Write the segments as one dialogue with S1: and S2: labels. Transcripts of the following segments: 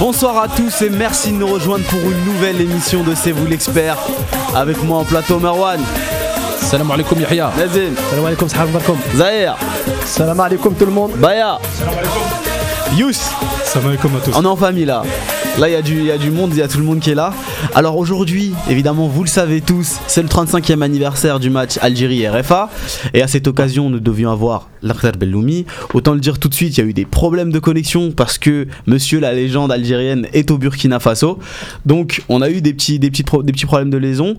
S1: Bonsoir à tous et merci de nous rejoindre pour une nouvelle émission de C'est vous l'expert. Avec moi en plateau Marwan.
S2: Salam alaikum Yahya.
S1: Nazim.
S3: Salam alaikum, salam alaikum.
S1: Zahir.
S3: Salam alaikum tout le monde.
S1: Baya. Yous.
S4: Salam alaikum à tous.
S1: On est en famille là. Là, il y, a du- monde, il y a tout le monde qui est là. Alors aujourd'hui, évidemment, vous le savez tous, c'est le 35e anniversaire du match Algérie-RFA. Et à cette occasion, nous devions avoir l'Akhtar Belloumi. Autant le dire tout de suite, il y a eu des problèmes de connexion parce que monsieur la légende algérienne est au Burkina Faso. Donc, on a eu des petits, des petits problèmes de liaison.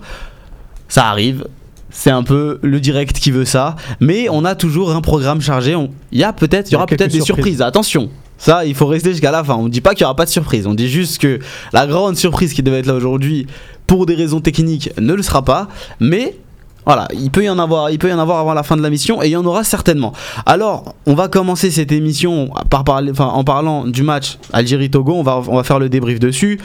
S1: Ça arrive. C'est un peu le direct qui veut ça, mais on a toujours un programme chargé. On- Il y a peut-être, il y
S3: Il y a
S1: aura peut-être des
S3: surprises.
S1: surprises. Attention, ça, il faut rester jusqu'à la fin. On ne dit pas qu'il n'y aura pas de surprise. On dit juste que la grande surprise qui devait être là aujourd'hui, pour des raisons techniques, ne le sera pas. Mais voilà, il peut y en avoir, il peut y en avoir avant la fin de la mission et il y en aura certainement. Alors, on va commencer cette émission par parler, en parlant du match Algérie-Togo. On va, on va faire le débrief dessus.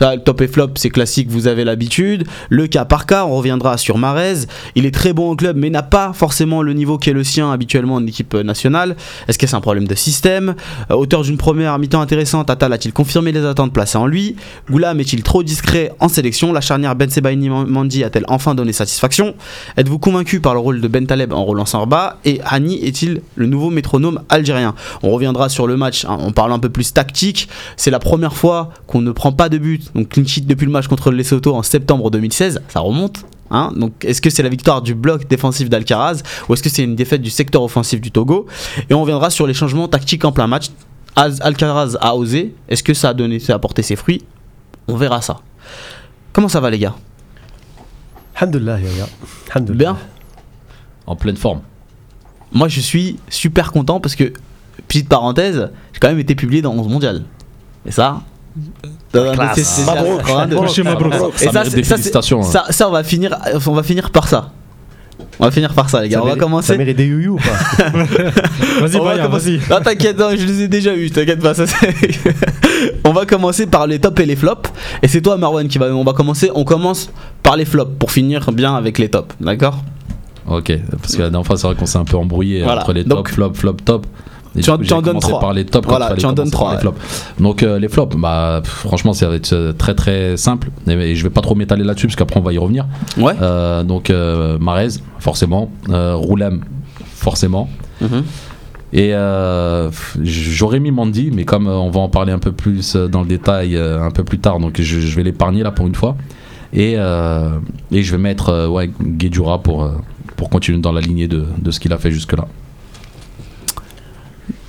S1: Le top et flop, c'est classique, vous avez l'habitude. Le cas par cas, on reviendra sur Marez. Il est très bon au club, mais n'a pas forcément le niveau qui est le sien habituellement en équipe nationale. Est-ce que c'est un problème de système? Euh, Auteur d'une première mi-temps intéressante, Atal a-t-il confirmé les attentes placées en lui? Goulam est-il trop discret en sélection? La charnière Ben Sebaini Mandi a-t-elle enfin donné satisfaction? Êtes-vous convaincu par le rôle de Ben Taleb en relançant bas Et Hani est-il le nouveau métronome algérien? On reviendra sur le match hein, en parlant un peu plus tactique. C'est la première fois qu'on ne prend pas de but, donc clean depuis le match contre le Lesotho en septembre 2016. Ça remonte. Hein donc est-ce que c'est la victoire du bloc défensif d'Alcaraz ou est-ce que c'est une défaite du secteur offensif du Togo? Et on reviendra sur les changements tactiques en plein match. Az- Alcaraz a osé. Est-ce que ça a donné, ça a porté ses fruits? On verra ça. Comment ça va les gars?
S3: Alhamdulillah, Yaya. Alhamdulillah.
S1: Bien
S2: En pleine forme.
S1: Moi je suis super content parce que, petite parenthèse, j'ai quand même été publié dans 11 mondial. Et ça.
S3: Classe. Mabrouk.
S4: Mabrouk.
S1: Et
S2: Ça félicitations, hein.
S1: Ça, ça, on va finir, on va finir par ça. On va finir par ça, les gars.
S3: Ça
S1: on va
S3: mérite- Ça
S1: commencer.
S3: mérite des youyou ou pas
S4: Vas-y,
S1: On va commencer-
S4: vas-y.
S1: Non, t'inquiète, non, je les ai déjà eu, t'inquiète pas. Ça, c'est- on va commencer par les tops et les flops. Et c'est toi, Marwan, qui va. On va commencer. On commence par les flops pour finir bien avec les tops, d'accord?
S2: Ok, parce que la dernière fois, c'est vrai qu'on s'est un peu embrouillé
S1: Voilà.
S2: entre les
S1: Donc-
S2: top, flop, flop, top. Et
S1: Tu en-
S2: coup,
S1: tu
S2: j'ai
S1: en donnes
S2: commencé
S1: trois.
S2: par les tops
S1: Voilà, tu en donnes
S2: les flops. Donc euh, les flops, bah pff, franchement, ça va être euh, très très simple. Et, et je vais pas trop m'étaler là-dessus parce qu'après on va y revenir.
S1: Ouais.
S2: Euh, donc euh, Marez, forcément. Roulem, forcément.
S1: Mhm.
S2: Et j'aurais mis Mandy, mais comme on va en parler un peu plus dans le détail un peu plus tard, donc je, je vais l'épargner là pour une fois. Et, et je vais mettre ouais, Guedjura pour, pour continuer dans la lignée de, de ce qu'il a fait jusque-là.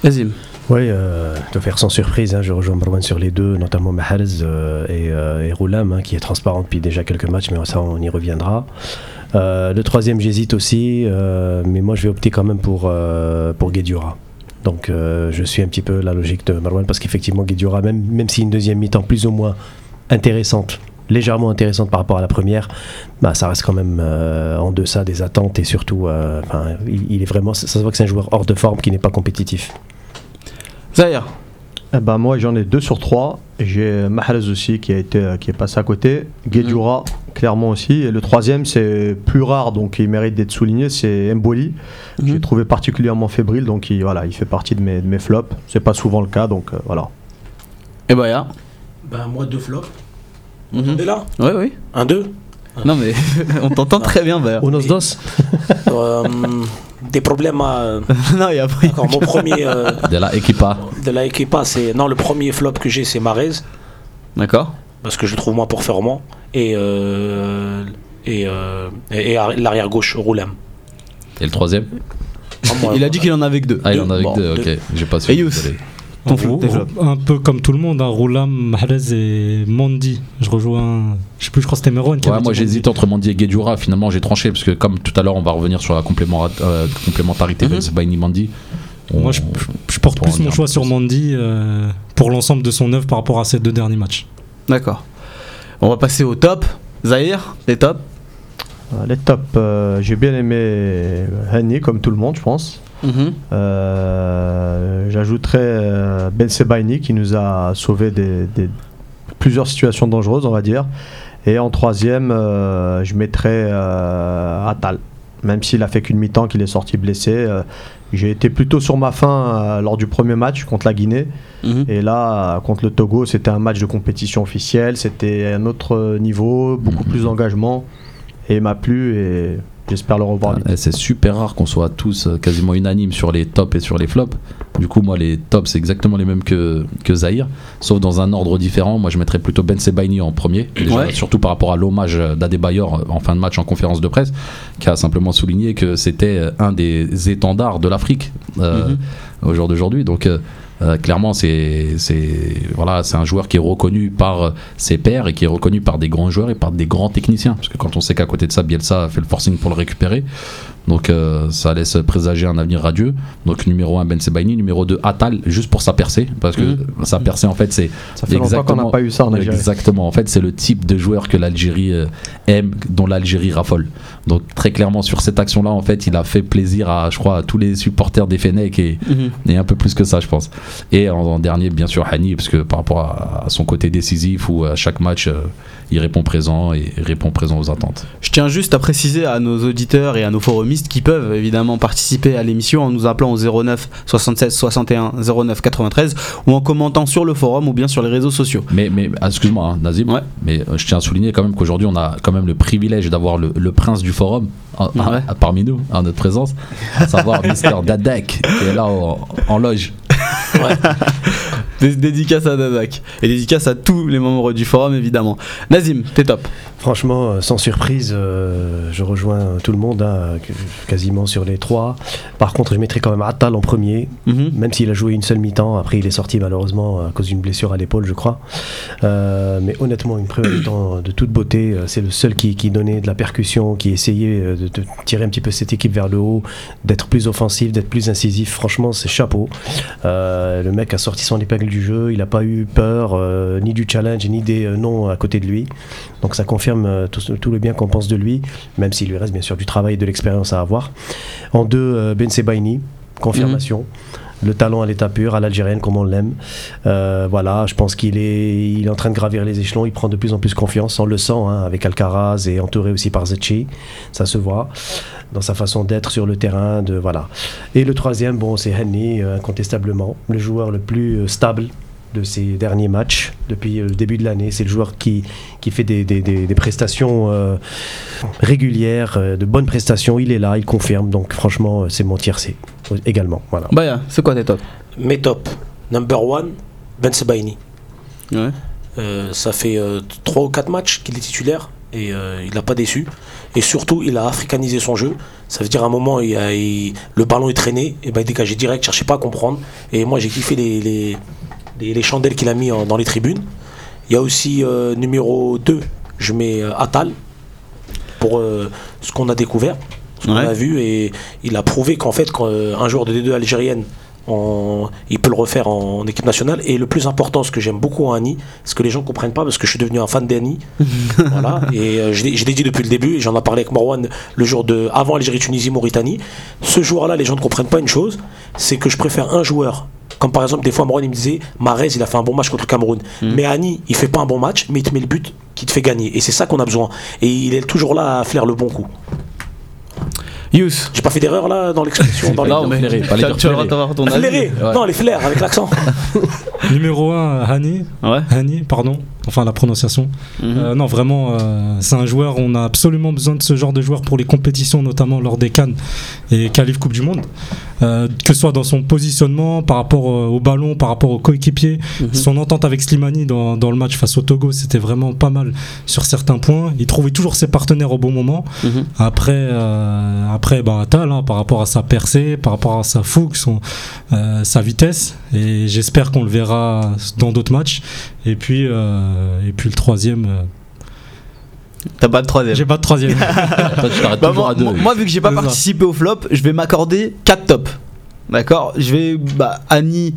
S1: Vas-y.
S3: Oui, euh, de faire sans surprise, hein, je rejoins Marwan sur les deux, notamment Mahrez euh, et, euh, et Roulam, hein, qui est transparent depuis déjà quelques matchs, mais ça on y reviendra. Le troisième, j'hésite aussi, mais moi je vais opter quand même pour, pour Guedjura. Donc je suis un petit peu la logique de Marwan, parce qu'effectivement Guedjura, même, même si une deuxième mi-temps plus ou moins intéressante, légèrement intéressante par rapport à la première, bah, ça reste quand même en deçà des attentes et surtout, euh, il est vraiment, ça se voit que c'est un joueur hors de forme qui n'est pas compétitif.
S1: Zahir.
S5: Eh ben moi j'en ai deux sur trois. J'ai Mahrez aussi qui a été qui est passé à côté. Guedjura clairement aussi. Et le troisième c'est plus rare donc il mérite d'être souligné, c'est Mboli. J'ai
S1: Mhm.
S5: trouvé particulièrement fébrile donc il, voilà, il fait partie de mes, de mes flops. C'est pas souvent le cas donc euh, voilà.
S1: Et Baya.
S6: Ben moi deux flops.
S1: Mhm.
S6: Et là?
S1: Ouais, oui.
S6: Un deux?
S1: Non, mais on t'entend très bien, Baya.
S3: Unos dos
S6: Euh, Des problèmes à.
S1: non, il y a pris.
S6: D'accord, mon premier euh,
S2: De la Equipa.
S6: de la Equipa, c'est. Non, le premier flop que j'ai, c'est Marez,
S1: D'accord.
S6: parce que je le trouve moins performant. Et. euh, et, euh, et, et arri- l'arrière gauche, Roulem.
S2: Et le troisième?
S6: Ah, moi,
S1: Il a dit qu'il en avait que deux.
S2: Ah, il en a avec
S6: Bon,
S2: deux,
S6: deux.
S2: ok. J'ai pas su.
S1: Et
S2: désolé.
S1: Ton.
S4: Un peu comme tout le monde, hein, Roulam, Mahrez et Mondi. Je rejoins. Je sais plus, je crois que c'était Meron qui
S2: Ouais, moi j'hésite entre Mandy et Guedjura. Finalement, j'ai tranché parce que, comme tout à l'heure, on va revenir sur la euh, complémentarité
S1: Mhm.
S2: de Sebaini Mandy. On-
S4: Moi, je, je porte plus mon
S2: un
S4: choix sur. Mandy euh, pour l'ensemble de son œuvre par rapport à ces deux derniers matchs.
S1: D'accord. On va passer au top. Zahir, les tops.
S5: Euh, les tops, euh, j'ai bien aimé Hani comme tout le monde je pense.
S1: Mhm.
S5: Euh, J'ajouterais euh, Ben Sebaini qui nous a sauvé des, des- plusieurs situations dangereuses, on va dire. Et en troisième, euh, je mettrais Atal. même s'il a fait qu'une mi-temps, qu'il est sorti blessé. J'ai été plutôt sur ma fin euh, lors du premier match contre la Guinée.
S1: Mhm.
S5: Et là, contre le Togo, c'était un match de compétition officielle, c'était un autre niveau, beaucoup plus d'engagement. Et il m'a plu et j'espère le revoir.
S2: Eh, C'est super rare qu'on soit tous euh, quasiment unanimes sur les tops et sur les flops. Du coup, moi, les tops, c'est exactement les mêmes que, que Zahir, sauf dans un ordre différent. Moi, je mettrais plutôt Ben Sebaini en premier, déjà,
S1: Ouais.
S2: surtout par rapport à l'hommage d'Adebayor en fin de match en conférence de presse, qui a simplement souligné que c'était euh, un des étendards de l'Afrique euh,
S1: Mhm.
S2: au jour d'aujourd'hui. Donc, euh, euh, clairement, c'est voilà, c'est un joueur qui est reconnu par euh, ses pairs et qui est reconnu par des grands joueurs et par des grands techniciens. Parce que quand on sait qu'à côté de ça, Bielsa fait le forcing pour le récupérer, donc euh, ça laisse présager un avenir radieux. Donc numéro 1 Ben Sebaini, numéro 2 Atal, juste pour sa percée, parce que
S1: Mhm.
S2: sa percée en fait c'est
S5: Ça fait longtemps qu'on n'a pas eu ça en Algérie.
S2: Exactement. En fait, c'est le type de joueur que l'Algérie euh, aime, dont l'Algérie raffole. Donc très clairement sur cette action-là, en fait, il a fait plaisir à, je crois, à tous les supporters des Fennecs et,
S1: Mhm.
S2: et un peu plus que ça, je pense. Et en, en dernier, bien sûr, Hani, parce que par rapport à, à son côté décisif où à chaque match, euh, il répond présent et répond présent aux attentes.
S1: Je tiens juste à préciser à nos auditeurs et à nos forumistes qui peuvent évidemment participer à l'émission en nous appelant au 09 76 61 09 93 ou en commentant sur le forum ou bien sur les réseaux sociaux.
S2: Mais, mais ah, excuse-moi, hein, Nazim,
S1: Ouais.
S2: mais euh, je tiens à souligner quand même qu'aujourd'hui, on a quand même le privilège d'avoir le, le prince du forum à- à-
S1: Ouais.
S2: à- parmi nous, à notre présence, à savoir Mister Dadek, qui est là en, en loge.
S1: Dé- Dédicace à Dadak et dédicace à tous les membres du forum évidemment. Nazim, t'es top.
S3: Franchement, euh, sans surprise, euh, je rejoins tout le monde, hein, quasiment sur les trois. Par contre, je mettrais quand même Attal en premier,
S1: Mhm.
S3: même s'il a joué une seule mi-temps. Après, il est sorti malheureusement à cause d'une blessure à l'épaule, je crois. Euh, mais honnêtement, une première mi-temps de toute beauté. C'est le seul qui, qui donnait de la percussion, qui essayait de, de tirer un petit peu cette équipe vers le haut, d'être plus offensif, d'être plus incisif. Franchement, c'est chapeau. Euh, le mec a sorti son épingle du jeu. Il n'a pas eu peur ni du challenge, ni des noms à côté de lui. Donc ça confirme euh, tout, le bien qu'on pense de lui, même s'il lui reste bien sûr du travail et de l'expérience à avoir. En deux, euh, Ben Sebaini, confirmation. Le talent à l'état pur, à l'algérienne comme on l'aime. Euh, voilà, je pense qu'il est, il est en train de gravir les échelons, il prend de plus en plus confiance, on le sent, hein, avec Alcaraz et entouré aussi par Zetchi, ça se voit dans sa façon d'être sur le terrain. De, voilà. Et le troisième, bon, c'est Henny, incontestablement, le joueur le plus stable de ces derniers matchs depuis euh, le début de l'année. C'est le joueur qui, qui fait des, des- des- des prestations euh, régulières, euh, de bonnes prestations. Il est là, il confirme. Donc franchement, euh, c'est mon tiercé euh, également. Voilà.
S1: Bah, c'est quoi tes top
S6: Mes top. Number one, Ben Sebaini.
S1: Ouais.
S6: Euh, ça fait 3 ou 4 matchs qu'il est titulaire et euh, il n'a pas déçu. Et surtout, il a africanisé son jeu. Ça veut dire à un moment, il a- il- le ballon est traîné, et ben, il dégageait direct, cherchait pas à comprendre. Et moi, j'ai kiffé les, les, les- les chandelles qu'il a mis en- dans les tribunes. Il y a aussi euh, numéro 2, je mets euh, Atal pour euh, ce qu'on a découvert, ce qu'on
S1: Ouais.
S6: a vu. Et il a prouvé qu'en fait, quand, euh, un joueur de D2 algérienne, en- il peut le refaire en équipe nationale. Et le plus important, ce que j'aime beaucoup en Annie, ce que les gens comprennent pas, parce que je suis devenu un fan d'Annie. voilà. Et euh, je l'ai dit depuis le début, et j'en ai parlé avec Marwan le jour de avant Algérie, Tunisie, Mauritanie. Ce joueur-là, les gens ne comprennent pas une chose, c'est que je préfère un joueur. Comme par exemple, des fois, Marwan il me disait, Marez, il a fait un bon match contre le Cameroun. Mais Annie, il fait pas un bon match, mais il te met le but qui te fait gagner. Et c'est ça qu'on a besoin. Et il est toujours là à faire le bon coup.
S1: Yous.
S6: J'ai pas fait d'erreur là dans l'expression. dans les-
S2: Non, mais- flairé, pas les
S1: tu, vas avoir ton avis.
S6: Flairé.
S2: Ouais.
S6: Non, les flairs avec l'accent.
S4: Numéro 1, Hani.
S1: Ouais.
S4: Hani, pardon. Enfin, la prononciation.
S1: Mhm.
S4: Euh, non, vraiment, euh, c'est un joueur, on a absolument besoin de ce genre de joueur pour les compétitions, notamment lors des Cannes et Qualif Coupe du Monde. Euh, que ce soit dans son positionnement, par rapport au ballon, par rapport aux coéquipiers.
S1: Mhm.
S4: Son entente avec Slimani dans, dans le match face au Togo, c'était vraiment pas mal sur certains points. Il trouvait toujours ses partenaires au bon moment.
S1: Mhm.
S4: Après, après bah, hein, par rapport à sa percée, par rapport à sa fougue, son, sa vitesse, et j'espère qu'on le verra dans d'autres matchs. Et puis, euh, et puis le troisième, euh,
S1: T'as pas de troisième.
S4: j'ai pas de troisième.
S2: Toi, tu t'arrêtes
S1: Bah, moi,
S2: à deux.
S1: moi- moi, vu que j'ai pas
S4: ça.
S1: participé au flop, je vais m'accorder 4 tops. D'accord? Je vais. Bah, Annie,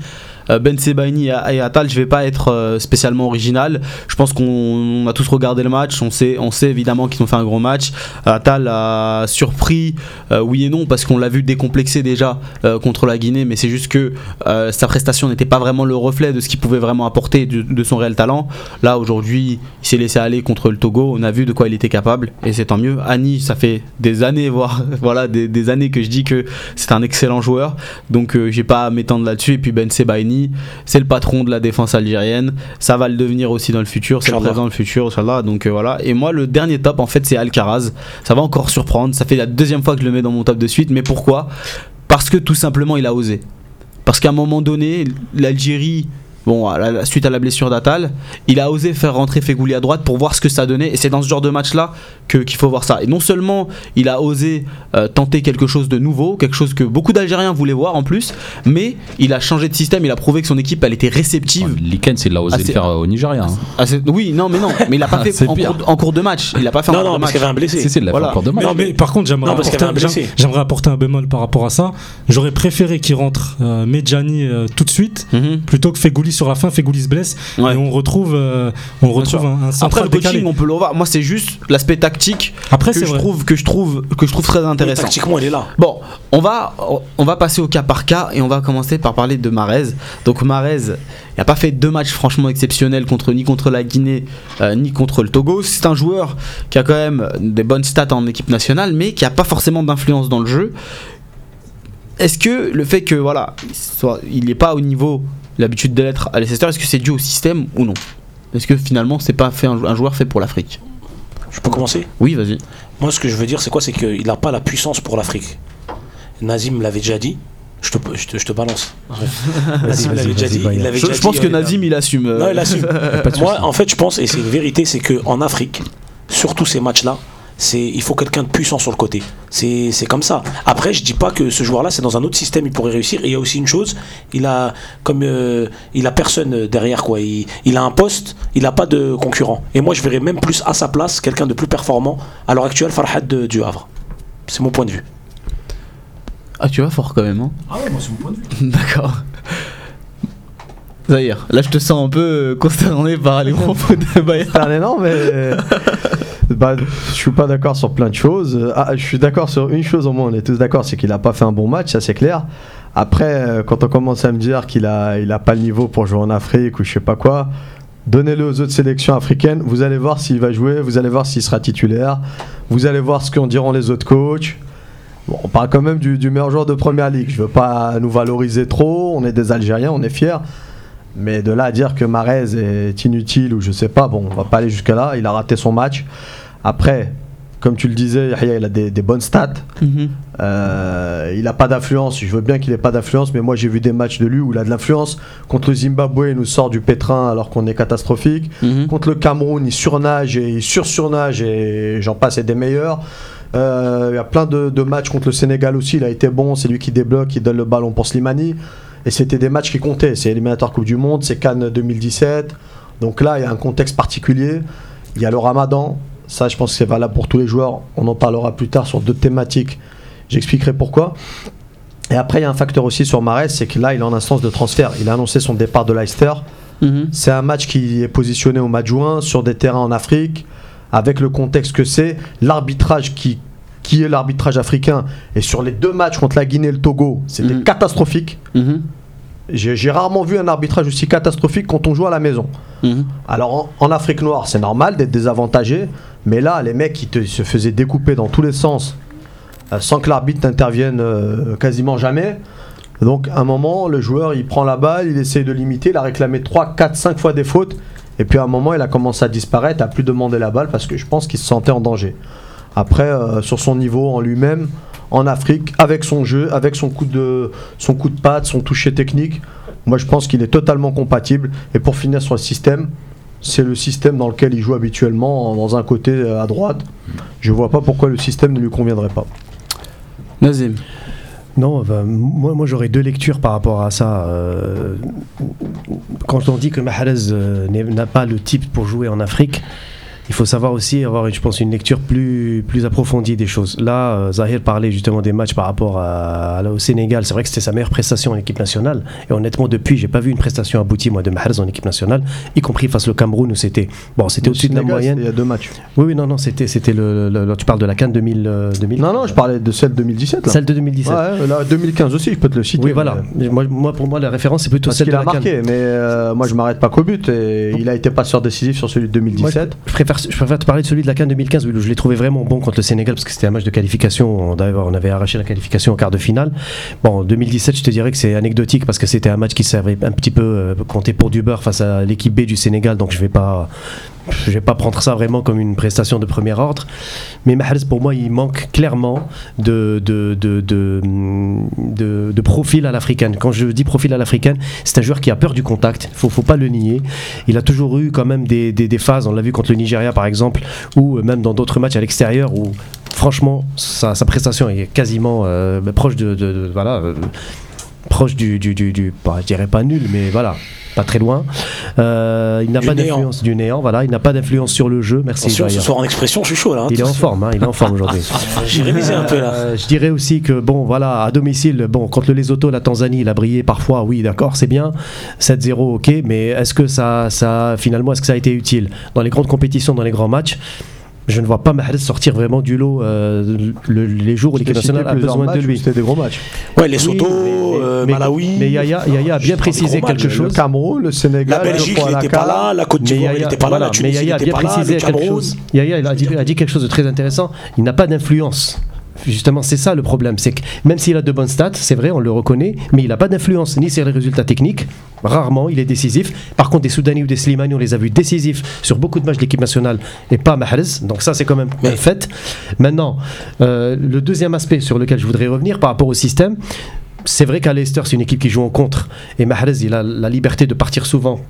S1: Ben Sebaini et, Atal, je vais pas être euh, spécialement original. Je pense qu'on on a tous regardé le match, on sait, on évidemment qu'ils ont fait un gros match. Atal a surpris, euh, oui et non, parce qu'on l'a vu décomplexé déjà euh, contre la Guinée, mais c'est juste que euh, sa prestation n'était pas vraiment le reflet de ce qu'il pouvait vraiment apporter de, son réel talent. Là aujourd'hui, il s'est laissé aller contre le Togo, on a vu de quoi il était capable et c'est tant mieux. Annie, ça fait des années, voire voilà, des, années que je dis que c'est un excellent joueur, donc euh, j'ai pas m'étendre là-dessus. Et puis Ben Sebaini, c'est le patron de la défense algérienne, ça va le devenir aussi dans le futur, c'est le présent, le futur, Inch'Allah. Donc euh, voilà. Et moi, le dernier top, en fait, c'est Alcaraz. Ça va encore surprendre, ça fait la deuxième fois que je le mets dans mon top de suite, mais pourquoi? Parce que tout simplement, il a osé. Parce qu'à un moment donné, l'Algérie, bon, à la- suite à la blessure d'Atal, il a osé faire rentrer Fegouli à droite pour voir ce que ça donnait. Et c'est dans ce genre de match-là que- qu'il faut voir ça. Et non seulement il a osé euh, tenter quelque chose de nouveau, quelque chose que beaucoup d'Algériens voulaient voir en plus, mais il a changé de système. Il a prouvé que son équipe, elle était réceptive.
S2: Likens, il a osé
S1: Ah,
S2: le faire euh, au Nigeria. hein.
S1: Ah, oui, non, mais non, mais il a pas fait
S2: C'est
S1: en cours, en cours de match. Il a pas fait en
S6: Non,
S1: cours
S6: non,
S1: de
S6: parce
S1: match.
S6: qu'il y avait un blessé.
S2: Si, si, il l'a
S1: Voilà.
S2: fait de match.
S4: Non, mais par contre, j'aimerais
S6: Non, parce qu'il
S4: apporter,
S6: avait un
S4: j'aim-
S6: blessé.
S4: j'aimerais apporter un bémol par rapport à ça. J'aurais préféré qu'il rentre euh, Medjani euh, tout de suite
S1: Mhm.
S4: plutôt que Fegouli sur la fin. Fegouli se blesse
S1: Ouais.
S4: et on retrouve, euh, on retrouve un, un
S1: Après le coaching,
S4: décalé.
S1: on peut le revoir. Moi, c'est juste l'aspect tactique
S4: Après,
S1: que je
S4: vrai.
S1: trouve que je trouve que je trouve très
S6: Mais
S1: intéressant.
S6: Tactiquement, il est là.
S1: Bon, on va, on va passer au cas par cas et on va commencer par parler de Marez. Donc Marez, il n'a pas fait deux matchs franchement exceptionnels contre ni contre la Guinée euh, ni contre le Togo. C'est un joueur qui a quand même des bonnes stats en équipe nationale, mais qui n'a pas forcément d'influence dans le jeu. Est-ce que le fait que voilà, il n'est pas au niveau l'habitude de l'être à Leicester, est-ce que c'est dû au système ou non? Est-ce que finalement c'est pas fait un, joueur fait pour l'Afrique?
S6: Je peux commencer?
S1: Oui, vas-y.
S6: Moi, ce que je veux dire, c'est quoi? C'est qu'il n'a pas la puissance pour l'Afrique. Nazim l'avait déjà dit. Je te, je te, je te balance. Nazim l'avait déjà dit. Il l'avait
S1: Je,
S6: déjà
S1: je pense
S6: dit,
S1: que
S6: euh,
S1: Nazim il assume. euh,
S6: Non, il assume. Moi, en fait, je pense, et c'est une vérité, c'est qu'en Afrique, surtout ces matchs-là, c'est il faut quelqu'un de puissant sur le côté. C'est c'est comme ça. Après, je dis pas que ce joueur-là, c'est dans un autre système, il pourrait réussir. Et il y a aussi une chose, il a comme euh, il a personne derrière quoi. Il, il a un poste, il a pas de concurrent. Et moi, je verrais même plus à sa place quelqu'un de plus performant. À l'heure actuelle, Farhad de- du Havre. C'est mon point de vue.
S1: Ah, tu vas fort quand même. Hein
S6: Ah ouais, moi c'est mon point de vue.
S1: D'accord. Zahir, là je te sens un peu euh, consterné par les propos de Bayern.
S5: Ah, non, mais. bah, je suis pas d'accord sur plein de choses. Ah, je suis d'accord sur une chose au moins, on est tous d'accord, c'est qu'il a pas fait un bon match, ça c'est clair. Après, euh, quand on commence à me dire qu'il a, il a pas le niveau pour jouer en Afrique ou je sais pas quoi, donnez-le aux autres sélections africaines. Vous allez voir s'il va jouer, vous allez voir s'il sera titulaire, vous allez voir ce qu'en diront les autres coachs. On parle quand même du, du meilleur joueur de première ligue. Je veux pas nous valoriser trop. On est des Algériens, on est fiers. Mais de là à dire que Marez est inutile ou je sais pas, bon, on va pas aller jusqu'à là. Il a raté son match. Après, comme tu le disais, Yahya, il a des, des bonnes stats. Euh, il a pas d'influence. Je veux bien qu'il ait pas d'influence, mais moi j'ai vu des matchs de lui où il a de l'influence. Contre le Zimbabwe, il nous sort du pétrin alors qu'on est catastrophique.
S1: Mhm.
S5: Contre le Cameroun, il surnage et il sursurnage et j'en passe et des meilleurs. Euh, il y a plein de, de matchs contre le Sénégal aussi. Il a été bon. C'est lui qui débloque, qui donne le ballon pour Slimani. Et c'était des matchs qui comptaient. C'est éliminatoire Coupe du Monde, c'est Cannes 2017. Donc là, il y a un contexte particulier. Il y a le Ramadan. Ça, je pense que c'est valable pour tous les joueurs. On en parlera plus tard sur d'autres thématiques. J'expliquerai pourquoi. Et après, il y a un facteur aussi sur Marès, c'est que là, il est en instance de transfert. Il a annoncé son départ de Leicester.
S1: Mhm.
S5: C'est un match qui est positionné au mois de juin sur des terrains en Afrique, avec le contexte que c'est, l'arbitrage qui, qui est l'arbitrage africain. Et sur les deux matchs contre la Guinée et le Togo, c'était
S1: Mhm.
S5: catastrophique.
S1: Mhm.
S5: J'ai rarement vu un arbitrage aussi catastrophique quand on joue à la maison.
S1: Mhm.
S5: Alors en, en Afrique noire, c'est normal d'être désavantagé, mais là, les mecs qui te- se faisaient découper dans tous les sens euh, sans que l'arbitre n'intervienne euh, quasiment jamais. Donc à un moment, le joueur il prend la balle, il essaye de limiter, il a réclamé 3, 4, 5 fois des fautes, et puis à un moment, il a commencé à disparaître, à plus demander la balle parce que je pense qu'il se sentait en danger. Après, euh, sur son niveau en lui-même, en Afrique, avec son jeu, avec son coup de, son coup de patte, son toucher technique, moi je pense qu'il est totalement compatible. Et pour finir sur le système, c'est le système dans lequel il joue habituellement, dans un côté euh, à droite. Je vois pas pourquoi le système ne lui conviendrait pas.
S1: Nazim.
S3: Non, moi, moi j'aurais deux lectures par rapport à ça. Euh, quand on dit que Mahrez euh, n'a pas le type pour jouer en Afrique, il faut savoir aussi avoir, je pense, une lecture plus, plus approfondie des choses. Là, euh, Zahir parlait justement des matchs par rapport à, à- au Sénégal. C'est vrai que c'était sa meilleure prestation en équipe nationale. Et honnêtement, depuis, j'ai pas vu une prestation aboutie, moi, de Mahrez en équipe nationale, y compris face au Cameroun où c'était bon, c'était au-dessus de la moyenne.
S5: Il y a deux matchs.
S3: Oui, oui, non, non, c'était, c'était le, le- le- Tu parles de la Cannes 2000, euh, 2000
S5: Non, non, je parlais de celle 2017. Là.
S3: Celle de 2017.
S5: Ouais, là, 2015 aussi, je peux te le citer.
S3: Oui, voilà.
S5: mais-
S3: Moi, moi, pour moi, la référence, c'est plutôt
S5: Parce
S3: celle
S5: qu'il
S3: de
S5: a
S3: la Cannes.
S5: marqué, mais euh, moi je m'arrête pas qu'au but. Et il a été passeur décisif sur celui de
S3: Moi,
S5: 2017.
S3: je, préfère, je préfère te parler de celui de la Cannes 2015 où je l'ai trouvé vraiment bon contre le Sénégal parce que c'était un match de qualification. On- D'ailleurs, on avait arraché la qualification en quart de finale. Bon, en 2017, je te dirais que c'est anecdotique parce que c'était un match qui servait un petit peu euh, compté pour du beurre face à l'équipe B du Sénégal. Donc je vais pas, je vais pas prendre ça vraiment comme une prestation de premier ordre. Mais Mahrez, pour moi, il manque clairement de, de, de, de, profil à l'africaine. Quand je dis profil à l'africaine, c'est un joueur qui a peur du contact. Faut, faut pas le nier. Il a toujours eu quand même des, des- phases, on l'a vu contre le Nigeria par exemple, ou même dans d'autres matchs à l'extérieur où franchement sa, sa prestation est quasiment euh, proche de, voilà euh, proche du, du, du, pas, je dirais pas nul mais voilà pas très loin. Euh, il n'a pas d'influence du néant voilà. Il n'a pas d'influence sur le jeu. Merci
S6: Attention, ce soir en expression, je suis chaud là. hein.
S3: il est en forme hein, il est en forme aujourd'hui.
S6: J'ai révisé un peu là.
S3: euh, je dirais aussi que bon voilà à domicile bon contre le Lesotho la Tanzanie il a brillé parfois oui d'accord c'est bien. 7-0 ok mais est-ce que ça ça finalement est-ce que ça a été utile? Dans les grandes compétitions dans les grands matchs je ne vois pas Mahrez sortir vraiment du lot euh, le- les jours où l'équipe nationale a besoin de lui
S5: C'était des gros matchs.
S6: Ouais, les
S3: Oui,
S6: Soto,
S3: mais-
S6: euh, Malawi.
S3: mais Yaya, Yaya a bien précisé quelque
S6: matchs.
S3: chose
S5: Le Cameroun, le Sénégal,
S6: La Belgique, n'était pas là. La Côte d'Ivoire, n'était pas là. La
S3: mais
S6: Tunisie, il
S3: Yaya a
S6: n'était
S3: bien
S6: pas là.
S3: précisé
S6: Le
S3: quelque
S6: Cameroun.
S3: chose. Yaya a, dit, a dit quelque chose de très intéressant. Il n'a pas d'influence. Justement, c'est ça le problème. C'est que même s'il a de bonnes stats, c'est vrai, on le reconnaît, mais il n'a pas d'influence ni sur les résultats techniques. Rarement, il est décisif. Par contre, des Soudani ou des Slimani, on les a vus décisifs sur beaucoup de matchs de l'équipe nationale et pas Mahrez. Donc ça, c'est quand même un fait. Maintenant, euh, le deuxième aspect sur lequel je voudrais revenir par rapport au système, c'est vrai qu'à Leicester, c'est une équipe qui joue en contre. Et Mahrez, il a la liberté de partir souvent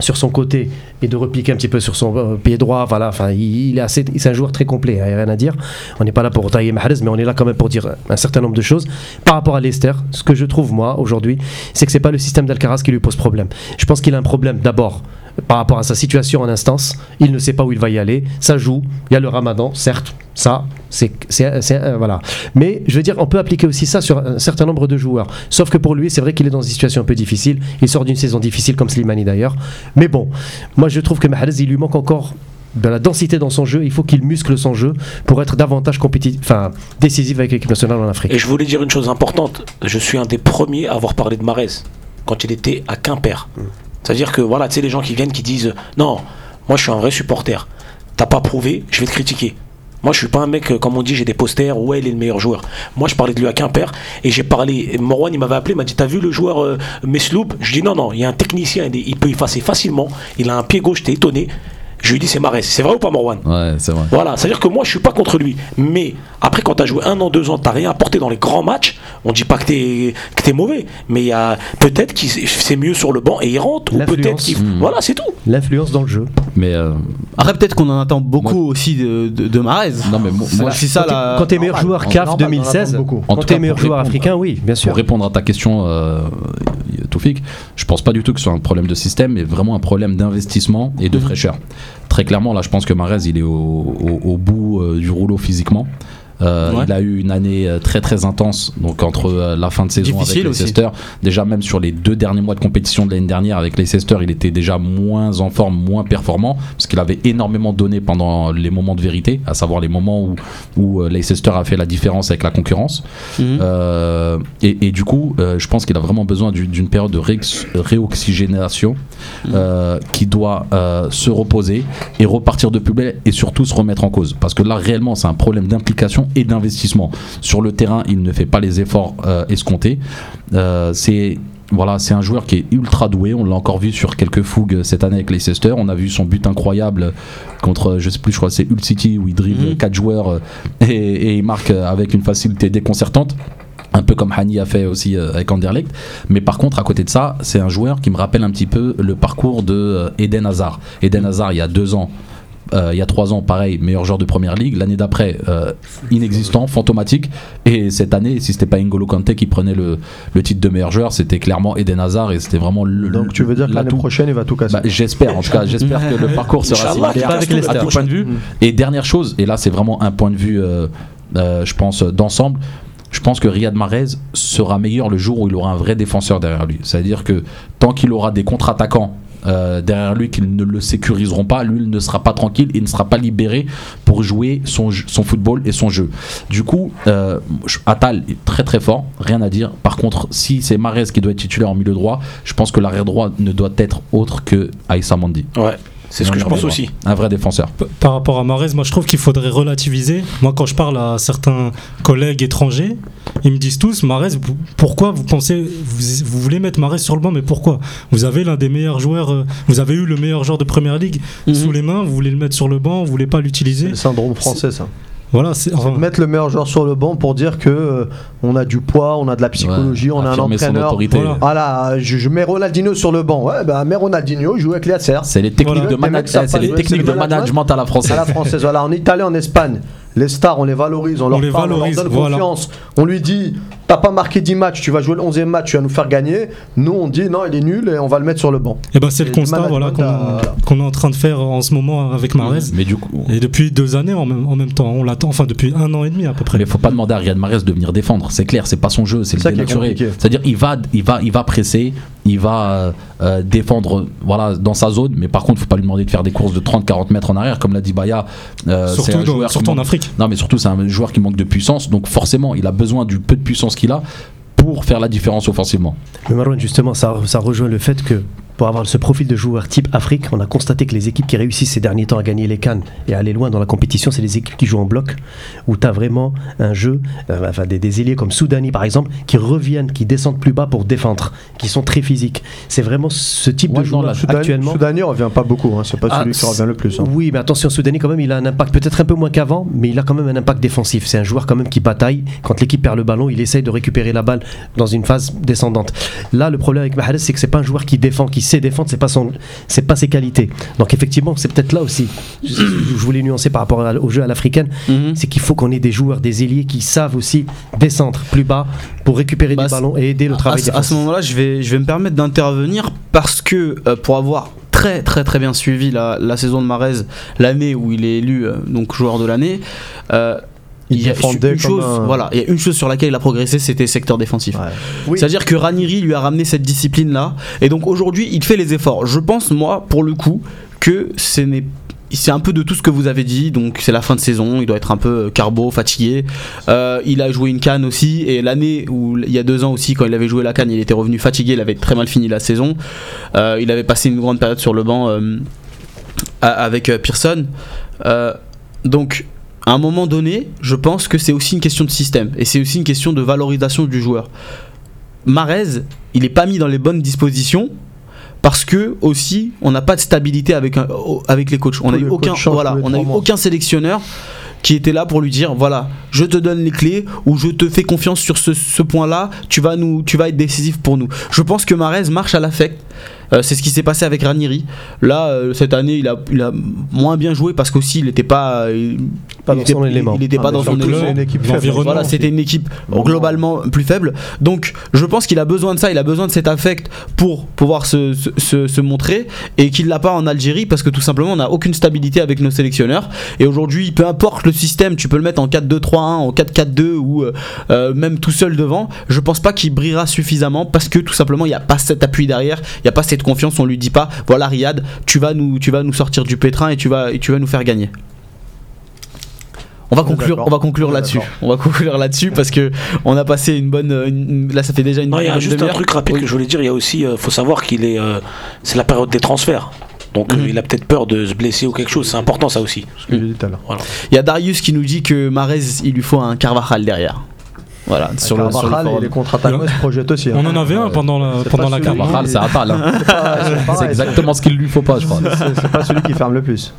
S3: sur son côté et de repliquer un petit peu sur son euh, pied droit. Voilà, enfin, il, est assez, c'est un joueur très complet, il n'y a rien à dire. On n'est pas là pour tailler Mahrez, mais on est là quand même pour dire un certain nombre de choses. Par rapport à Leicester, ce que je trouve moi aujourd'hui, c'est que c'est pas le système d'Alcaraz qui lui pose problème. Je pense qu'il a un problème d'abord par rapport à sa situation en instance. Il ne sait pas où il va y aller. Ça joue. Il y a le Ramadan, certes. Ça, c'est, c'est, c'est- euh, voilà. Mais je veux dire, on peut appliquer aussi ça sur un certain nombre de joueurs. Sauf que pour lui, c'est vrai qu'il est dans une situation un peu difficile. Il sort d'une saison difficile comme Slimani d'ailleurs. Mais bon, moi je trouve que Mahrez, il lui manque encore de la densité dans son jeu. Il faut qu'il muscle son jeu pour être davantage compétitif, enfin décisif avec l'équipe nationale en Afrique.
S6: Et je voulais dire une chose importante. Je suis un des premiers à avoir parlé de Marez quand il était à Quimper. C'est-à-dire que voilà, tu sais, les gens qui viennent qui disent Non, moi je suis un vrai supporter. T'as pas prouvé, je vais te critiquer. Moi, je suis pas un mec, euh, comme on dit, j'ai des posters, ouais, il est le meilleur joueur. Moi, je parlais de lui à Quimper et j'ai parlé. Morwan, il m'avait appelé, il m'a dit T'as vu le joueur euh, Mesloub? Je dis Non, non, il y a un technicien, il il peut effacer facilement. Il a un pied gauche, t'es étonné. Je lui dis C'est Marez. C'est vrai ou pas, Morwan
S2: Ouais, c'est vrai.
S6: voilà, c'est-à-dire que moi je suis pas contre lui. Mais après, quand tu as joué un an, deux ans, tu rien apporté dans les grands matchs, on dit pas que tu es, mauvais. Mais il y a peut-être qu'il c'est mieux sur le banc et il rentre. Ou peut-être qu'il.
S2: Mhm.
S6: Voilà, c'est tout.
S3: L'influence dans le jeu.
S2: Mais euh,
S1: Après, peut-être qu'on en attend beaucoup aussi de, de,
S2: non, mais mo- moi,
S1: c'est ça
S3: quand
S1: la.
S3: t'es- quand t'es meilleur joueur CAF
S5: normal, on en
S3: 2016,
S5: attend beaucoup.
S2: En
S3: quand t'es meilleur joueur africain, oui, bien sûr.
S2: Pour répondre à ta question, euh, Toufik, je pense pas du tout que ce soit un problème de système, mais vraiment un problème d'investissement et de
S1: Mhm.
S2: fraîcheur. Très clairement, là, je pense que Marez, il est au, au- au bout euh, du rouleau physiquement. Euh,
S1: Ouais.
S2: Il a eu une année euh, très très intense, donc entre euh, la fin de saison
S1: Difficile
S2: avec. Leicester, déjà même sur les deux derniers mois de compétition de l'année dernière avec Leicester, il était déjà moins en forme, moins performant, parce qu'il avait énormément donné pendant les moments de vérité, à savoir les moments où, où Leicester a fait la différence avec la concurrence.
S1: Mhm.
S2: Euh, et, et du coup, euh, je pense qu'il a vraiment besoin du- d'une période de réox- réoxygénation euh, qui doit se reposer et repartir de plus belle et surtout se remettre en cause. Parce que là, réellement, c'est un problème d'implication et d'investissement. Sur le terrain, il ne fait pas les efforts euh, escomptés. Euh, c'est voilà, c'est un joueur qui est ultra doué. On l'a encore vu sur quelques fougues cette année avec Leicester. On a vu son but incroyable contre, je sais plus, je crois c'est Hull City où il dribble
S1: Mhm.
S2: quatre joueurs euh, et, et il marque euh, avec une facilité déconcertante. Un peu comme Hani a fait aussi euh, avec Anderlecht. Mais par contre, à côté de ça, c'est un joueur qui me rappelle un petit peu le parcours de euh, Eden Hazard. Eden Hazard, il y a deux ans, euh, il y a trois ans, pareil, meilleur joueur de première ligue. L'année d'après, euh, inexistant, fantomatique. Et cette année, si c'était pas N'Golo Kanté qui prenait le, le titre de meilleur joueur, c'était clairement Eden Hazard et c'était vraiment le.
S5: Donc tu veux dire que l'année prochaine, il va tout casser
S2: Bah, j'espère en tout cas, j'espère que le parcours sera similaire à tout point de vue.
S5: Mm.
S2: Et dernière chose, et là c'est vraiment un point de vue, euh, euh, je pense, d'ensemble. Je pense que Riyad Mahrez sera meilleur le jour où il aura un vrai défenseur derrière lui. C'est-à-dire que tant qu'il aura des contre-attaquants euh, derrière lui qui ne le sécuriseront pas, lui il ne sera pas tranquille, il ne sera pas libéré pour jouer son, son football et son jeu. Du coup, euh, Attal est très très fort, rien à dire. Par contre, si c'est Mahrez qui doit être titulaire en milieu droit, je pense que l'arrière droit ne doit être autre que Aïssa Mandi.
S6: Ouais, c'est ce que je pense aussi.
S2: Un vrai défenseur.
S4: Par rapport à Marez, moi je trouve qu'il faudrait relativiser. Moi quand je parle à certains collègues étrangers, ils me disent tous, Marez, pourquoi vous pensez, vous, vous voulez mettre Marez sur le banc, mais pourquoi? Vous avez l'un des meilleurs joueurs, euh, vous avez eu le meilleur joueur de Première Ligue
S1: Mhm.
S4: sous les mains, vous voulez le mettre sur le banc, vous voulez pas
S5: C'est
S4: l'utiliser
S5: le syndrome français, ça.
S4: Voilà, c'est enfin,
S5: Mettre le meilleur joueur sur le banc pour dire que euh, on a du poids, on a de la psychologie,
S2: Ouais,
S5: on a un entraîneur.
S2: autorité.
S4: Voilà.
S5: Voilà, je, je mets Ronaldinho sur le banc. Ouais, bah, mets Ronaldinho, joue avec les Acer.
S2: C'est les techniques
S4: Voilà.
S2: de,
S5: les
S2: techniques
S5: management.
S2: management à la
S5: à
S2: française.
S5: la française. Voilà, en Italie, en Espagne, les stars, on les valorise, on, leur
S4: les
S5: parle,
S4: valorise,
S5: on leur donne
S4: voilà.
S5: confiance. On lui dit, t'as pas marqué 10 matchs, tu vas jouer le 11e match, tu vas nous faire gagner. Nous, on dit, non, il est nul et on va le mettre sur le banc.
S4: eh ben, c'est le constat voilà, qu'on
S5: à-
S4: est en train de faire en ce moment avec Marez.
S2: Mais du coup,
S4: Et depuis deux années en même, en même temps, on l'attend, enfin depuis un an et demi à peu près.
S2: mais faut pas demander à Riyad Mahrez de venir défendre. C'est clair, c'est pas son jeu, c'est le
S5: ça qui est
S2: dénaturé. C'est-à-dire, il va, il va, il va presser, il va euh, défendre, voilà, dans sa zone. Mais par contre, faut pas lui demander de faire des courses de 30-40 mètres en arrière, comme l'a dit Baya. Euh,
S4: surtout
S2: un
S4: dans-
S2: joueur qui
S4: surtout en Afrique.
S2: Non, mais surtout, c'est un joueur qui manque de puissance. Donc forcément, il a besoin du peu de puissance qu'il a pour faire la différence offensivement.
S3: Mais Marwan, justement, ça, ça rejoint le fait que pour avoir ce profil de joueur type Afrique, on a constaté que les équipes qui réussissent ces derniers temps à gagner les Cannes et à aller loin dans la compétition, c'est les équipes qui jouent en bloc, où tu as vraiment un jeu, euh, enfin des, des ailiers comme Soudani par exemple, qui reviennent, qui descendent plus bas pour défendre, qui sont très physiques. C'est vraiment ce type
S2: Ouais,
S3: de joueur
S5: Soudani,
S3: actuellement.
S5: Soudani revient pas beaucoup, hein, c'est pas
S3: Ah,
S5: celui qui revient le plus. hein.
S3: Oui, mais attention, Soudani, quand même, il a un impact peut-être un peu moins qu'avant, mais il a quand même un impact défensif. C'est un joueur quand même qui bataille. Quand l'équipe perd le ballon, il essaye de récupérer la balle dans une phase descendante. Là, le problème avec Mahrez, c'est que c'est pas un joueur qui défend, qui sait défendre, c'est pas son, c'est pas ses qualités. Donc effectivement, c'est peut-être là aussi. Je, je voulais nuancer par rapport à- au jeu à l'africaine,
S1: Mhm.
S3: c'est qu'il faut qu'on ait des joueurs, des ailiers qui savent aussi descendre plus bas pour récupérer
S1: Bah,
S3: des ballons et aider le
S1: à,
S3: travail
S1: ce- à ce moment-là, je vais, je vais me permettre d'intervenir parce que euh, pour avoir très très très bien suivi la, la saison de Marez, l'année où il est élu euh, donc joueur de l'année, euh,
S5: Il
S1: y a une
S5: comme
S1: chose,
S5: un-
S1: voilà, il y a une chose sur laquelle il a progressé, c'était secteur défensif.
S5: Ouais.
S3: Oui.
S1: C'est-à-dire que Ranieri lui a ramené cette discipline-là, et donc aujourd'hui, il fait les efforts. Je pense, moi, pour le coup, que ce n'est c'est un peu de tout ce que vous avez dit, donc c'est la fin de saison, il doit être un peu euh, carbo, fatigué. Euh, il a joué une canne aussi, et l'année où il y a deux ans aussi, quand il avait joué la canne, il était revenu fatigué, il avait très mal fini la saison. Euh, il avait passé une grande période sur le banc euh, avec Pearson. Euh, donc, à un moment donné, je pense que c'est aussi une question de système, et c'est aussi une question de valorisation du joueur. Marez, il n'est pas mis dans les bonnes dispositions parce que aussi on n'a pas de stabilité avec, un- avec les coachs. On
S5: Tous
S1: a eu aucun, voilà, on a eu aucun sélectionneur qui était là pour lui dire voilà, je te donne les clés ou je te fais confiance sur ce, ce point-là, tu vas nous, tu vas être décisif pour nous. Je pense que Marez marche à l'affect. Euh, c'est ce qui s'est passé avec Ranieri. Là, euh, cette année, il a, il a moins bien joué parce qu'aussi il n'était pas, il,
S3: Pas
S1: il
S3: dans
S1: était-
S3: son élément.
S1: Il n'était pas
S5: Ah,
S1: dans son élément. Voilà, c'était une équipe
S5: Bon.
S1: globalement plus faible. Donc, je pense qu'il a besoin de ça, il a besoin de cet affect pour pouvoir se, se, se- se montrer et qu'il l'a pas en Algérie parce que tout simplement, on n'a aucune stabilité avec nos sélectionneurs. Et aujourd'hui, peu importe le système, tu peux le mettre en 4-2-3-1, en 4-4-2 ou euh, euh, même tout seul devant. Je pense pas qu'il brillera suffisamment parce que tout simplement, il n'y a pas cet appui derrière, il n'y a pas cette confiance. On lui dit pas, voilà, Riyad, tu vas nous, tu vas nous sortir du pétrin et tu vas, et tu vas nous faire gagner. On va
S5: On
S1: conclure, on va conclure là-dessus. On va conclure là-dessus parce que on a passé une bonne, une- là ça fait déjà une.
S6: Non, il y a
S1: bonne
S6: juste un truc rapide
S1: Oui.
S6: que je voulais dire. Il y a aussi, euh, faut savoir qu'il est, euh, c'est la période des transferts. Donc euh,
S1: Mhm.
S6: il a peut-être peur de se blesser ou quelque chose. C'est important ça aussi.
S5: Ce que j'ai dit tout à l'heure.
S1: Il y a Darius qui nous dit que Marez, il lui faut un Carvajal derrière. Voilà, sur le, sur le
S5: et les contre-attaquants se projettent aussi. hein.
S4: On en avait un pendant la, pendant la.
S2: Carvajal, c'est Atal. hein.
S5: C'est
S2: exactement ce qu'il lui faut pas, je crois.
S5: c'est- C'est pas celui qui ferme le plus.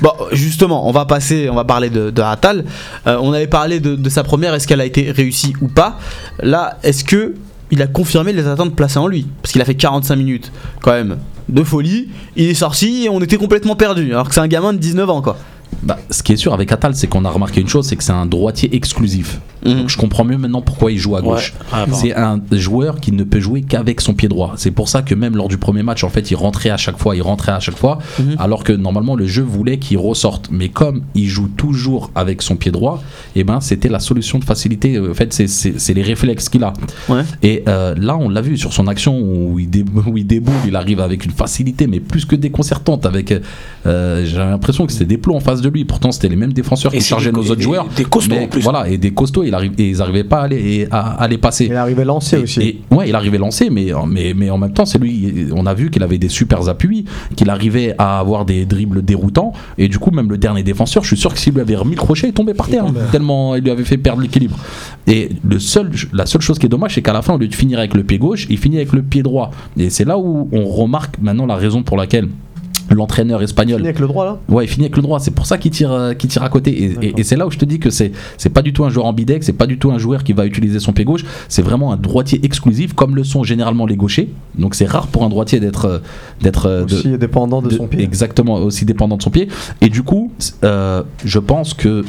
S1: Bon, justement, on va passer, on va parler de, de Atal. Euh, on avait parlé de, de sa première, est-ce qu'elle a été réussie ou pas? Là, est-ce que il a confirmé les attentes placées en lui? Parce qu'il a fait 45 minutes, quand même. de folie. Il est sorti et on était complètement perdu. Alors que c'est un gamin de 19 ans, quoi.
S2: Bah, ce qui est sûr avec Atal, c'est qu'on a remarqué une chose, c'est que c'est un droitier exclusif.
S1: Mhm.
S2: Donc je comprends mieux maintenant pourquoi il joue à gauche.
S6: Ouais. Ah, bon.
S2: C'est un joueur qui ne peut jouer qu'avec son pied droit. C'est pour ça que même lors du premier match, en fait, il rentrait à chaque fois, il rentrait à chaque fois,
S1: Mhm.
S2: alors que normalement le jeu voulait qu'il ressorte. Mais comme il joue toujours avec son pied droit, et ben c'était la solution de facilité. En fait, c'est- c'est c'est les réflexes qu'il a.
S1: Ouais.
S2: Et euh, là, on l'a vu sur son action où il, où il déboule, il arrive avec une facilité, mais plus que déconcertante. Avec, euh, j'ai l'impression que c'était des plots en face de lui. Pourtant, c'était les mêmes défenseurs
S6: Et
S2: qui chargeaient nos autres joueurs.
S6: des costauds
S2: Mais
S6: en plus.
S2: Voilà, et des costauds, il arrive, et ils n'arrivaient pas à les, à, à les passer.
S5: Il arrivé lancé
S2: Et-
S5: aussi.
S2: et- ouais, il arrivait lancé, mais, mais, mais en même temps, c'est lui. On a vu qu'il avait des super appuis, qu'il arrivait à avoir des dribbles déroutants. Et du coup, même le dernier défenseur, je suis sûr que s'il lui avait remis le crochet, il tombait par terre. hein, tellement il lui avait fait perdre l'équilibre. Et le seul, la seule chose qui est dommage, c'est qu'à la fin, au lieu de finir avec le pied gauche, il finit avec le pied droit. Et c'est là où on remarque maintenant la raison pour laquelle l'entraîneur espagnol
S5: Fini avec le droit là?
S2: Ouais, il finit avec le droit. C'est pour ça qu'il tire, euh, qu'il tire à côté. Et, et-
S5: D'accord.
S2: et c'est là où je te dis que c'est, pas du tout un joueur ambidex, c'est pas du tout un joueur qui va utiliser son pied gauche. C'est vraiment un droitier exclusif, comme le sont généralement les gauchers. Donc c'est rare pour un droitier d'être, euh, euh, de-
S5: Aussi dépendant de,
S2: de-
S5: son pied.
S2: Exactement, aussi dépendant de son pied. Et du coup, euh, je pense que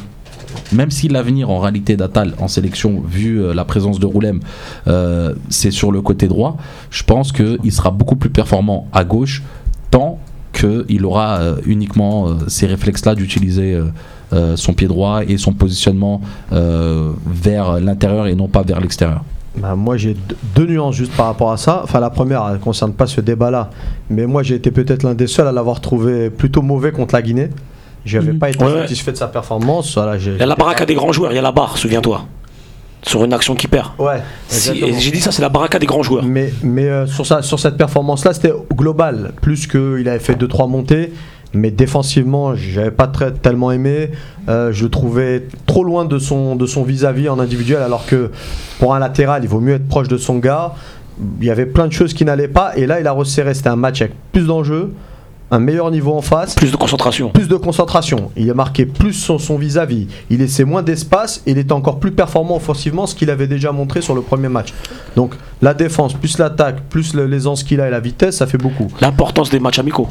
S2: même si l'avenir en réalité d'Atal en sélection, vu euh, la présence de Roulem, euh, c'est sur le côté droit, je pense qu'il sera beaucoup plus performant à gauche, qu'il aura euh, uniquement euh, ces réflexes-là d'utiliser euh, euh, son pied droit et son positionnement euh, vers l'intérieur et non pas vers l'extérieur.
S5: Bah, moi j'ai deux- nuances juste par rapport à ça. Enfin la première elle ne concerne pas ce débat-là, mais moi j'ai été peut-être l'un des seuls à l'avoir trouvé plutôt mauvais contre la Guinée. J'avais
S1: Mhm.
S5: pas été
S6: Ouais, ouais.
S5: satisfait de sa performance. Voilà, j'ai-
S6: Il y a la baraque des grands joueurs, il y a la barre, souviens-toi. Sur une action qui perd.
S5: Ouais.
S6: Si- J'ai dit ça, c'est la baraque des grands joueurs.
S5: Mais, mais euh, sur, ça, sur cette performance-là, c'était global. Plus qu'il avait fait 2-3 montées. Mais défensivement, j'avais pas très, tellement aimé. Euh, je le trouvais trop loin de son de son vis-à-vis en individuel, alors que pour un latéral, il vaut mieux être proche de son gars. Il y avait plein de choses qui n'allaient pas. Et là, il a resserré. C'était un match avec plus d'enjeux, un meilleur niveau en face
S6: Plus de concentration.
S5: plus de concentration, il a marqué plus son son vis-à-vis, il laissait moins d'espace et il était encore plus performant offensivement, ce qu'il avait déjà montré sur le premier match. Donc la défense, plus l'attaque, plus l'aisance qu'il a et la vitesse, ça fait beaucoup.
S6: L'importance des matchs amicaux.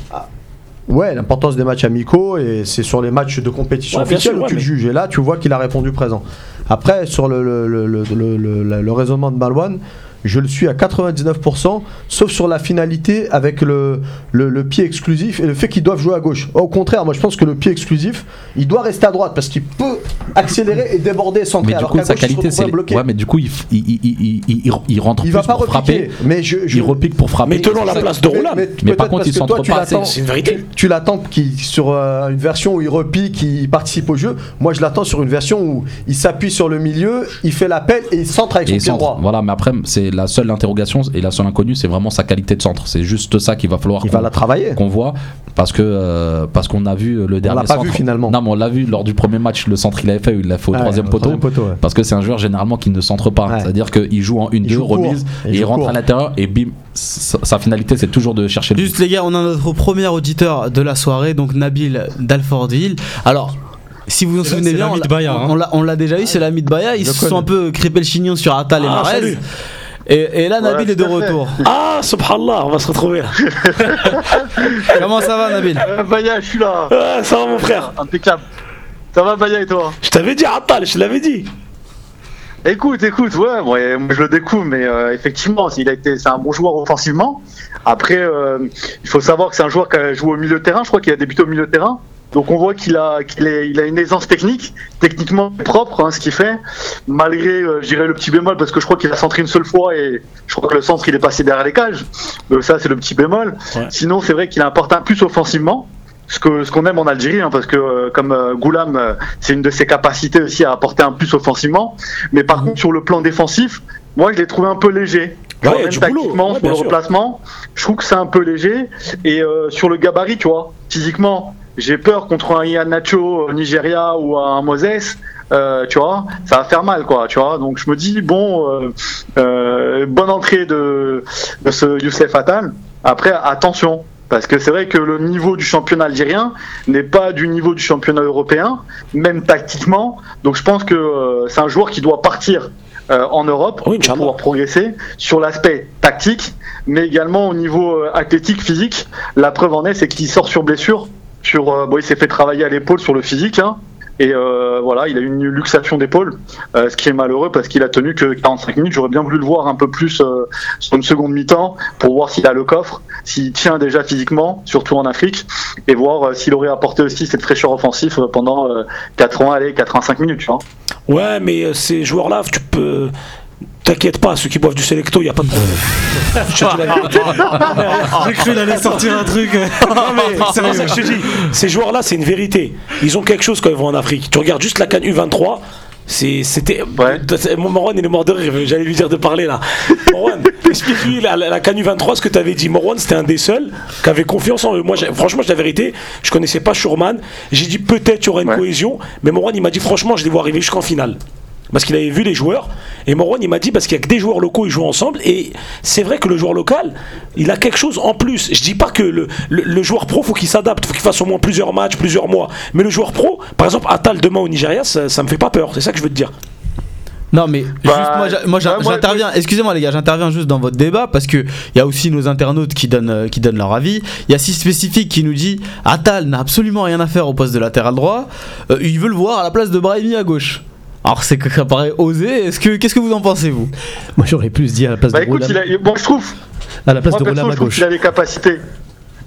S5: Ouais, l'importance des matchs amicaux et c'est sur les matchs de compétition
S6: Ouais,
S5: officielle
S6: sûr,
S5: où
S6: ouais,
S5: tu le juges. Et là, tu vois qu'il a répondu présent. Après, sur le raisonnement de Malouane, je le suis à 99%, sauf sur la finalité avec le, le, le pied exclusif et le fait qu'ils doivent jouer à gauche. Au contraire, moi je pense que le pied exclusif, il doit rester à droite parce qu'il peut accélérer et déborder centrer.
S2: Mais du
S5: alors
S2: coup, sa
S5: gauche,
S2: qualité, c'est.
S5: bloqué.
S2: Ouais, mais du coup, il, il, il, il, il- rentre
S5: il
S2: plus
S5: va pas
S2: pour frapper.
S5: repiquer. Mais je, je-
S2: Il repique pour frapper.
S6: Mais tenons la place de Roland.
S2: Mais par contre, il
S5: que
S2: centre
S5: toi, tu
S2: pas
S6: C'est une vérité.
S5: Tu l'attends sur euh, une version où il repique, il participe au jeu. Moi, je l'attends sur une version où il s'appuie sur le milieu, il fait l'appel et il centre avec
S2: Et
S5: son pied droit.
S2: Voilà, mais après, c'est la seule interrogation et la seule inconnue, c'est vraiment sa qualité de centre. C'est juste ça qu'il va falloir
S5: Il
S2: qu'on
S5: va la travailler.
S2: qu'on voit parce que euh, parce qu'on a vu le dernier
S5: l'a pas
S2: centre.
S5: vu, finalement.
S2: Non, mais on l'a vu lors du premier match, le centre qu'il avait fait, il l'a fait au
S5: Ouais,
S2: troisième
S5: au
S2: poteau.
S5: troisième poteau, ouais.
S2: Parce que c'est un joueur généralement qui ne centre pas.
S5: Ouais.
S2: C'est-à-dire qu'il joue en 1-2,
S5: joue court.
S2: remise,
S5: Il
S2: et il
S5: joue
S2: rentre
S5: court.
S2: à l'intérieur et bim, sa, sa finalité c'est toujours de chercher le
S1: Juste les gars, on a notre premier auditeur de la soirée, donc Nabil d'Alfordville. Alors, si vous vous
S4: C'est
S1: souvenez
S4: c'est
S1: bien, on l'a-
S4: hein.
S1: on l'a- on l'a déjà eu, c'est l'ami de Baya. Ils se sont un peu crépé le chignon sur Atal et
S6: Ah,
S1: Marez. Et, et là,
S7: Ouais,
S1: Nabil est de retour.
S6: Ah, subhanallah, on va se retrouver là.
S1: Comment ça va, Nabil?
S7: Euh, Baya, je suis là.
S6: Ah, ça va, mon frère.
S7: Impeccable. Ça va, Baya, et toi?
S6: Je t'avais dit, Attal, je te l'avais dit.
S7: Écoute, écoute, ouais, moi, moi, je le découvre, mais euh, effectivement, il a été, c'est un bon joueur offensivement. Après, euh, il faut savoir que c'est un joueur qui a joué au milieu de terrain. Je crois qu'il a débuté au milieu de terrain. Donc on voit qu'il a, qu'il est, il a une aisance technique, techniquement propre, hein, ce qu'il fait. Malgré, euh, je dirais le petit bémol, parce que je crois qu'il a centré une seule fois et je crois que le centre il est passé derrière les cages. Donc ça c'est le petit bémol.
S6: Ouais.
S7: Sinon c'est vrai qu'il apporte un plus offensivement. Ce que ce qu'on aime en Algérie, hein, parce que euh, comme euh, Goulam, euh, c'est une de ses capacités aussi à apporter un plus offensivement. Mais par contre sur le plan défensif, moi je l'ai trouvé un peu léger.
S6: Ouais,
S7: même tactiquement,
S6: Ouais,
S7: sur le
S6: sûr.
S7: replacement, je trouve que c'est un peu léger. Et sur le gabarit, tu vois, physiquement, j'ai peur contre un Ian Nacho au Nigeria ou un Moses. euh, tu vois, ça va faire mal, quoi, tu vois. Donc je me dis, bon, euh, euh, bonne entrée de, de ce Youssef Attal. Après, attention, parce que c'est vrai que le niveau du championnat algérien n'est pas du niveau du championnat européen, même tactiquement. Donc je pense que euh, c'est un joueur qui doit partir euh, en Europe
S6: Oui,
S7: pour pouvoir progresser sur l'aspect tactique, mais également au niveau euh, athlétique, physique. La preuve en est, c'est qu'il sort sur blessure. Sur, euh, il s'est fait travailler à l'épaule sur le physique. hein, et euh, voilà, il a eu une luxation d'épaule, euh, ce qui est malheureux parce qu'il a tenu que 45 minutes. J'aurais bien voulu le voir un peu plus sur une seconde mi-temps pour voir s'il a le coffre, s'il tient déjà physiquement, surtout en Afrique, et voir s'il aurait apporté aussi cette fraîcheur offensive pendant euh, 80, allez, 85 minutes.
S6: Ouais, mais ces joueurs-là, tu peux. T'inquiète pas, ceux qui boivent du Selecto, il a pas de problème.
S4: J'ai cru qu'il allait sortir un truc.
S6: C'est pour ça que je te dis, ces joueurs-là, c'est une vérité. Ils ont quelque chose quand ils vont en Afrique. Tu regardes juste la canne U23. c'est- C'était.
S7: Ouais.
S6: Morwan, il est mort de rire. J'allais lui dire de parler là. Morwan, explique-lui la, la, la canne U23, ce que tu avais dit. Morwan, c'était un des seuls qui avait confiance en eux. Moi, franchement, la vérité, je connaissais pas Schurman. J'ai dit peut-être il y aura une
S7: Ouais.
S6: cohésion. Mais Morwan, il m'a dit franchement, je les vois arriver jusqu'en finale. Parce qu'il avait vu les joueurs. Et Morwan, il m'a dit parce qu'il y a que des joueurs locaux, ils jouent ensemble. Et c'est vrai que le joueur local, il a quelque chose en plus. Je dis pas que le, le, le joueur pro, faut qu'il s'adapte, faut qu'il fasse au moins plusieurs matchs, plusieurs mois. Mais le joueur pro, par exemple, Atal demain au Nigeria, ça, ça me fait pas peur. C'est ça que je veux te dire.
S1: Non mais
S7: Bah,
S1: juste moi, j'interviens. Excusez-moi les gars, j'interviens juste dans votre débat parce que il y a aussi nos internautes qui donnent euh, qui donnent leur avis. Il y a si spécifique qui nous dit Atal n'a absolument rien à faire au poste de latéral droit. Euh, il veut le voir à la place de Brahimi à gauche. Alors c'est que ça paraît osé. Est-ce que qu'est-ce que vous en pensez vous?
S3: Moi j'aurais plus dit à la place
S7: Bah
S3: de
S7: écoute,
S3: Roulam,
S7: il a- moi je trouve,
S3: à la place
S7: moi
S3: de
S7: perso,
S3: Roulam
S7: je
S3: à
S7: trouve
S3: gauche.
S7: qu'il a les capacités.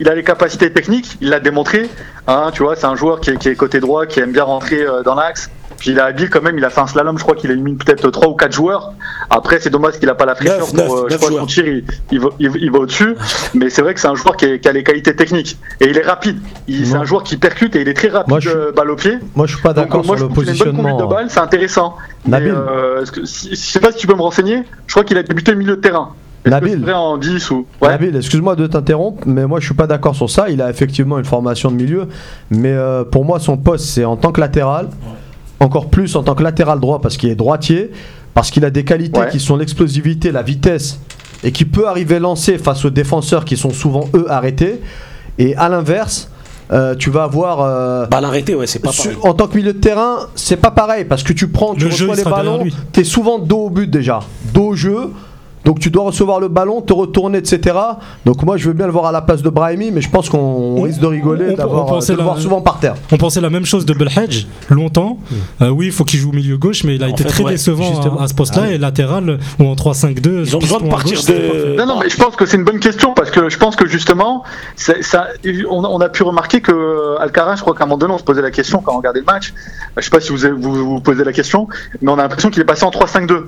S7: Il a les capacités techniques, il l'a démontré. Hein, tu vois, c'est un joueur qui est, qui est côté droit, qui aime bien rentrer euh, dans l'axe. Puis il est habile quand même, il a fait un slalom, je crois qu'il a mis peut-être 3 ou 4 joueurs. Après, c'est dommage qu'il n'a pas la fraîcheur pour. euh, je crois son tir, il, il va, il- il va au-dessus. Mais c'est vrai que c'est un joueur qui, est- qui a les qualités techniques. Et il est rapide. C'est un joueur qui percute et il est très rapide,
S5: Moi, je
S7: euh, balle au pied.
S5: Moi, je suis pas d'accord
S7: moi,
S5: sur
S7: je
S5: le
S7: a une bonne conduite de
S5: positionnement.
S7: balle, c'est intéressant. Mais,
S5: Nabil.
S7: euh, que- si- je sais pas si tu peux me renseigner, je crois qu'il a débuté milieu de terrain.
S5: Nabil.
S7: en 10 ou. Ouais.
S5: Nabil, excuse-moi de t'interrompre, mais moi je suis pas d'accord sur ça. Il a effectivement une formation de milieu, mais euh, pour moi son poste c'est en tant que latéral, encore plus en tant que latéral droit parce qu'il est droitier, parce qu'il a des qualités
S7: Ouais.
S5: qui sont l'explosivité, la vitesse, et qui peut arriver lancé face aux défenseurs qui sont souvent eux arrêtés. Et à l'inverse, euh, tu vas avoir euh,
S6: Balle arrêtée, ouais, c'est pas
S5: sur-
S6: pareil.
S5: en tant que milieu de terrain, c'est pas pareil parce que tu prends, tu
S4: Le
S5: reçois les ballons, t'es souvent dos au but déjà, dos au jeu. Donc tu dois recevoir le ballon, te retourner, etc. Donc moi je veux bien le voir à la place de Brahimi, mais je pense qu'on
S4: On-
S5: risque de rigoler d'avoir
S4: pensait
S5: de le voir souvent par terre.
S4: On pensait la même chose de Belhadj longtemps. Euh, oui, il faut qu'il joue milieu gauche, mais il a
S6: En
S4: été
S6: fait,
S4: très
S6: ouais,
S4: décevant
S5: justement.
S4: à, à ce poste-là. Et latéral ou en 3-5-2.
S6: Ils ont besoin de partir
S4: gauche,
S6: de.
S7: Non, non, mais je pense que c'est une bonne question parce que je pense que justement, ça, on, a- on a pu remarquer que Alcaraz, je crois qu'à un moment donné, on se posait la question quand on regardait le match. Je sais pas si vous, vous posez la question, mais on a l'impression qu'il est passé en 3-5-2.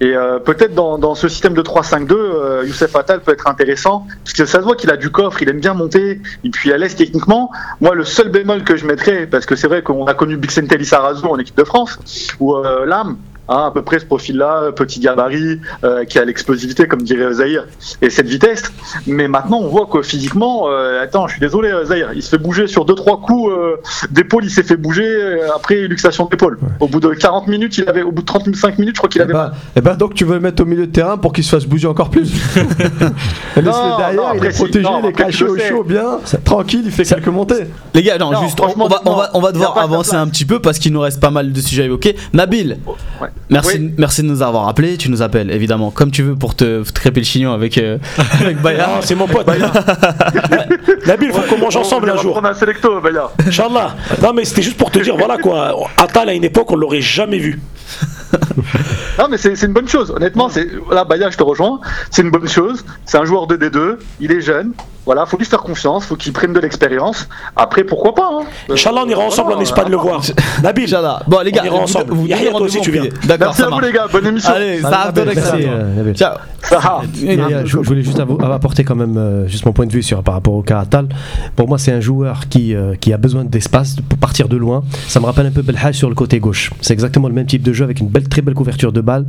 S7: Et euh, peut-être dans, dans ce système de 3-5-2, euh, Youssef Attal peut être intéressant parce que ça se voit qu'il a du coffre, il aime bien monter, et puis à l'aise techniquement. Moi, le seul bémol que je mettrais, parce que c'est vrai qu'on a connu Bixentelli Sarazo en équipe de France, ou euh, Lam, hein, à peu près ce profil-là, petit gabarit, euh, qui a l'explosivité, comme dirait Zahir, et cette vitesse. Mais maintenant, on voit que physiquement, euh, attends, je suis désolé, euh, Zahir, il se fait bouger sur 2-3 coups euh, d'épaule, il s'est fait bouger euh, après luxation d'épaule. Au bout de 40 minutes, il avait, au bout de 35 minutes, je crois qu'il
S5: Et
S7: avait mal.
S5: bah, et bah donc tu veux le mettre au milieu de terrain pour qu'il se fasse bouger encore plus?
S7: Non,
S5: derrière,
S7: non,
S5: il est protégé,
S7: non,
S5: il est caché au chaud, bien, tranquille, il fait quelques montées.
S1: Les gars, non,
S7: Non,
S1: juste, on,
S7: franchement,
S1: on va, on, va, on va
S7: non,
S1: devoir avancer un petit peu parce qu'il nous reste pas mal de sujets à évoquer. Nabil,
S7: Ouais.
S1: Merci,
S7: Oui.
S1: merci de nous avoir appelés. Tu nous appelles évidemment comme tu veux pour te, te crêper le chignon avec, euh, avec Bayard.
S6: C'est mon pote. Nabil, faut qu'on mange ensemble un jour.
S7: On a un sélecto, Bayard.
S6: Inch'Allah. Non, mais c'était juste pour te dire, voilà quoi. Atal, à une époque, on l'aurait jamais vu.
S7: Non, mais c'est une bonne chose. Honnêtement, c'est là, Baya, je te rejoins. C'est une bonne chose. C'est un joueur de D2. Il est jeune. Voilà, faut lui faire confiance. Faut qu'il prenne de l'expérience. Après, pourquoi pas hein.
S6: Inch'Allah, on ira
S7: Euh,
S6: ensemble
S7: voilà,
S6: en Espagne le voir. Nabil,
S1: Inch'Allah. Bon, les gars,
S6: On ira
S1: vous,
S6: ensemble.
S1: vous,
S6: Yahya,
S1: vous
S6: toi aussi, tu viens.
S1: D'accord,
S7: Merci
S1: ça
S7: à vous, les gars. Bonne émission.
S1: Allez, ça
S5: merci,
S1: excellent.
S5: euh.
S1: Ciao.
S7: Ah.
S3: Euh, je, je voulais juste apporter quand même euh, juste mon point de vue sur par rapport au cas Atal. Pour moi, c'est un joueur qui, euh, qui a besoin d'espace pour partir de loin. Ça me rappelle un peu Belhaj sur le côté gauche. C'est exactement le même type de jeu avec une belle, très belle couverture de balle,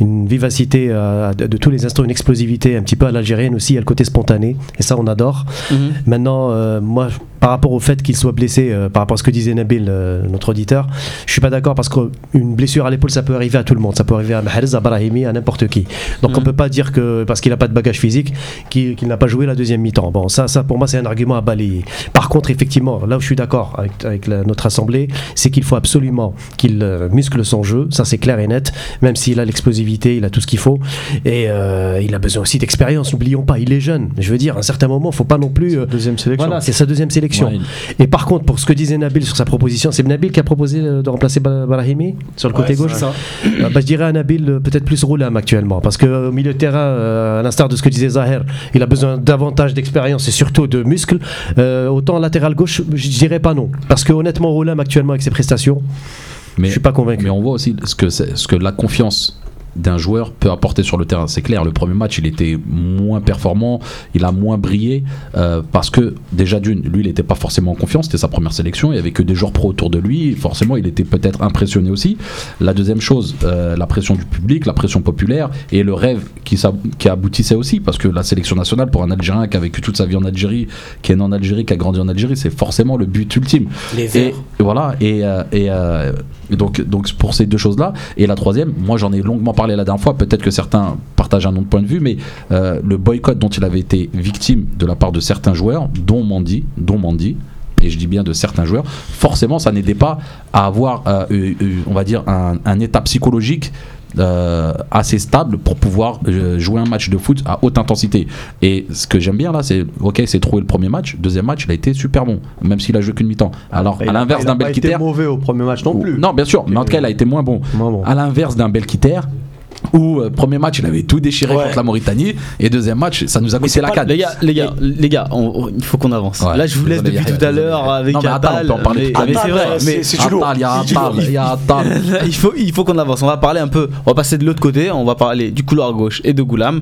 S3: une vivacité euh, de, de tous les instants, une explosivité un petit peu à l'algérienne aussi, il y a le côté spontané et ça on adore.
S1: Mhm.
S3: Maintenant, euh, moi, par rapport au fait qu'il soit blessé, euh, par rapport à ce que disait Nabil, euh, notre auditeur, je suis pas d'accord parce qu'une blessure à l'épaule, ça peut arriver à tout le monde. Ça peut arriver à Mahrez, à Brahimi, à n'importe qui. Donc on
S1: Mhm.
S3: peut pas dire que parce qu'il n'a pas de bagage physique, qu'il n'a pas joué la deuxième mi-temps. Bon, ça, ça pour moi, c'est un argument à balayer. Par contre, effectivement, là où je suis d'accord avec, avec la- notre assemblée, c'est qu'il faut absolument qu'il euh, muscle son jeu. Ça, c'est clair et net. Même s'il a l'explosivité, il a tout ce qu'il faut. Et il a besoin aussi d'expérience. N'oublions pas, il est jeune. Je veux dire, à un certain moment, faut pas non plus.
S5: Deuxième sélection.
S3: voilà, c'est sa deuxième sélection.
S2: Ouais,
S3: Et par contre, pour ce que disait Nabil sur sa proposition, c'est Nabil qui a proposé euh, de remplacer Ba- Brahimi sur le côté gauche.
S4: ça.
S3: Euh, bah, je dirais à Nabil euh, peut-être plus Roulam actuellement, parce qu'au milieu de terrain, euh, à l'instar de ce que disait Zahir, il a besoin davantage d'expérience et surtout de muscles. Euh, autant latéral gauche, je dirais pas non, parce que honnêtement Roulam actuellement avec ses prestations,
S2: mais,
S3: je suis pas convaincu.
S2: mais on voit aussi que, ce que la confiance d'un joueur peut apporter sur le terrain. C'est clair, le premier match, il était moins performant, il a moins brillé, euh, parce que déjà d'une, lui, il n'était pas forcément en confiance, c'était sa première sélection, il n'y avait que des joueurs pro autour de lui, forcément, il était peut-être impressionné aussi. La deuxième chose, euh, la pression du public, la pression populaire, et le rêve qui, qui aboutissait aussi, parce que la sélection nationale, pour un Algérien qui a vécu toute sa vie en Algérie, qui est né en Algérie, qui a grandi en Algérie, c'est forcément le but ultime.
S6: Les
S2: Et,
S6: verts.
S2: et voilà, et, euh, et, euh, et donc, donc pour ces deux choses-là. Et la troisième, moi j'en ai longuement parlé la dernière fois, peut-être que certains partagent un autre point de vue, mais euh, le boycott dont il avait été victime de la part de certains joueurs, dont Mandy, dont Mandy, et je dis bien de certains joueurs, forcément ça n'aidait pas à avoir, euh, euh, on va dire, un état psychologique euh, assez stable pour pouvoir euh, jouer un match de foot à haute intensité. Et ce que j'aime bien là, c'est ok, c'est trouvé le premier match, deuxième match, il a été super bon, même s'il a joué qu'une mi-temps. Alors à l'inverse d'un Belkiter,
S5: mauvais au premier match non plus.
S2: non, bien sûr, mais en tout cas, il a été moins bon.
S5: Moins bon.
S2: À l'inverse d'un Belkiter, où euh, premier match, il avait tout déchiré
S6: Ouais.
S2: contre la Mauritanie, et deuxième match, ça nous a coûté
S6: c'est
S2: la canne.
S1: Les gars, les gars, les gars, il faut qu'on avance.
S2: Ouais,
S1: Là, je vous laisse depuis tout à l'heure avec
S2: Non, mais attends,
S1: Attal,
S2: on peut en parler
S1: mais,
S2: à
S1: mais c'est vrai. Mais
S6: c'est du lourd.
S2: Attal, il y a il y a Attal.
S1: il faut, il faut qu'on avance. On va parler un peu. On va passer de l'autre côté. On va parler du couloir gauche et de Goulam.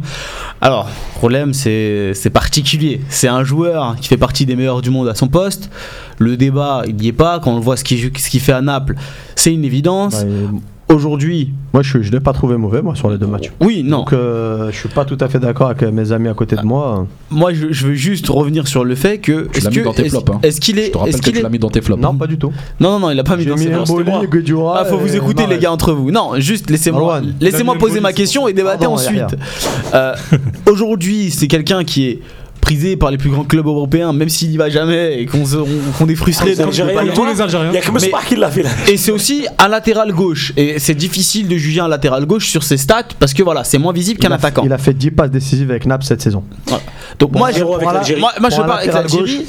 S1: Alors, problème, c'est c'est particulier. C'est un joueur qui fait partie des meilleurs du monde à son poste. Le débat, il n'y est pas. Quand on voit ce qu'il ce qu'il fait à Naples, c'est une évidence.
S5: Ouais,
S1: Aujourd'hui,
S5: moi, je ne l'ai pas trouvé mauvais moi sur les deux matchs.
S1: oui, non.
S5: Donc, euh, je suis pas tout à fait d'accord avec mes amis à côté de moi.
S1: Moi, je, je veux juste revenir sur le fait que.
S2: Tu
S1: Est-ce
S2: l'as mis
S1: que-
S2: dans tes
S1: est-ce-
S2: flops, hein.
S1: Est-ce qu'il est.
S2: Je te rappelle
S1: est-ce
S2: que
S1: qu'il
S2: tu
S1: est-
S2: l'as mis dans tes flops.
S5: Non, pas du tout.
S1: Non, non, non, il a pas mis dans
S5: mis
S1: ses
S5: un
S1: flops. Ah, faut
S5: et
S1: vous écouter les gars entre vous. Non, juste laissez-moi
S5: Daniel
S1: poser ma question et débattez ensuite. Euh, Aujourd'hui, c'est quelqu'un qui est prisé par les plus grands clubs européens, même s'il y va jamais et qu'on est frustré.
S6: Les Algériens.
S4: Tous les Algériens.
S6: Il y a que
S1: Mais-
S6: qui l'a fait là.
S1: Et c'est aussi un latéral gauche. Et c'est difficile de juger un latéral gauche sur ses stats parce que voilà, c'est moins visible qu'un attaquant.
S5: Il a fait 10 passes décisives avec Naples cette saison.
S1: Donc moi, je, moi, je parle avec l'Algérie.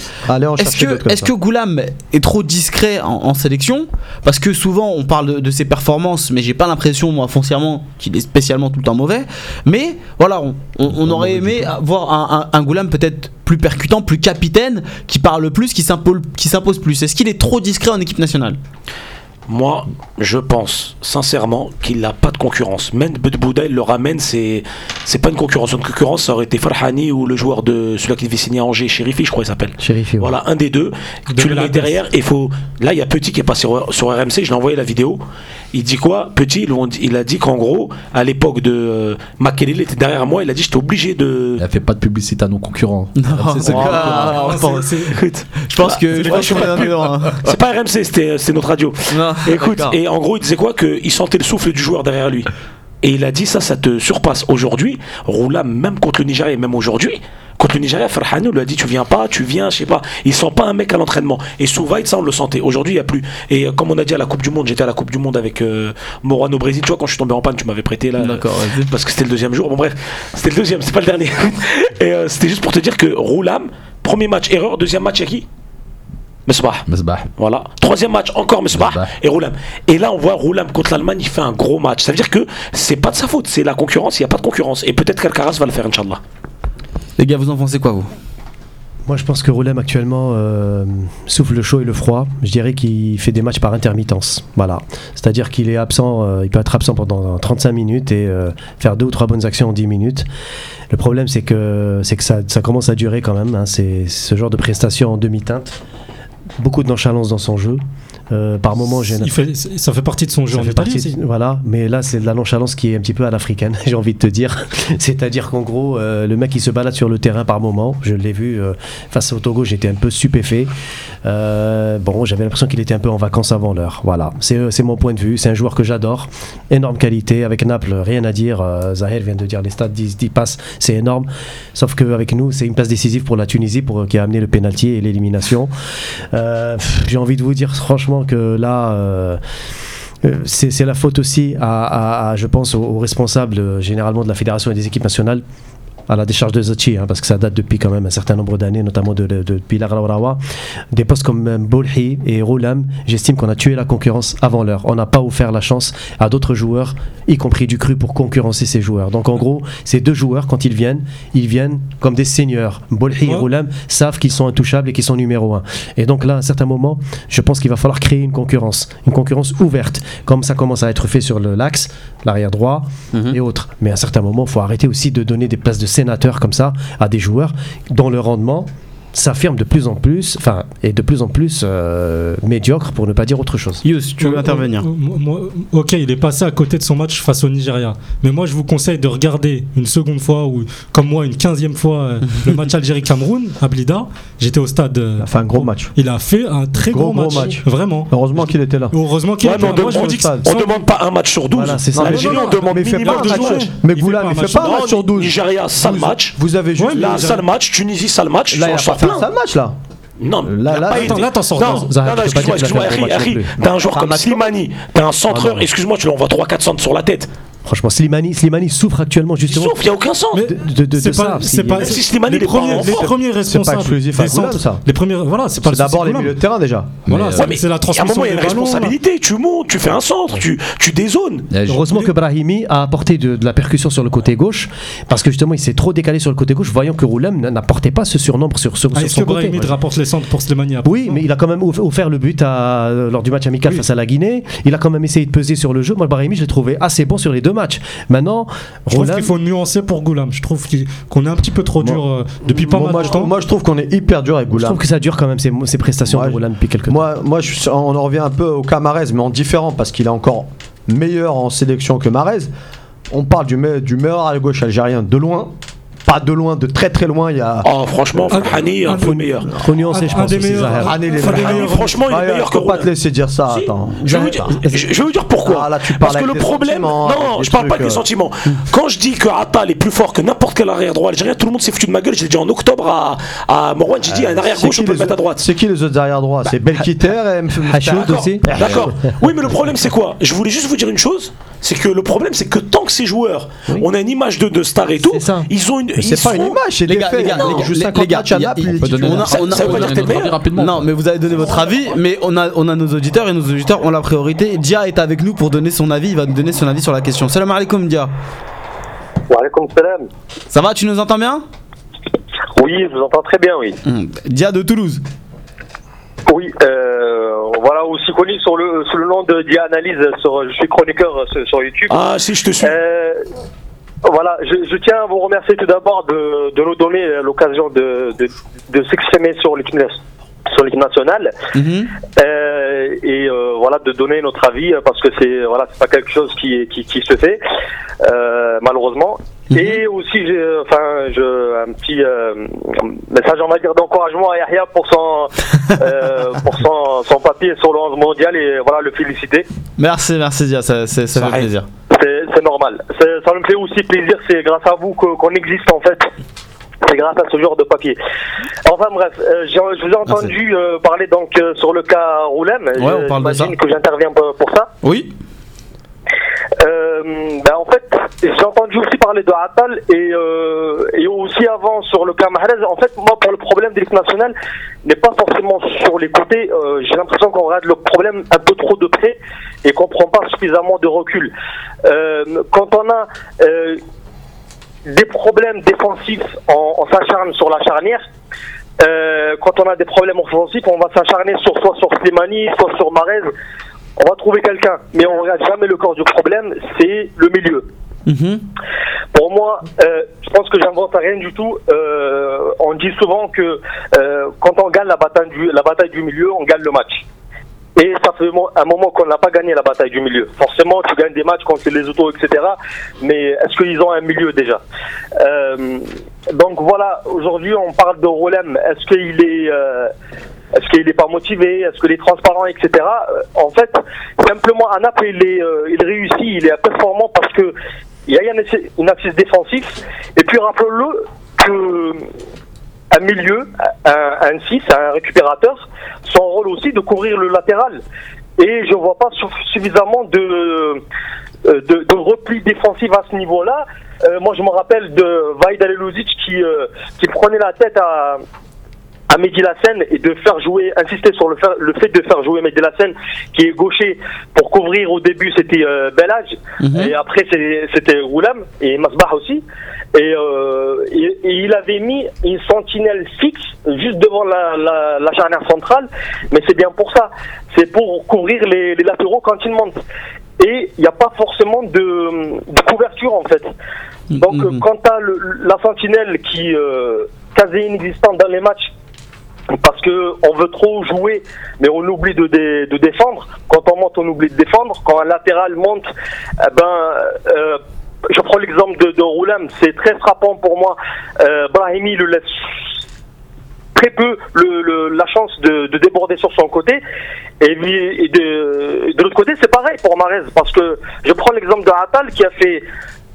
S1: Est-ce que, Goulam est trop discret en, en sélection? Parce que souvent on parle de, de ses performances, mais j'ai pas l'impression, moi, foncièrement, qu'il est spécialement tout le temps mauvais. Mais voilà, on, on- on aurait aimé voir un, un, un Goulam peut-être plus percutant, plus capitaine, qui parle plus, qui s'impose, qui s'impose plus. Est-ce qu'il est trop discret en équipe nationale?
S6: Moi, je pense sincèrement qu'il n'a pas de concurrence. Même Bedbouda, il le ramène, c'est c'est pas une concurrence. Une concurrence, ça aurait été Farhani ou le joueur de celui qui devait signer à Angers, Chérifi, je crois qu'il s'appelle.
S3: Chérifi, ouais.
S6: Voilà, un des deux.
S4: De
S6: tu le mets derrière et faut. Là, il y a Petit qui est passé sur, sur RMC, je l'ai envoyé la vidéo. Il dit quoi? Petit, il, a dit qu'en gros, à l'époque de euh, Makelele, il était derrière moi, il a dit j'étais obligé de.
S2: Il a fait pas de publicité à nos concurrents. C'est ça.
S1: Ah, on pense-
S6: Écoute,
S1: Je pense que.
S6: C'est pas RMC, c'était c'était notre radio.
S1: Non,
S6: Écoute, et en gros, il disait quoi? Qu'il sentait le souffle du joueur derrière lui. Et il a dit ça, ça te surpasse. Aujourd'hui, Roula, même contre le Nigeria, même aujourd'hui, contre le Nigeria, Farhani, on lui a dit tu viens pas, tu viens, je sais pas. Il sent pas un mec à l'entraînement. Et Souvaïd, ça, on le sentait. Aujourd'hui, il y a plus. Et euh, comme on a dit à la Coupe du Monde, j'étais à la Coupe du Monde avec euh, Morano Brésil. Tu vois, quand je suis tombé en panne, tu m'avais prêté là.
S1: D'accord, vas-y.
S6: Parce que c'était le deuxième jour. Bon, bref, c'était le deuxième, c'est pas le dernier. et euh, c'était juste pour te dire que Roulam, premier match, erreur, deuxième match, il y a qui? Mesbah.
S2: Mesbah.
S6: Voilà. Troisième match, encore Mesbah
S2: Mesbah.
S6: et Roulam. Et là, on voit Roulam contre l'Allemagne, il fait un gros match. Ça veut dire que c'est pas de sa faute, c'est la concurrence, il n'y a pas de concurrence. Et peut-être qu'Alcaraz va le faire, Inch'Allah.
S1: Les gars, vous en pensez quoi, vous?
S3: Moi, je pense que Roulem actuellement euh, souffle le chaud et le froid. Je dirais qu'il fait des matchs par intermittence. Voilà. C'est-à-dire qu'il est absent, euh, il peut être absent pendant 35 minutes et euh, faire deux ou trois bonnes actions en 10 minutes. Le problème, c'est que, c'est que ça, ça commence à durer quand même. hein. C'est ce genre de prestation en demi-teinte. Beaucoup de nonchalance dans son jeu. Euh, par moment, j'ai
S4: Il fait, ça fait partie de son jeu
S3: ça
S4: en
S3: fait
S4: Italie
S3: partie-
S4: aussi.
S3: Voilà, mais là c'est de la nonchalance qui est un petit peu à l'africaine, j'ai envie de te dire. C'est-à-dire qu'en gros, euh, le mec il se balade sur le terrain par moment. Je l'ai vu euh, face au Togo, j'étais un peu stupéfait. Bon, j'avais l'impression qu'il était un peu en vacances avant l'heure. Voilà, c'est mon point de vue. C'est un joueur que j'adore, énorme qualité. Avec Naples, rien à dire. Zahir vient de dire les stats 10, 10 passes, c'est énorme. Sauf qu'avec nous, c'est une passe décisive pour la Tunisie pour, qui a amené le pénalty et l'élimination. J'ai envie de vous dire franchement que là. euh, euh, c'est la faute aussi à, je pense, aux, aux responsables euh, généralement de la fédération et des équipes nationales à la décharge de Zachi, hein, parce que ça date depuis quand même un certain nombre d'années, notamment de, de, de Laurawa. Des postes comme euh, Bolhi et Roulam, j'estime qu'on a tué la concurrence avant l'heure. On n'a pas offert la chance à d'autres joueurs, y compris du cru, pour concurrencer ces joueurs. Donc en gros, ces deux joueurs, quand ils viennent, ils viennent comme des seigneurs. Bolhi et. Roulam savent qu'ils sont intouchables et qu'ils sont numéro un. Et donc là, à un certain moment, je pense qu'il va falloir créer une concurrence, une concurrence ouverte, comme ça commence à être fait sur l'axe, l'arrière droit
S1: Mhm.
S3: et autres. Mais à un certain moment, il faut arrêter aussi de donner des places de sénateurs comme ça à des joueurs dont le rendement s'affirme de plus en plus, enfin, est de plus en plus euh, médiocre pour ne pas dire autre chose.
S1: Yous, tu veux
S4: Euh,
S1: intervenir
S4: euh, moi- moi- Ok, il est passé à côté de son match face au Nigeria. Mais moi, je vous conseille de regarder une seconde fois, ou comme moi, une quinzième fois, euh, le match Algérie-Cameroun à Blida. J'étais au stade. euh,
S5: Il a fait un gros match.
S4: Il a fait un très
S5: Gros,
S4: gros,
S5: gros
S4: match.
S5: match.
S4: Vraiment.
S5: Heureusement qu'il était là.
S4: Heureusement qu'il
S6: Ouais,
S4: est
S6: mais on,
S4: là. Moi, je
S6: demande-
S4: vous dis que
S6: on demande pas un match sur 12.
S3: Voilà, c'est ça. Non,
S4: non,
S6: on demande
S5: mais il fait
S6: minimum
S5: pas un match. Mais
S4: pas
S5: il fait pas un match sur 12.
S6: Nigeria, sale match.
S5: Vous avez juste.
S6: Là, sale match. Tunisie, sale match.
S5: Là,
S6: plein.
S5: sale match là.
S6: Non,
S5: Là,
S6: a
S5: là,
S6: pas
S5: attends,
S4: là, t'en sors
S6: Non, non, non, excuse-moi, excuse-moi, Harry, Harry, t'as un joueur comme Slimani, t'as un centreur,
S3: Ah non.
S6: excuse-moi, tu lui envoies 3-4 centres sur la tête.
S3: Franchement, Slimani, Slimani souffre actuellement
S6: Il
S3: justement
S6: souffle, il n'y a aucun sens.
S4: Mais
S3: de, de, de
S4: c'est pas, c'est pas,
S6: si Slimani,
S4: les
S6: il est pas
S4: premiers, les premiers responsables
S5: exclusif à
S4: des
S5: Goulam,
S4: centres,
S5: ça.
S4: les premiers, voilà, c'est pas
S5: C'est
S4: le
S5: d'abord les milieux de terrain déjà.
S4: Voilà, c'est-
S2: euh,
S4: c'est la
S6: à un
S4: transmission
S6: moment, il y a une responsabilité. Tu montes, tu fais un centre, tu, tu dézones.
S2: je-
S3: Heureusement que Brahimi a apporté de, de la percussion sur le côté gauche, parce que justement il s'est trop décalé sur le côté gauche, voyant que Roulam n- n'apportait pas ce surnombre sur, sur,
S4: Ah,
S3: sur
S4: Est-ce
S3: son
S4: que
S3: côté.
S4: Brahimi te rapporte les centres pour Slimani après
S3: Oui, mais il a quand même off- offert le but à- lors du match amical face à la Guinée. Il a quand même essayé de peser sur le jeu. Moi, Brahimi, je l'ai trouvé assez bon sur les deux matchs. Maintenant,
S4: Je trouve qu'il faut nuancer pour Goulam. Je trouve qu'on est un petit peu trop dur euh, depuis pas
S5: Moi,
S4: mal
S5: moi,
S4: de
S5: je
S4: temps.
S5: trouve, moi, je trouve qu'on est hyper dur avec
S3: je trouve
S5: Goulam.
S3: que ça dure quand même ses, ses prestations
S5: Moi,
S3: de Roulam depuis quelques temps.
S5: Moi, moi je suis- on en revient un peu au cas Marez, mais en différent parce qu'il est encore meilleur en sélection que Marez. On parle du, me- du meilleur à gauche algérien de loin. Pas de loin, de très très loin. Il y a.
S6: Oh, franchement,
S4: Un-
S6: Farhani est un
S4: un-
S6: peu meilleur.
S3: Faut nuancer,
S4: Un-
S3: je
S4: un
S3: pense
S4: un
S6: franchement, il est meilleur
S5: je
S6: que
S5: peux pas te laisser dire ça. Attends.
S6: Je vais, vous dire, je, je pourquoi.
S5: Ah,
S6: Parce que le problème, non, je parle pas avec des
S5: euh.
S6: sentiments. Quand je dis que Atal est plus fort que n'importe quel arrière droit algérien, tout le monde s'est foutu de ma gueule. Je l'ai dit en octobre à, à Morwan. J'ai dit un arrière
S5: C'est
S6: gauche,
S5: qui
S6: on peut le
S5: les
S6: mettre à droite.
S5: C'est qui les autres arrière droits C'est Belkiter et M.
S3: Hachoud
S6: D'accord,
S3: aussi.
S6: D'accord. Oui, mais le problème, c'est quoi? Je voulais juste vous dire une chose c'est que le problème, c'est que tant que ces joueurs, on a une image de, de star et tout, ils ont une.
S5: C'est pas une image, c'est
S1: Les
S5: des
S1: gars,
S5: faits.
S1: les gars,
S5: Non,
S1: les gars,
S5: 50
S1: les gars,
S5: matchs à
S1: il y a-
S5: Naples,
S1: il-
S5: il
S2: on peut
S5: est
S2: donner
S1: on a-
S2: notre-
S6: ça-
S1: on a-
S6: ça veut pas
S2: on
S6: dire
S2: peut
S6: que t'es
S2: donner
S6: le
S2: notre avis
S6: meilleur.
S2: rapidement.
S1: Non, mais vous avez donné votre avis, mais on a, on a nos auditeurs et nos auditeurs ont la priorité. Dia est avec nous pour donner son avis. Il va nous donner son avis sur la question. Salam alaikum, Dia.
S8: Wa salam.
S1: Ça va, tu nous entends bien?
S8: Oui, je vous entends très bien, oui.
S1: Hum, Dia de Toulouse.
S8: Oui, euh, voilà, aussi connu sur le, sous le nom de Dia Analyse, sur, je suis chroniqueur sur, sur YouTube.
S6: Ah, si, je te suis.
S8: Euh, voilà, je, je tiens à vous remercier tout d'abord de, de nous donner l'occasion de, de, de s'exprimer sur l'équipe sur l'équipe nationale
S1: Mhm.
S8: euh, et euh, voilà de donner notre avis parce que c'est voilà c'est pas quelque chose qui qui, qui se fait euh, malheureusement
S1: Mhm.
S8: et aussi j'ai enfin je un petit euh, message on va dire d'encouragement à Yahya pour son euh, pour son, son papier sur le 11 mondial et voilà le féliciter
S1: Merci, merci Dia, ça, ça- ça fait plaisir.
S8: c'est c'est normal. C'est- Ça me fait aussi plaisir, c'est grâce à vous que- qu'on existe en fait. C'est grâce à ce genre de papier. Enfin bref, euh, j'ai- je vous ai entendu euh, parler donc euh, sur le cas Roulem.
S1: Ouais, on parle de ça.
S8: Que j'interviens pour, pour ça.
S1: Oui
S8: Euh, ben, en fait, j'ai entendu aussi parler de Atal et, euh, et aussi avant sur le cas Mahrez. En fait, moi, pour le problème de l'équipe nationale, n'est pas forcément sur les côtés. Euh, j'ai l'impression qu'on regarde le problème un peu trop de près et qu'on prend pas suffisamment de recul. Quand on a des problèmes défensifs, on, s'acharne sur la charnière. Quand on a des problèmes offensifs, on va s'acharner sur soit sur Slimani, soit sur Marez. On va trouver quelqu'un, mais on regarde jamais le corps du problème, c'est le milieu.
S1: Mhm.
S8: Pour moi, euh, je pense que j'invente rien du tout. Euh, on dit souvent que euh, quand on gagne la bataille, du, la bataille du milieu, on gagne le match. Et ça fait un moment qu'on n'a pas gagné la bataille du milieu. Forcément, tu gagnes des matchs contre les autos, etc. Mais est-ce qu'ils ont un milieu déjà? Donc voilà, aujourd'hui on parle de Rolem. Est-ce qu'il est, est-ce qu'il est pas motivé? Est-ce qu'il est transparent, etc. Euh, En fait, simplement Naples, il est, euh, il réussit, il est performant parce que il y a un axe- une axis défensif. Et puis rappelons-le que un milieu, un, un 6, un récupérateur, son rôle aussi de couvrir le latéral. Et je vois pas suff- suffisamment de, euh, de, repli défensif à ce niveau-là. Moi, je me rappelle de Vaid Aleluzic qui, qui prenait la tête à, à Mehdi et de faire jouer, insister sur le, fa- le fait de faire jouer Mehdi qui est gaucher pour couvrir au début c'était euh, Belhadj
S1: Mhm.
S8: et après c'était Roulam et Masbah aussi. Et, euh, et- et il avait mis une sentinelle fixe juste devant la, la, la charnière centrale. Mais c'est bien pour ça. C'est pour couvrir les, les latéraux quand ils montent. Et il n'y a pas forcément de, de couverture en fait. Donc
S1: Mhm.
S8: euh, quand tu as la sentinelle qui euh, quasi inexistante dans les matchs parce que on veut trop jouer, mais on oublie de, dé- de défendre. Quand on monte, on oublie de défendre. Quand un latéral monte, eh ben, euh, je prends l'exemple de, de Roulam, c'est très frappant pour moi. Euh, Brahimi le laisse très peu la chance de, de déborder sur son côté. Et, de, de l'autre côté, c'est pareil pour Marez, parce que je prends l'exemple de Atal qui a fait,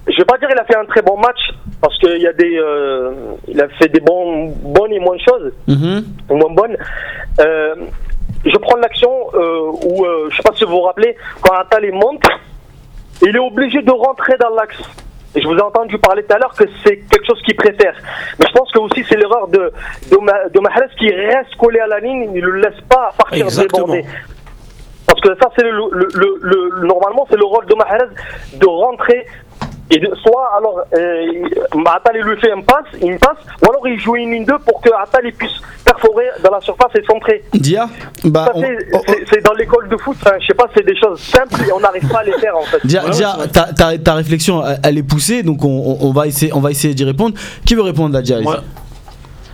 S8: je vais pas dire il a fait un très bon match, parce qu'il y a des, euh, il a fait des bons, bonnes et moins choses
S1: Mhm.
S8: moins bonne. Euh, je prends l'action euh, où, euh, je sais pas si vous vous rappelez, quand Attal il monte, il est obligé de rentrer dans l'axe. Et je vous ai entendu parler tout à l'heure que c'est quelque chose qu'il préfère. Mais je pense que aussi c'est l'erreur de, de, Ma- de Mahrez qui reste collé à la ligne, il ne le laisse pas partir déborder. Parce que ça, c'est le, le, le- le- normalement, c'est le rôle de Mahrez de rentrer et de, soit alors euh, Attal lui fait un passe, une passe, ou alors il joue une ligne 2 pour que Attal puisse perforer dans la surface et centrer.
S1: Dia, bah,
S8: Ça,
S1: on-
S8: c'est- dans l'école de foot, je sais pas, c'est des choses simples et on n'arrive pas à les faire en fait.
S1: Dia, Dia, ta, ta- ta réflexion, elle- est poussée, donc on, on- on va essayer, on va essayer d'y répondre. Qui veut répondre là, Dia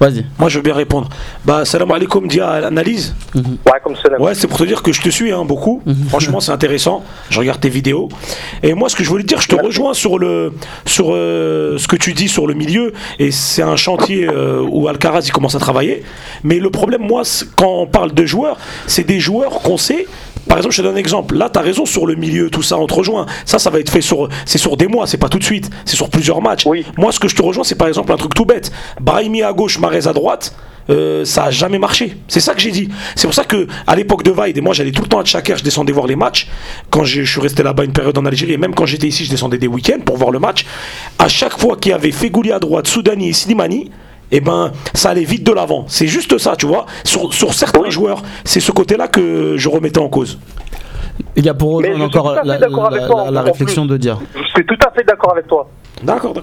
S1: Vas-y.
S6: moi, je veux bien répondre. Bah, salam alaikum, Dia, à l'analyse.
S8: Ouais, comme ça.
S6: Ouais, c'est pour te dire que je te suis hein, beaucoup. Franchement, c'est intéressant. Je regarde tes vidéos. Et moi, ce que je voulais te dire, je te rejoins sur le sur euh, ce que tu dis sur le milieu. Et c'est un chantier euh, où Alcaraz il commence à travailler. Mais le problème, moi, quand on parle de joueurs, c'est des joueurs qu'on sait. Par exemple, je te donne un exemple. Là, tu as raison sur le milieu, tout ça, on te rejoint. Ça, ça va être fait sur, c'est sur des mois, c'est pas tout de suite. C'est sur plusieurs matchs.
S8: Oui.
S6: Moi, ce que je te rejoins, c'est par exemple un truc tout bête. Brahimi à gauche, Marez à droite. euh, ça a jamais marché. C'est ça que j'ai dit. C'est pour ça que à l'époque de Vaid, et moi j'allais tout le temps à Tchaker, je descendais voir les matchs. Quand je, je suis resté là-bas une période en Algérie, et même quand j'étais ici, je descendais des week-ends pour voir le match. À chaque fois qu'il y avait Fegouli à droite, Soudani et Slimani, eh ben, ça allait vite de l'avant. C'est juste ça, tu vois. Sur, sur certains joueurs, c'est ce côté-là que je remettais en cause.
S1: Il y a pour
S8: suis
S1: encore la,
S8: d'accord avec
S1: la-
S8: toi,
S1: la- la
S8: en
S1: réflexion
S8: plus.
S1: de Dia.
S8: Je suis tout à fait d'accord avec toi.
S6: D'accord.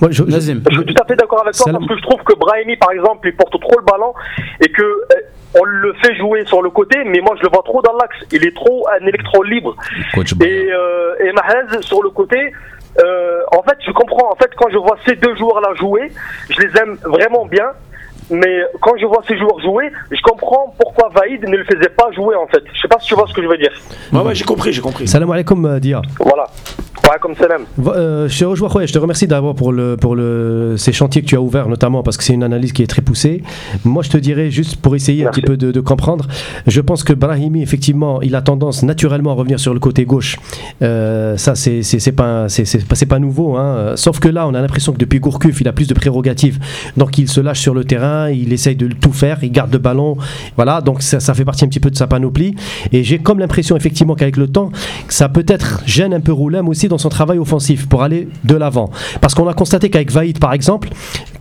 S3: Moi, je- je-
S1: Nazim.
S8: Je suis tout à fait d'accord avec toi parce que je trouve que Brahimi, par exemple, il porte trop le ballon et que euh, on le fait jouer sur le côté, mais moi je le vois trop dans l'axe. Il est trop un électron libre.
S2: Coach
S8: Et, euh, et Mahrez sur le côté. Euh, en fait, je comprends. En fait, quand je vois ces deux joueurs-là jouer, je les aime vraiment bien. Mais quand je vois ces joueurs jouer, je comprends pourquoi Vaïd ne le faisait pas jouer en fait. Je sais pas si tu vois ce que je veux dire.
S6: Ouais, ouais, j'ai compris, j'ai compris.
S3: Salam alaikum, euh, Dia.
S8: Voilà.
S3: Euh, je te remercie d'abord pour, le, pour le, ces chantiers que tu as ouverts, notamment parce que c'est une analyse qui est très poussée. Moi, je te dirais, juste pour essayer
S8: Merci.
S3: un petit peu de, de comprendre, je pense que Brahimi, effectivement, il a tendance naturellement à revenir sur le côté gauche. Euh, ça, c'est pas, pas, nouveau. hein. Sauf que là, on a l'impression que depuis Gourcuff, il a plus de prérogatives. Donc, il se lâche sur le terrain, il essaye de tout faire, il garde le ballon. Voilà, donc ça, ça fait partie un petit peu de sa panoplie. Et j'ai comme l'impression, effectivement, qu'avec le temps, ça peut-être gêne un peu Roulam aussi dans son travail offensif pour aller de l'avant. Parce qu'on a constaté qu'avec Vaïd, par exemple,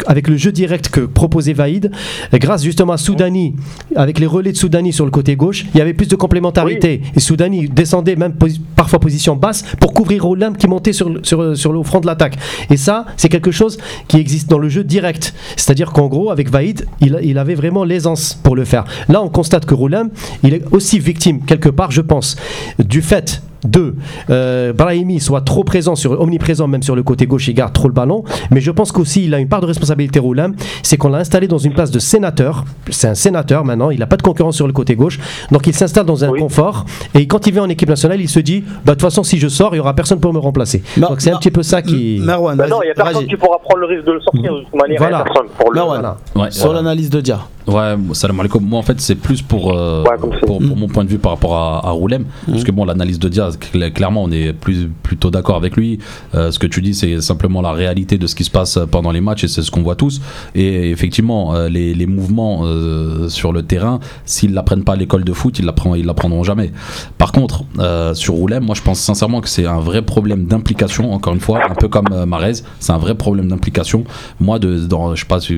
S3: avec le jeu direct que proposait Vaïd, grâce justement à Soudani, avec les relais de Soudani sur le côté gauche, il y avait plus de complémentarité. Et Soudani descendait même posi- parfois position basse pour couvrir Roulam qui montait sur, le- sur, sur le front de l'attaque. Et ça, c'est quelque chose qui existe dans le jeu direct. C'est-à-dire qu'en gros, avec Vaïd, il, il avait vraiment l'aisance pour le faire. Là, on constate que Roulam, il est aussi victime, quelque part, je pense, du fait Deux, euh, Brahimi soit trop présent, sur, omniprésent même sur le côté gauche, il garde trop le ballon. Mais je pense qu'aussi, il a une part de responsabilité, Roulam, c'est qu'on l'a installé dans une place de sénateur. C'est un sénateur maintenant, il n'a pas de concurrence sur le côté gauche. Donc il s'installe dans un
S8: Oui.
S3: confort. Et quand il vient en équipe nationale, il se dit bah, de toute façon, si je sors, il n'y aura personne pour me remplacer. Donc c'est un petit peu ça qui.
S1: Marwan,
S8: Ben non, il n'y a personne qui pourra prendre le risque de le sortir de toute manière.
S3: Voilà.
S8: Il y a personne pour le.
S1: Marwan,
S3: Voilà.
S2: Ouais,
S1: sur
S2: voilà.
S1: l'analyse de Dia.
S2: Ouais, salam alaikum. Moi, en fait, c'est plus pour, euh,
S8: Ouais,
S2: pour, pour mon point de vue par rapport à, à Roulem. Parce que, bon, l'analyse de Diaz, cl- clairement, on est plus, plutôt d'accord avec lui. Euh, ce que tu dis, c'est simplement la réalité de ce qui se passe pendant les matchs et c'est ce qu'on voit tous. Et effectivement, euh, les, les mouvements euh, sur le terrain, s'ils l'apprennent pas à l'école de foot, ils ils l'apprendront jamais. Par contre, euh, sur Roulem, moi, je pense sincèrement que c'est un vrai problème d'implication, encore une fois, un peu comme euh, Marez, c'est un vrai problème d'implication. Moi, de, dans, je sais pas si,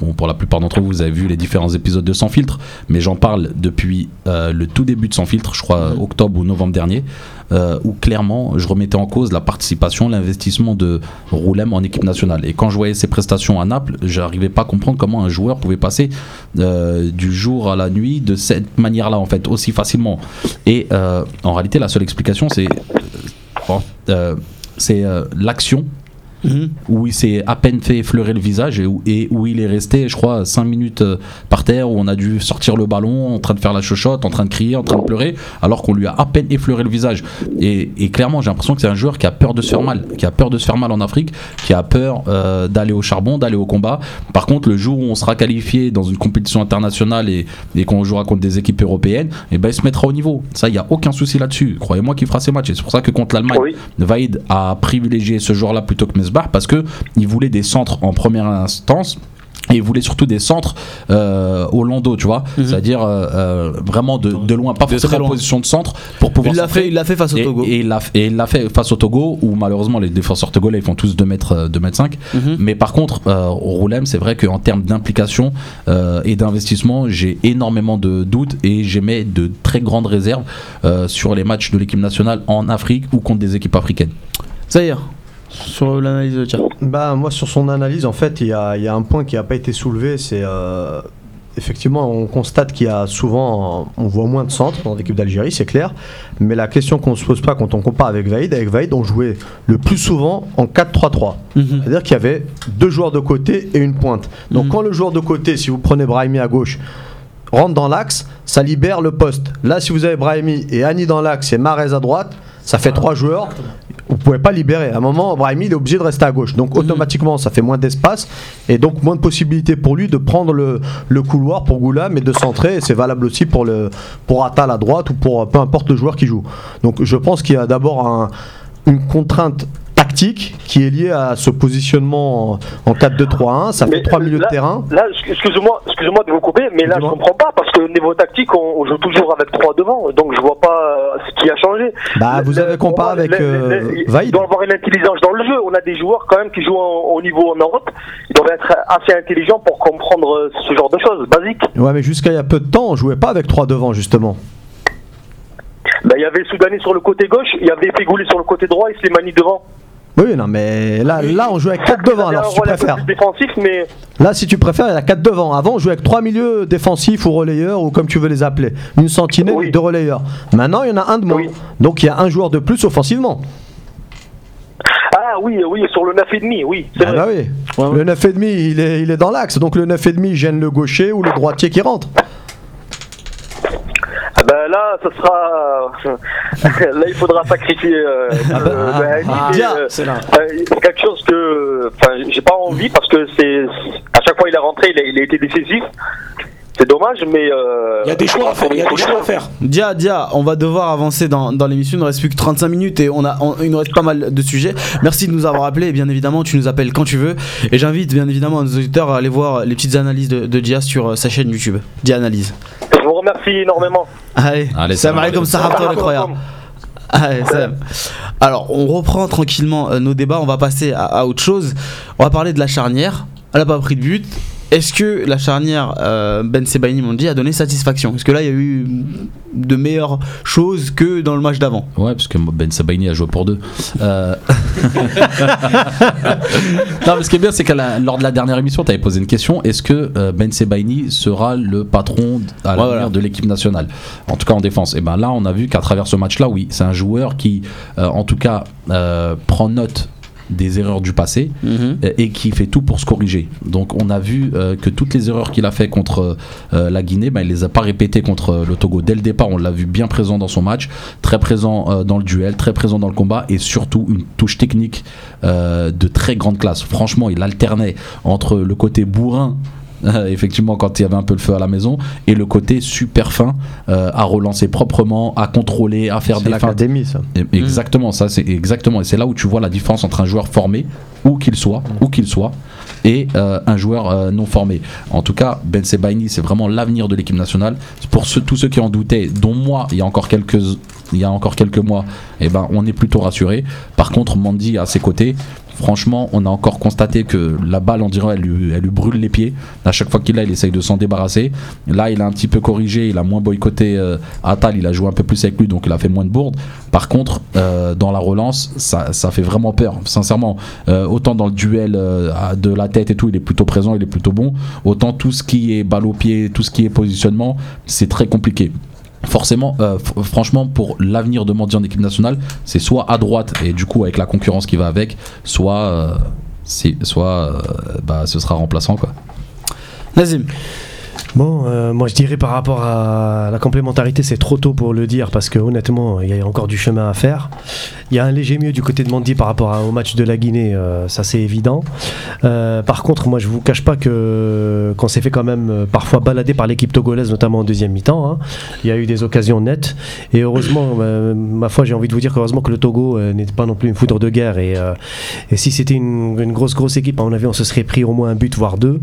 S2: bon, pour la plupart d'entre vous, vous avez vu les différents épisodes de Sans filtre, mais j'en parle depuis euh, le tout début de Sans filtre, je crois octobre ou novembre dernier, euh, où clairement je remettais en cause la participation, l'investissement de Roulem en équipe nationale. Et quand je voyais ses prestations à Naples, j'arrivais pas à comprendre comment un joueur pouvait passer euh, du jour à la nuit de cette manière-là, en fait, aussi facilement. Et en réalité, la seule explication, c'est bon, c'est euh, l'action
S1: Mhm.
S2: où il s'est à peine fait effleurer le visage et où, et où il est resté, je crois, 5 minutes euh, par terre, où on a dû sortir le ballon, en train de faire la chochotte, en train de crier, en train de pleurer, alors qu'on lui a à peine effleuré le visage. Et, et clairement, j'ai l'impression que c'est un joueur qui a peur de se faire mal, qui a peur de se faire mal en Afrique, qui a peur euh, d'aller au charbon, d'aller au combat. Par contre, le jour où on sera qualifié dans une compétition internationale et, et qu'on jouera contre des équipes européennes, et ben il se mettra au niveau. Ça, il n'y a aucun souci là-dessus. Croyez-moi qu'il fera ses matchs. Et c'est pour ça que contre l'Allemagne,
S8: Oui.
S2: Vaïd a privilégié ce joueur-là plutôt que Mesbah parce que il voulait des centres en première instance. Et il voulait surtout des centres euh, au landau, tu vois, c'est-à-dire euh, euh, vraiment de, de loin, pas
S1: Mhm. De
S2: forcément
S1: très
S2: en position de centre pour pouvoir.
S1: Il l'a fait, il l'a fait face au Togo.
S2: et il l'a et il l'a fait face au Togo où malheureusement les défenseurs togolais ils font tous 2 mètres, euh, 2 mètres 5
S1: Mhm.
S2: mais par contre euh, au Roulem c'est vrai qu'en termes d'implication et d'investissement j'ai énormément de doutes et j'émets de très grandes réserves sur les matchs de l'équipe nationale en Afrique ou contre des équipes africaines
S1: Zahir, sur l'analyse de Dia.
S5: Bah, moi, sur son analyse, en fait, il y a, y a un point qui n'a pas été soulevé. C'est euh, effectivement, on constate qu'il y a souvent, on voit moins de centres dans l'équipe d'Algérie, c'est clair. Mais la question qu'on ne se pose pas quand on compare avec Vaïd, avec Vaïd, on jouait le plus souvent en 4-3-3.
S1: Mhm.
S5: C'est-à-dire qu'il y avait deux joueurs de côté et une pointe. Donc,
S1: Mhm.
S5: quand le joueur de côté, si vous prenez Brahimi à gauche, rentre dans l'axe, ça libère le poste. Là, si vous avez Brahimi et Annie dans l'axe et Marez à droite, ça fait trois joueurs. Vous pouvez pas libérer. À un moment, Brahimi il est obligé de rester à gauche. Donc automatiquement, ça fait moins d'espace et donc moins de possibilités pour lui de prendre le, le couloir pour Goulam et de centrer. Et c'est valable aussi pour le pour Attal à droite ou pour peu importe le joueur qui joue. Donc je pense qu'il y a d'abord un- une contrainte tactique qui est liée à ce positionnement en, en 4-2-3-1. Ça fait trois
S8: euh,
S5: milieux de terrain.
S8: Là, excusez-moi, excusez-moi de vous couper, mais là je
S5: Dis-moi.
S8: comprends pas parce que niveau tactique, on, on joue toujours avec trois devant, donc je vois pas euh, ce qui a changé.
S5: Bah, vous avez comparé avec
S8: le-
S5: euh,
S8: le- Il doit avoir une intelligence dans le jeu. On a des joueurs quand même qui jouent en- au niveau en Europe. Ils doivent être assez intelligents pour comprendre ce genre de choses, basiques.
S5: Ouais, mais jusqu'à il y a peu de temps, on jouait pas avec trois devant justement.
S8: Ben, il y avait Soudani sur le côté gauche, il y avait Fegouli sur le côté droit et Slimani devant.
S5: Oui, non, mais là, là on joue avec 4 devant, alors si tu préfères.
S8: plus défensif, mais
S5: Là, si tu préfères, il y a 4 devant. Avant, on jouait avec 3 milieux défensifs ou relayeurs, ou comme tu veux les appeler. Une sentinelle
S8: Oui.
S5: et deux relayeurs. Maintenant, il y en a un de moins.
S8: Oui.
S5: Donc, il y a un joueur de plus offensivement.
S8: ah oui, oui, sur le 9,5, oui,
S5: Ah
S8: vrai.
S5: bah oui. Le 9,5, il est, il est dans l'axe. Donc, le 9,5 gêne le gaucher ou le droitier qui rentre.
S8: Ben là, ce sera. là, il faudra sacrifier. Euh,
S5: Ah bah,
S8: euh,
S5: ah,
S8: ben,
S5: ah,
S1: ah,
S8: euh, euh, quelque chose que. Enfin, j'ai pas envie parce que c'est. À chaque fois, il est rentré, il a, il a été décisif. C'est dommage, mais. euh,
S6: Il y a des choix à faire. Il y a des choix à faire.
S1: Dia, Dia, on va devoir avancer dans, dans l'émission. Il ne reste plus que 35 minutes et on a, on- il nous reste pas mal de sujets. Merci de nous avoir appelés. Et bien évidemment, tu nous appelles quand tu veux. Et j'invite bien évidemment nos auditeurs à aller voir les petites analyses de, de Dia sur euh, sa chaîne YouTube. Dia Analyse.
S8: Remercie énormément.
S1: Allez,
S2: Allez,
S1: salam alaikum, salam incroyable. Allez, salam. Alors, on reprend tranquillement euh, nos débats. On va passer à, à autre chose. On va parler de la charnière. Elle a pas pris de but. Est-ce que la charnière euh, Ben Sebaini Mondi a donné satisfaction? Est-ce que là il y a eu de meilleures choses que dans le match d'avant?
S2: Ouais, parce que Ben Sabaini a joué pour deux. Euh... non, mais ce qui est bien, c'est que lors de la dernière émission, tu avais posé une question est-ce que euh, Ben Sebaini sera le patron à l'avenir
S1: voilà.
S2: de l'équipe nationale? En tout cas en défense. Et ben là, on a vu qu'à travers ce match-là, oui, c'est un joueur qui, euh, en tout cas, euh, prend note des erreurs du passé euh, et qui fait tout pour se corriger. Donc on a vu euh, que toutes les erreurs qu'il a fait contre euh, la Guinée, ben, il les a pas répétées contre le Togo. Dès le départ, on l'a vu bien présent dans son match, très présent euh, dans le duel, très présent dans le combat et surtout une touche technique de très grande classe. Franchement, il alternait entre le côté bourrin. Euh, effectivement quand il y avait un peu le feu à la maison et le côté super fin euh, à relancer proprement à contrôler à faire des
S5: l'académie, ça.
S2: et- Exactement, ça c'est exactement. Et c'est là où tu vois la différence entre un joueur formé, où qu'il soit, où qu'il soit, et euh, un joueur euh, non formé. En tout cas, Ben Sebaini, c'est vraiment l'avenir de l'équipe nationale. Pour ceux, tous ceux qui en doutaient, dont moi, il y a encore quelques, il y a encore quelques mois, eh ben, on est plutôt rassuré. Par contre, Mandy à ses côtés. Franchement, on a encore constaté que la balle, on dirait, elle lui, brûle les pieds. À chaque fois qu'il a, il essaye de s'en débarrasser. Là, il a un petit peu corrigé, il a moins boycotté euh, Atal, il a joué un peu plus avec lui, donc il a fait moins de bourdes. Par contre, euh, dans la relance, ça, fait vraiment peur. Sincèrement, Euh, autant dans le duel euh, de la tête et tout, il est plutôt présent, il est plutôt bon. Autant tout ce qui est balle au pied, tout ce qui est positionnement, c'est très compliqué. Forcément, euh, franchement, pour l'avenir de Mandy en équipe nationale, c'est soit à droite et du coup avec la concurrence qui va avec, soit, euh, soit euh, bah, ce sera remplaçant quoi.
S1: Nazim
S3: Bon, euh, moi je dirais par rapport à la complémentarité, c'est trop tôt pour le dire parce que honnêtement, il y a encore du chemin à faire. Il y a un léger mieux du côté de Mandy par rapport au match de la Guinée, euh, ça c'est évident. Euh, par contre, moi je vous cache pas que qu'on s'est fait quand même parfois balader par l'équipe togolaise, notamment en deuxième mi-temps. hein. Il y a eu des occasions nettes et heureusement, ma foi, j'ai envie de vous dire qu'heureusement que le Togo n'était pas non plus une foudre de guerre et, si c'était une, grosse grosse équipe, à mon avis, on se serait pris au moins un but voire deux.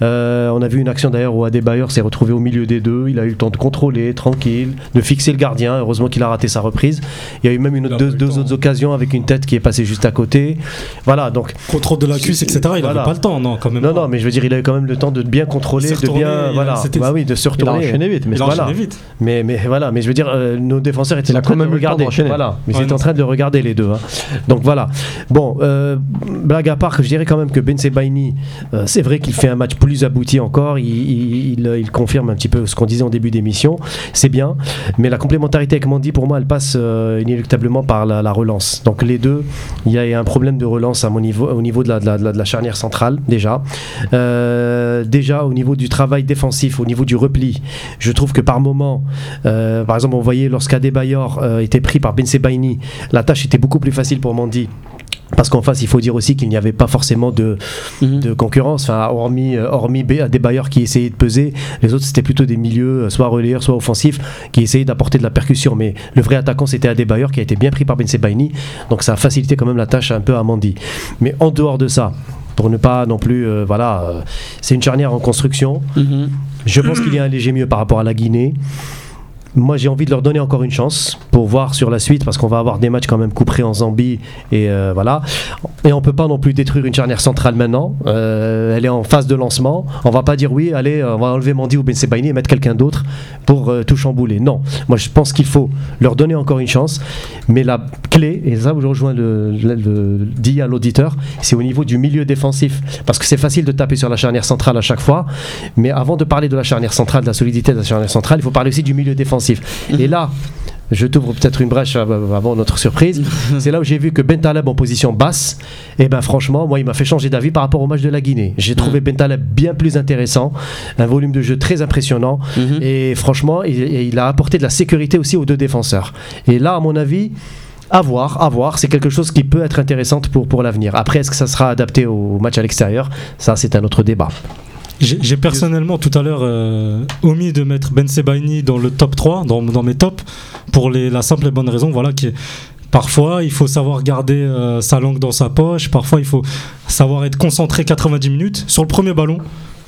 S3: On a vu une action d'ailleurs où Adebayor s'est retrouvé au milieu des deux. Il a eu le temps de contrôler, tranquille, de fixer le gardien. Heureusement qu'il a raté sa reprise. Il y a eu même une autre-
S4: Il a
S3: deux, autres occasions avec une tête qui est passée juste à côté. Voilà, donc.
S4: Contrôle de la cuisse, etc. Il
S3: Voilà.
S4: avait pas le temps, non, quand même.
S3: Non, non, mais je veux dire, il a eu quand même le temps de bien
S4: Il
S3: contrôler, de
S4: il
S3: bien. Voilà,
S4: c'était-
S3: bah oui, de se
S5: Il a
S3: retourner.
S5: enchaîné vite, mais
S4: Il a
S3: voilà.
S4: enchaîné vite.
S3: Mais, mais voilà, mais je veux dire, euh, nos défenseurs étaient
S5: Il
S3: en train
S5: quand même
S3: de
S5: le
S3: regarder. Voilà, mais
S4: Ouais,
S3: ils étaient en train de le regarder les deux. hein. Donc voilà. Bon, euh, blague à part, je dirais quand même que Ben Sebaini, euh, c'est vrai qu'il fait un match plus abouti encore. Il, il- il- il confirme un petit peu ce qu'on disait en début d'émission. C'est bien, mais la complémentarité avec Mandy, pour moi, elle passe euh, inéluctablement par la, la relance. Donc les deux, il y a un problème de relance au niveau de la, charnière centrale déjà. Euh, déjà au niveau du travail défensif, au niveau du repli, je trouve que par moment, euh, par exemple, on voyait lorsqu'Adebayor euh, était pris par Ben Sebaini, la tâche était beaucoup plus facile pour Mandy. Parce qu'en face, il faut dire aussi qu'il n'y avait pas forcément de,
S1: Mhm.
S3: de concurrence, enfin, hormis, euh, hormis B- Adebayor qui essayait de peser, les autres c'était plutôt des milieux, euh, soit relayeurs, soit offensifs, qui essayaient d'apporter de la percussion. Mais le vrai attaquant c'était Adebayor qui a été bien pris par Ben Sebaini, donc ça a facilité quand même la tâche un peu à Mandy. Mais en dehors de ça, pour ne pas non plus, euh, voilà, euh, c'est une charnière en construction.
S1: Mhm.
S3: Je pense qu'il y a un léger mieux par rapport à la Guinée. Moi, j'ai envie de leur donner encore une chance pour voir sur la suite, parce qu'on va avoir des matchs quand même couperés en Zambie et euh, voilà. Et on peut pas non plus détruire une charnière centrale maintenant. Euh, elle est en phase de lancement. On va pas dire oui, allez, on va enlever Mandy ou Ben Sebaini et mettre quelqu'un d'autre pour euh, tout chambouler. Non, moi je pense qu'il faut leur donner encore une chance. Mais la clé, et ça je rejoins le, le- le- dit à l'auditeur, c'est au niveau du milieu défensif, parce que c'est facile de taper sur la charnière centrale à chaque fois. Mais avant de parler de la charnière centrale, de la solidité de la charnière centrale, il faut parler aussi du milieu défensif. Et là, je t'ouvre peut-être une brèche av- avant notre surprise. C'est là où j'ai vu que Bentaleb en position basse, et ben franchement, moi, il m'a fait changer d'avis par rapport au match de la Guinée. J'ai trouvé Bentaleb bien plus intéressant, un volume de jeu très impressionnant,
S1: Mhm.
S3: et franchement, il a apporté de la sécurité aussi aux deux défenseurs. Et là, à mon avis. À voir, à voir, c'est quelque chose qui peut être intéressant pour, pour l'avenir. Après, est-ce que ça sera adapté au match à l'extérieur? Ça, c'est un autre débat.
S4: J'ai personnellement tout à l'heure euh, omis de mettre Ben Sebaini dans le top 3, dans, mes tops, pour la simple et bonne raison voilà, qui est- parfois il faut savoir garder euh, sa langue dans sa poche, parfois il faut savoir être concentré 90 minutes. Sur le premier ballon,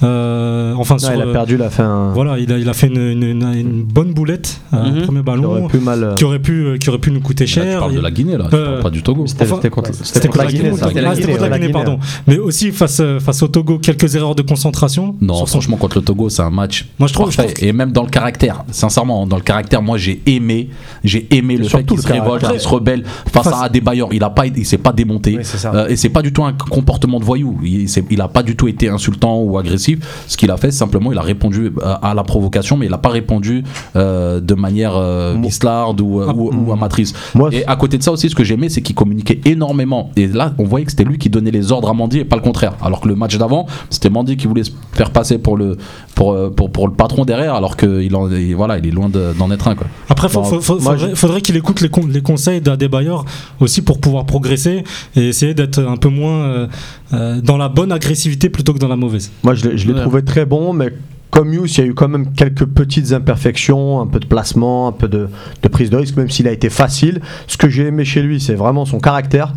S4: Euh, enfin,
S5: Non,
S4: sur,
S5: il a
S4: euh,
S5: perdu la fin.
S4: Voilà, il a, il a fait une, une- une- une bonne boulette, un
S1: Mhm.
S4: premier ballon
S5: aurait pu mal. euh,
S4: qui aurait pu, euh, qui aurait pu nous coûter
S2: Là, tu
S4: cher.
S2: parles de la Guinée là, tu
S4: Euh,
S2: pas du Togo.
S5: C'était
S4: Enfin,
S5: contre,
S4: contre la Guinée. Ah, contre la Guinée, pardon. Mais aussi face, euh, face au Togo, quelques erreurs de concentration.
S2: Non,
S4: Sur son-
S2: franchement, contre le Togo, c'est un match
S4: Moi, je trouve-
S2: Et même dans le caractère, sincèrement, dans le caractère, moi, j'ai aimé, j'ai aimé le fait qu'il se révolte, qu'il se rebelle face, à des bailleurs. Il a pas, il s'est pas démonté. Euh, et c'est pas du tout un comportement de voyou. Il, s'est- il a pas du tout été insultant ou agressif. Ce qu'il a fait, simplement, il a répondu euh, à la provocation, mais il a pas répondu euh, de manière euh, bislarde ou, euh, ou, ou amatrice.
S5: Moi,
S2: Et à côté de ça aussi, ce que j'aimais, c'est qu'il communiquait énormément. Et là, on voyait que c'était lui qui donnait les ordres à Mandy et pas le contraire. Alors que le match d'avant, c'était Mandy qui voulait se faire passer pour le, pour, euh, pour, pour le patron derrière, alors qu'il en, et voilà, il est loin de- d'en être un. Quoi.
S4: Après, faut-
S5: moi,
S4: faudrait, faudrait qu'il écoute les, con- les conseils d'Adebayor aussi pour pouvoir progresser et essayer d'être un peu moins euh, dans la bonne agressivité plutôt que dans la mauvaise.
S5: Moi, je l'ai je l'ai
S1: Ouais.
S5: trouvé très bon, mais comme Yous, il y a eu quand même quelques petites imperfections, un peu de placement, un peu de, de prise de risque, même s'il a été facile. Ce que j'ai aimé chez lui, c'est vraiment son caractère.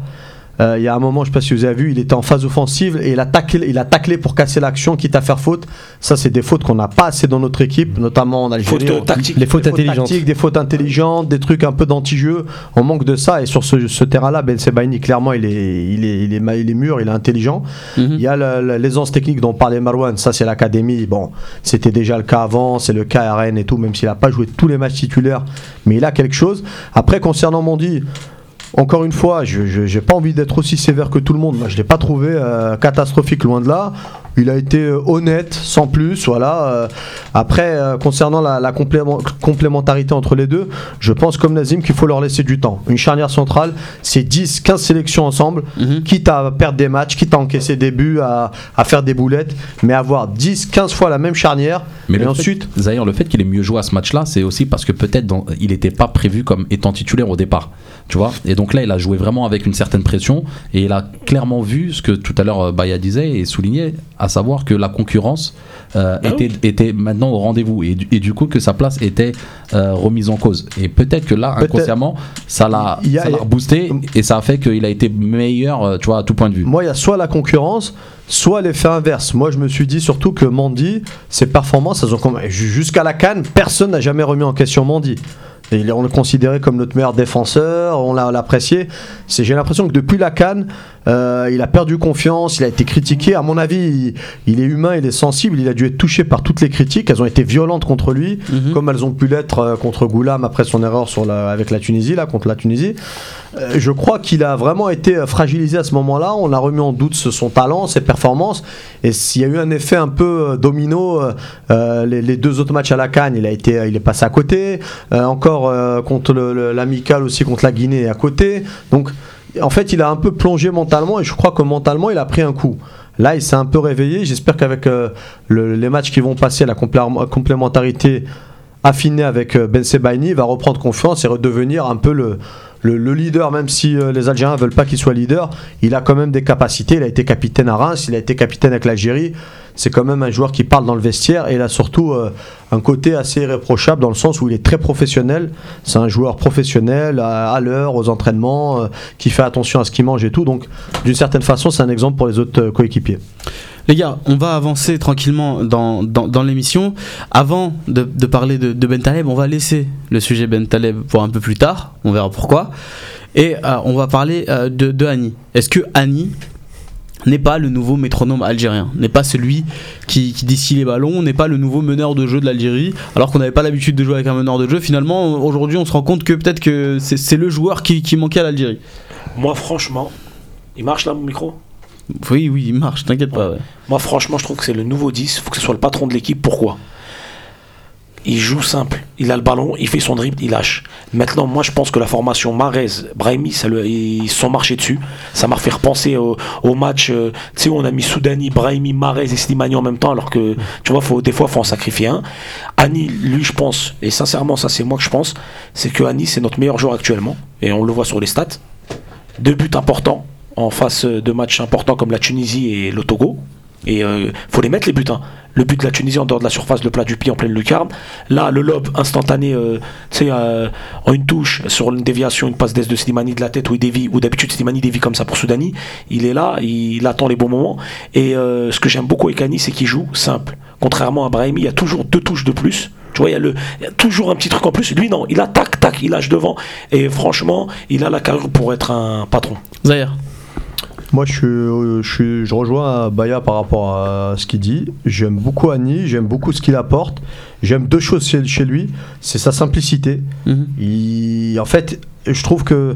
S5: Euh, il y a un moment, je ne sais pas si vous avez vu, il était en phase offensive et il a taclé, il a taclé pour casser l'action, quitte à faire faute. Ça, c'est des fautes qu'on n'a pas assez dans notre équipe, notamment en Algérie.
S6: Faute
S5: On-
S6: tactique.
S3: Les fautes
S5: des fautes
S3: intelligentes.
S5: tactiques, des fautes intelligentes, des trucs un peu d'anti-jeu. On manque de ça. Et sur ce, ce terrain-là, Ben Sebaini, clairement, il est, il, est, il, est, ma- il est mûr, il est intelligent.
S1: Mhm.
S5: Il y a la- la- l'aisance technique dont parlait Marwan. Ça, c'est l'académie. Bon, c'était déjà le cas avant. C'est le cas à Rennes et tout, même s'il n'a pas joué tous les matchs titulaires. Mais il a quelque chose. Après, concernant Mondi. Encore une fois, je n'ai pas envie d'être aussi sévère que tout le monde. Moi, je ne l'ai pas trouvé euh, catastrophique, loin de là. Il a été euh, honnête, sans plus. Voilà. Euh, après, concernant la, la complément- complémentarité entre les deux, je pense comme Nazim qu'il faut leur laisser du temps. Une charnière centrale, c'est 10, 15 sélections ensemble,
S1: Mhm.
S5: quitte à perdre des matchs, quitte à encaisser des buts, à, à faire des boulettes, mais avoir 10, 15 fois la même charnière.
S2: Mais
S5: et ensuite,
S2: fait, Zahir, le fait qu'il ait mieux joué à ce match-là, c'est aussi parce que peut-être il n'était pas prévu comme étant titulaire au départ. Tu vois Et donc là, il a joué vraiment avec une certaine pression et il a clairement vu ce que tout à l'heure euh, Baya disait et soulignait, à savoir que la concurrence euh,
S6: Ah
S2: était, était maintenant au rendez-vous et, du- et du coup que sa place était euh, remise en cause. Et peut-être que là, inconsciemment, ça l'a boosté et ça a fait qu'il a été meilleur, tu vois, à tout point de vue.
S5: Moi, il y a soit la concurrence, soit l'effet inverse. Moi, je me suis dit surtout que Mandy, ses performances, elles ont comm- jusqu'à la canne, personne n'a jamais remis en question Mandy. Et on le considérait comme notre meilleur défenseur, on l'a apprécié. J'ai l'impression que depuis la canne, euh, il a perdu confiance, il a été critiqué. À mon avis, il, il est humain, il est sensible, il a dû être touché par toutes les critiques. Elles ont été violentes contre lui,
S1: Mhm.
S5: comme elles ont pu l'être euh, contre Goulam après son erreur sur la- avec la Tunisie, là, contre la Tunisie. Euh, je crois qu'il a vraiment été fragilisé à ce moment-là. On a remis en doute son talent, ses performances. Et s'il y a eu un effet un peu domino, les, les deux autres matchs à la Cannes, il a été, il est passé à côté. Encore contre l'amical aussi contre la Guinée à côté. Donc, en fait, il a un peu plongé mentalement et je crois que mentalement, il a pris un coup. Là, il s'est un peu réveillé. J'espère qu'avec euh, le- les matchs qui vont passer, la complé- complémentarité affinée avec euh, Ben Sebaini, il va reprendre confiance et redevenir un peu le, le, le leader, même si euh, les Algériens veulent pas qu'il soit leader. Il a quand même des capacités. Il a été capitaine à Reims, il a été capitaine avec l'Algérie. C'est quand même un joueur qui parle dans le vestiaire et il a surtout euh, un côté assez irréprochable dans le sens où il est très professionnel. C'est un joueur professionnel à, l'heure, aux entraînements, euh, qui fait attention à ce qu'il mange et tout. Donc, d'une certaine façon, c'est un exemple pour les autres coéquipiers.
S1: Les gars, on va avancer tranquillement dans, dans, l'émission. Avant de, parler de, de Ben Taleb, on va laisser le sujet Ben Taleb pour un peu plus tard. On verra pourquoi. Et euh, on va parler euh, de, de Hani. Est-ce que Hani n'est pas le nouveau métronome algérien? N'est pas celui qui, qui les ballons? N'est pas le nouveau meneur de jeu de l'Algérie? Alors qu'on n'avait pas l'habitude de jouer avec un meneur de jeu. Finalement, aujourd'hui, on se rend compte que peut-être que c'est c'est le joueur qui, qui manquait à l'Algérie.
S6: Moi, franchement, il marche là mon micro?
S1: Oui, oui, il marche, t'inquiète pas.
S6: Moi, franchement, je trouve que c'est le nouveau 10. Il faut que ce soit le patron de l'équipe. Pourquoi? Il joue simple. Il a le ballon, il fait son dribble, il lâche. Maintenant, moi, je pense que la formation Marez, Brahimi, ça ils sont marchés dessus. Ça m'a fait repenser au, match. euh, tu sais, où on a mis Soudani, Brahimi, Marez et Slimani en même temps, alors que, tu vois, des fois, il faut en sacrifier un. Ani, lui, je pense, et sincèrement, ça, c'est moi que je pense, c'est que Ani, c'est notre meilleur joueur actuellement. Et on le voit sur les stats. Deux buts importants en face de matchs importants comme la Tunisie et le Togo. Et il faut les mettre les buts. hein. Le but de la Tunisie en dehors de la surface, le plat du pied en pleine lucarne. Là, le lob instantané, euh, tu sais, euh, en une touche, sur une déviation, une passe d'aise de Slimani de la tête où il dévie, ou d'habitude Slimani dévie comme ça pour Soudani. Il est là, il attend les bons moments. Et euh, ce que j'aime beaucoup avec Kani, c'est qu'il joue simple. Contrairement à Brahimi, il y a toujours deux touches de plus. Tu vois, il y, a le, toujours un petit truc en plus. Lui, non, il a tac, tac, il lâche devant. Et franchement, il a la carrure pour être un patron.
S1: Zahir.
S5: Moi, je, suis, euh, je, suis- je rejoins Baya par rapport à ce qu'il dit. J'aime beaucoup Annie, j'aime beaucoup ce qu'il apporte. J'aime deux choses chez, chez lui. C'est sa simplicité.
S1: Mhm.
S5: Il- en fait, je trouve que,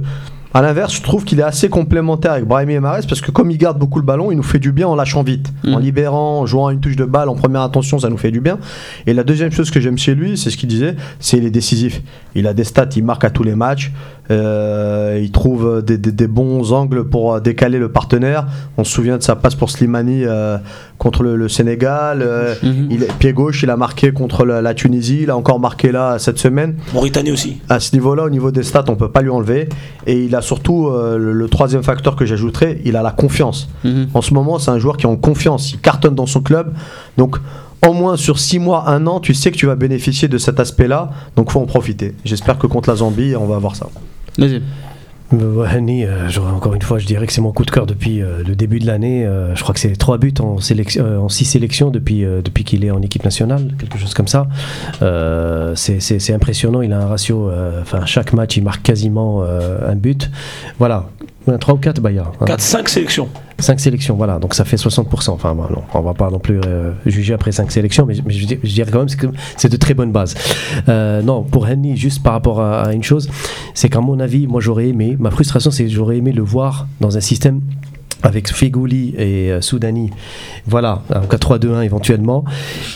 S5: à l'inverse, je trouve qu'il est assez complémentaire avec Brahimi et Mahrez parce que comme il garde beaucoup le ballon, il nous fait du bien en lâchant vite,
S1: Mhm.
S5: en libérant, en jouant à une touche de balle en première intention, ça nous fait du bien. Et la deuxième chose que j'aime chez lui, c'est ce qu'il disait, c'est il est décisif. Il a des stats, il marque à tous les matchs. Euh, il trouve des, des- des bons angles pour euh, décaler le partenaire. On se souvient de sa passe pour Slimani euh, contre le, le Sénégal. Euh,
S1: Mhm.
S5: il est pied gauche, il a marqué contre la, la Tunisie. Il a encore marqué là cette semaine.
S6: Mauritanie aussi.
S5: À ce niveau-là, au niveau des stats, on peut pas lui enlever. Et il a surtout le, le troisième facteur que j'ajouterais, il a la confiance.
S1: Mhm.
S5: En ce moment, c'est un joueur qui est en confiance. Il cartonne dans son club. Donc, en moins sur 6 mois, 1 an, tu sais que tu vas bénéficier de cet aspect-là. Donc, faut en profiter. J'espère que contre la Zambie, on va voir ça.
S1: Vas-y.
S3: Euh, euh, encore une fois, je dirais que c'est mon coup de cœur depuis euh, le début de l'année. Je crois que c'est trois buts en, en six sélections depuis, depuis qu'il est en équipe nationale, quelque chose comme ça. C'est- impressionnant. Il a un ratio, enfin, chaque match, il marque quasiment un but. Voilà. Un 3 ou 4 Baya. hein.
S6: 4-5 sélections.
S3: 5 sélections, voilà, donc ça fait 60%. Enfin, bon, non, on va pas non plus euh, juger après 5 sélections, mais, mais je, dirais quand même que c'est de très bonnes bases. Euh, non, pour Henny, juste par rapport à, à une chose, c'est qu'à mon avis, moi j'aurais aimé, ma frustration c'est que j'aurais aimé le voir dans un système avec Fegouli et euh, Soudani, voilà, en 4-3-2-1 éventuellement,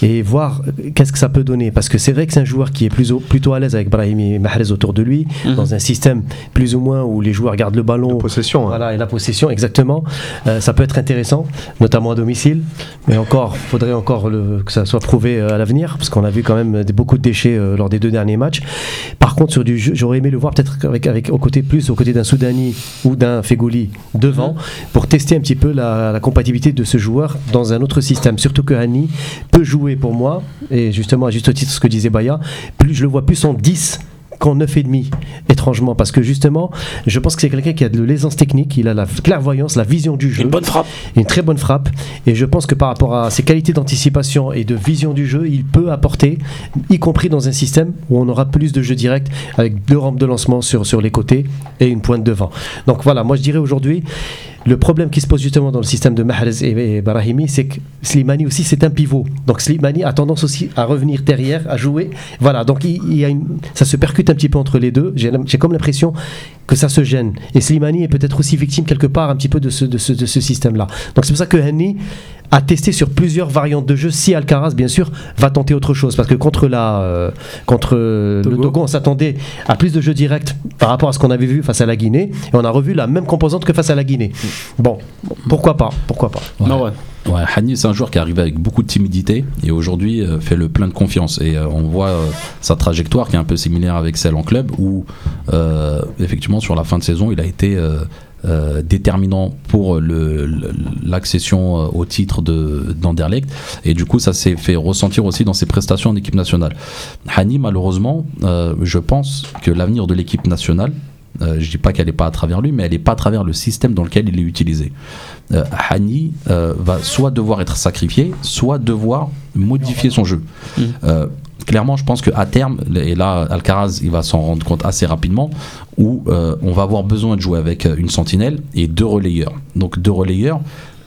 S3: et voir euh, qu'est-ce que ça peut donner. Parce que c'est vrai que c'est un joueur qui est plus au- plutôt à l'aise avec Brahimi et Mahrez autour de lui,
S1: Mhm.
S3: dans un système plus ou moins où les joueurs gardent le ballon,
S5: Possession. hein.
S3: voilà, et la possession, exactement. Euh, ça peut être intéressant, notamment à domicile. Mais encore, faudrait encore le- que ça soit prouvé à l'avenir, parce qu'on a vu quand même des- beaucoup de déchets euh, lors des deux derniers matchs. Par contre, sur du jeu, j'aurais aimé le voir peut-être avec, avec au côté plus au côté d'un Soudani ou d'un Fegouli devant, pour tester un petit peu la, la compatibilité de ce joueur dans un autre système. Surtout que Hani peut jouer pour moi, et justement à juste titre ce que disait Baya, plus je le vois plus en 10 qu'en 9,5, étrangement, parce que justement, je pense que c'est quelqu'un qui a de l'aisance technique, il a la clairvoyance, la vision du jeu,
S6: Une bonne frappe.
S3: une très bonne frappe, et je pense que par rapport à ses qualités d'anticipation et de vision du jeu, il peut apporter, y compris dans un système où on aura plus de jeux directs, avec deux rampes de lancement sur, sur les côtés et une pointe devant. Donc voilà, moi je dirais aujourd'hui, le problème qui se pose justement dans le système de Mahrez et, Brahimi, c'est que Slimani aussi c'est un pivot. Donc Slimani a tendance aussi à revenir derrière, à jouer. Voilà, donc il, y a une, ça se percute un petit peu entre les deux. J'ai comme l'impression que ça se gêne. Et Slimani est peut-être aussi victime quelque part un petit peu de ce, de ce, de ce système-là. Donc c'est pour ça que Henny a testé sur plusieurs variantes de jeu. Si Alcaraz, bien sûr, va tenter autre chose. Parce que contre, la, euh, contre euh, le
S1: Togo.
S3: On s'attendait à plus de jeux directs par rapport à ce qu'on avait vu face à la Guinée. Et on a revu la même composante que face à la Guinée. Bon, pourquoi pas Pourquoi pas
S2: Ouais.
S1: Non, ouais.
S2: Ouais, Hani, c'est un joueur qui arrive avec beaucoup de timidité et aujourd'hui euh, fait le plein de confiance. Et euh, on voit euh, sa trajectoire qui est un peu similaire avec celle en club où, euh, effectivement, sur la fin de saison, il a été euh, déterminant pour le- le- l'accession euh, au titre de d'Anderlecht. Et du coup, ça s'est fait ressentir aussi dans ses prestations en équipe nationale. Hani, malheureusement, euh, je pense que l'avenir de l'équipe nationale, euh, je dis pas qu'elle n'est pas à travers lui, mais elle n'est pas à travers le système dans lequel il est utilisé. Euh, Hani euh, va soit devoir être sacrifié, soit devoir modifier son jeu.
S1: Mhm.
S2: Clairement, je pense qu'à terme, et là, Alcaraz, il va s'en rendre compte assez rapidement, où euh, on va avoir besoin de jouer avec euh, une sentinelle et deux relayeurs. Donc deux relayeurs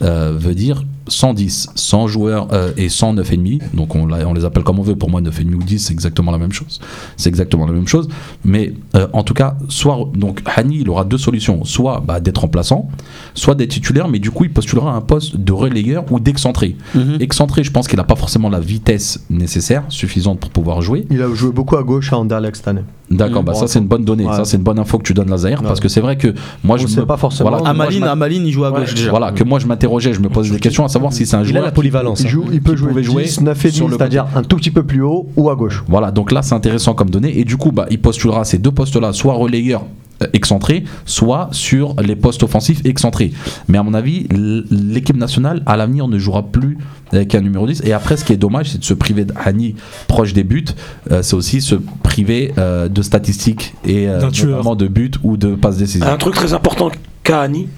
S2: euh, veut dire 110, 100 joueurs euh, et 100 9,5. Donc on, les appelle comme on veut. Pour moi, 9,5 ou 10, c'est exactement la même chose. C'est exactement la même chose. Mais euh, en tout cas, soit donc Hani, il aura deux solutions. Soit bah, d'être remplaçant, soit d'être titulaire, mais du coup, il postulera un poste de relayeur ou d'excentré.
S1: Mhm.
S2: Excentré, je pense qu'il n'a pas forcément la vitesse nécessaire, suffisante pour pouvoir jouer.
S5: Il a joué beaucoup à gauche à Anderlecht cette année.
S2: D'accord, bah ça c'est une bonne donnée,
S5: Ouais.
S2: ça c'est une bonne info que tu donnes Lazaire,
S5: Ouais.
S2: parce que c'est vrai que moi
S5: On
S2: je
S5: le sait
S2: me-
S5: pas forcément.
S2: Voilà,
S1: Amaline,
S2: m'a-
S1: Amaline, il joue à
S6: Ouais.
S1: gauche déjà.
S2: voilà, que moi je m'interrogeais, je me posais des questions à savoir si c'est un
S3: Il a la polyvalence.
S5: Il,
S3: hein.
S5: joue, il peut jouer
S2: pouvait jouer
S5: 10, 9 et
S2: sur
S5: demi,
S2: le
S5: c'est-à-dire un tout petit peu plus haut ou à gauche.
S2: Voilà, donc là c'est intéressant comme donnée. Et du coup, bah, il postulera ces deux postes-là, soit relayeur euh, excentrés, soit sur les postes offensifs excentrés. Mais à mon avis, l'équipe nationale à l'avenir ne jouera plus avec un numéro 10. Et après, ce qui est dommage, c'est de se priver d'Hani proche des buts. Euh, c'est aussi se priver euh, de statistiques et euh, notamment de buts ou de passes décisives.
S6: Un truc très important qu'a Annie,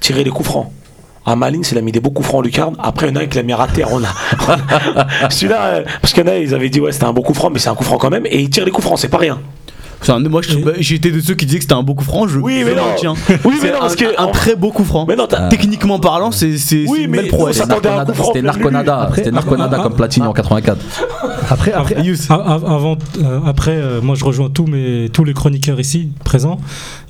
S6: tirer les coups francs. À Malines, il a mis des beaux coups francs, Lucarne. Après, il y en a un qui l'a mis raté. On a... Celui-là, euh, parce qu'il y en a, ils avaient dit, ouais, c'était un beau coup franc, mais c'est un coup franc quand même. Et il tire les coups francs, c'est pas rien.
S1: Un- moi, bah, j'étais de ceux qui disaient que c'était un beau coup franc. Je,
S6: Oui,
S1: je
S6: mais non.
S1: maintiens.
S6: Oui, mais non,
S1: un,
S6: parce que-
S1: un très beau coup franc.
S6: Mais non,
S1: Techniquement parlant, c'est c'est-
S6: Oui,
S1: une
S6: mais
S1: belle prouesse.
S2: C'était Narconada,
S3: Après-
S2: c'était Narconada comme Platini en 84.
S3: Après, après,
S4: Avant, euh, après, euh, moi je rejoins tous, mes, tous les chroniqueurs ici présents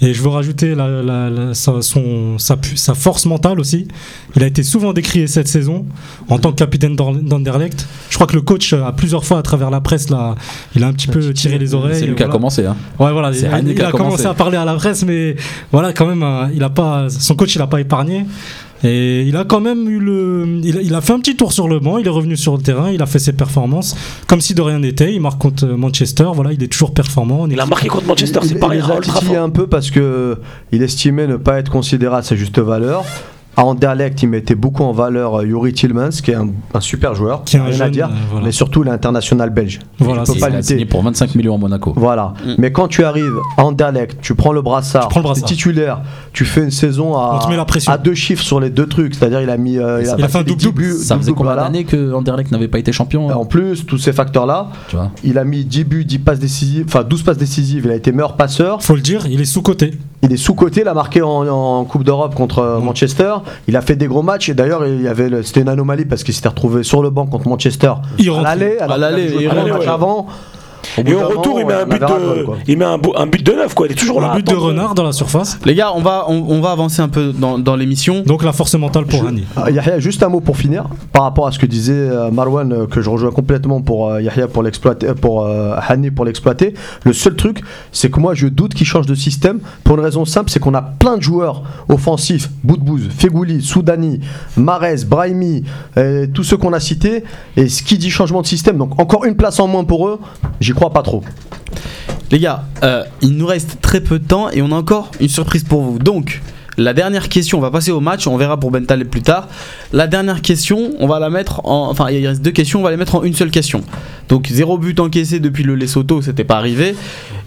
S4: et je veux rajouter la, la- la- sa, son, sa, force mentale aussi. Il a été souvent décrié cette saison en tant que capitaine d'Anderlecht. Je crois que le coach euh, a plusieurs fois à travers la presse là, il a un petit peu tiré les oreilles.
S2: C'est lui qui a commencé. Hein.
S4: Ouais, voilà, il, il
S2: a
S4: a commencé
S2: commencé.
S4: à parler à la presse, mais voilà, quand même, euh, il a pas, son coach, il a pas épargné. Et il a quand même eu le. Il a, il a fait un petit tour sur le banc, il est revenu sur le terrain, il a fait ses performances comme si de rien n'était. Il marque contre euh, Manchester, voilà, il est toujours performant. Est-
S6: Il a marqué contre Manchester,
S5: il,
S6: c'est pas
S5: il a titillés
S6: fort.
S5: un peu parce que il estimait ne pas être considéré à sa juste valeur. À Anderlecht, il mettait beaucoup en valeur euh, Yuri Tillmans, qui est un, un super joueur,
S4: Qui est un
S5: rien à
S4: jeune,
S5: dire,
S4: euh, voilà.
S5: mais surtout l'international belge.
S4: Voilà,
S5: il peut
S4: c'est
S5: pas
S2: Il a
S5: lutter.
S2: signé pour 25 millions à Monaco.
S5: Voilà.
S1: Mm.
S5: Mais quand tu arrives à Anderlecht, tu prends le brassard,
S4: Tu prends le brassard.
S5: t'es titulaire, tu fais une saison à,
S4: On te met la pression.
S5: à deux chiffres sur les deux trucs, c'est-à-dire il a mis, euh, il a,
S4: Il a fait un
S5: dix buts,
S2: Ça faisait combien d'années que Anderlecht n'avait pas été champion hein
S5: En plus, tous ces facteurs-là,
S2: Tu vois
S5: il a mis 10 buts, 10 passes décisives, enfin 12 passes décisives, il a été meilleur passeur.
S4: Faut le dire, il est sous-coté.
S5: Il est sous-côté, il a marqué en, en Coupe d'Europe contre euh, Manchester. Il a fait des gros matchs et d'ailleurs il y avait le- c'était une anomalie parce qu'il s'était retrouvé sur le banc contre Manchester.
S4: Il
S5: à l'aller,
S1: l'aller,
S5: avant.
S6: Et au retour, il met un
S5: on
S6: but de, il met un, but de neuf, quoi. Il est toujours là.
S4: Un but de renard dans la surface.
S1: Les gars, on va, on, on va avancer un peu dans, dans l'émission.
S4: Donc la force mentale pour Rani.
S5: Ah, Yahya, juste un mot pour finir par rapport à ce que disait euh, Marwan euh, que je rejoins complètement pour euh, Yahya pour l'exploiter, pour Hani pour l'exploiter. Le seul truc, c'est que moi je doute qu'il change de système pour une raison simple, c'est qu'on a plein de joueurs offensifs, Boudbouz, Fegouli, Soudani, Marez, Brahimi, tous ceux qu'on a cités. Et ce qui dit changement de système, donc encore une place en moins pour eux, j'y crois pas trop.
S1: Les gars, euh, il nous reste très peu de temps et on a encore une surprise pour vous. Donc, la dernière question, on va passer au match, on verra pour Bental plus tard. La dernière question, on va la mettre en. Enfin, il reste deux questions, on va les mettre en une seule question. Donc, zéro but encaissé depuis le Lesotho, c'était pas arrivé.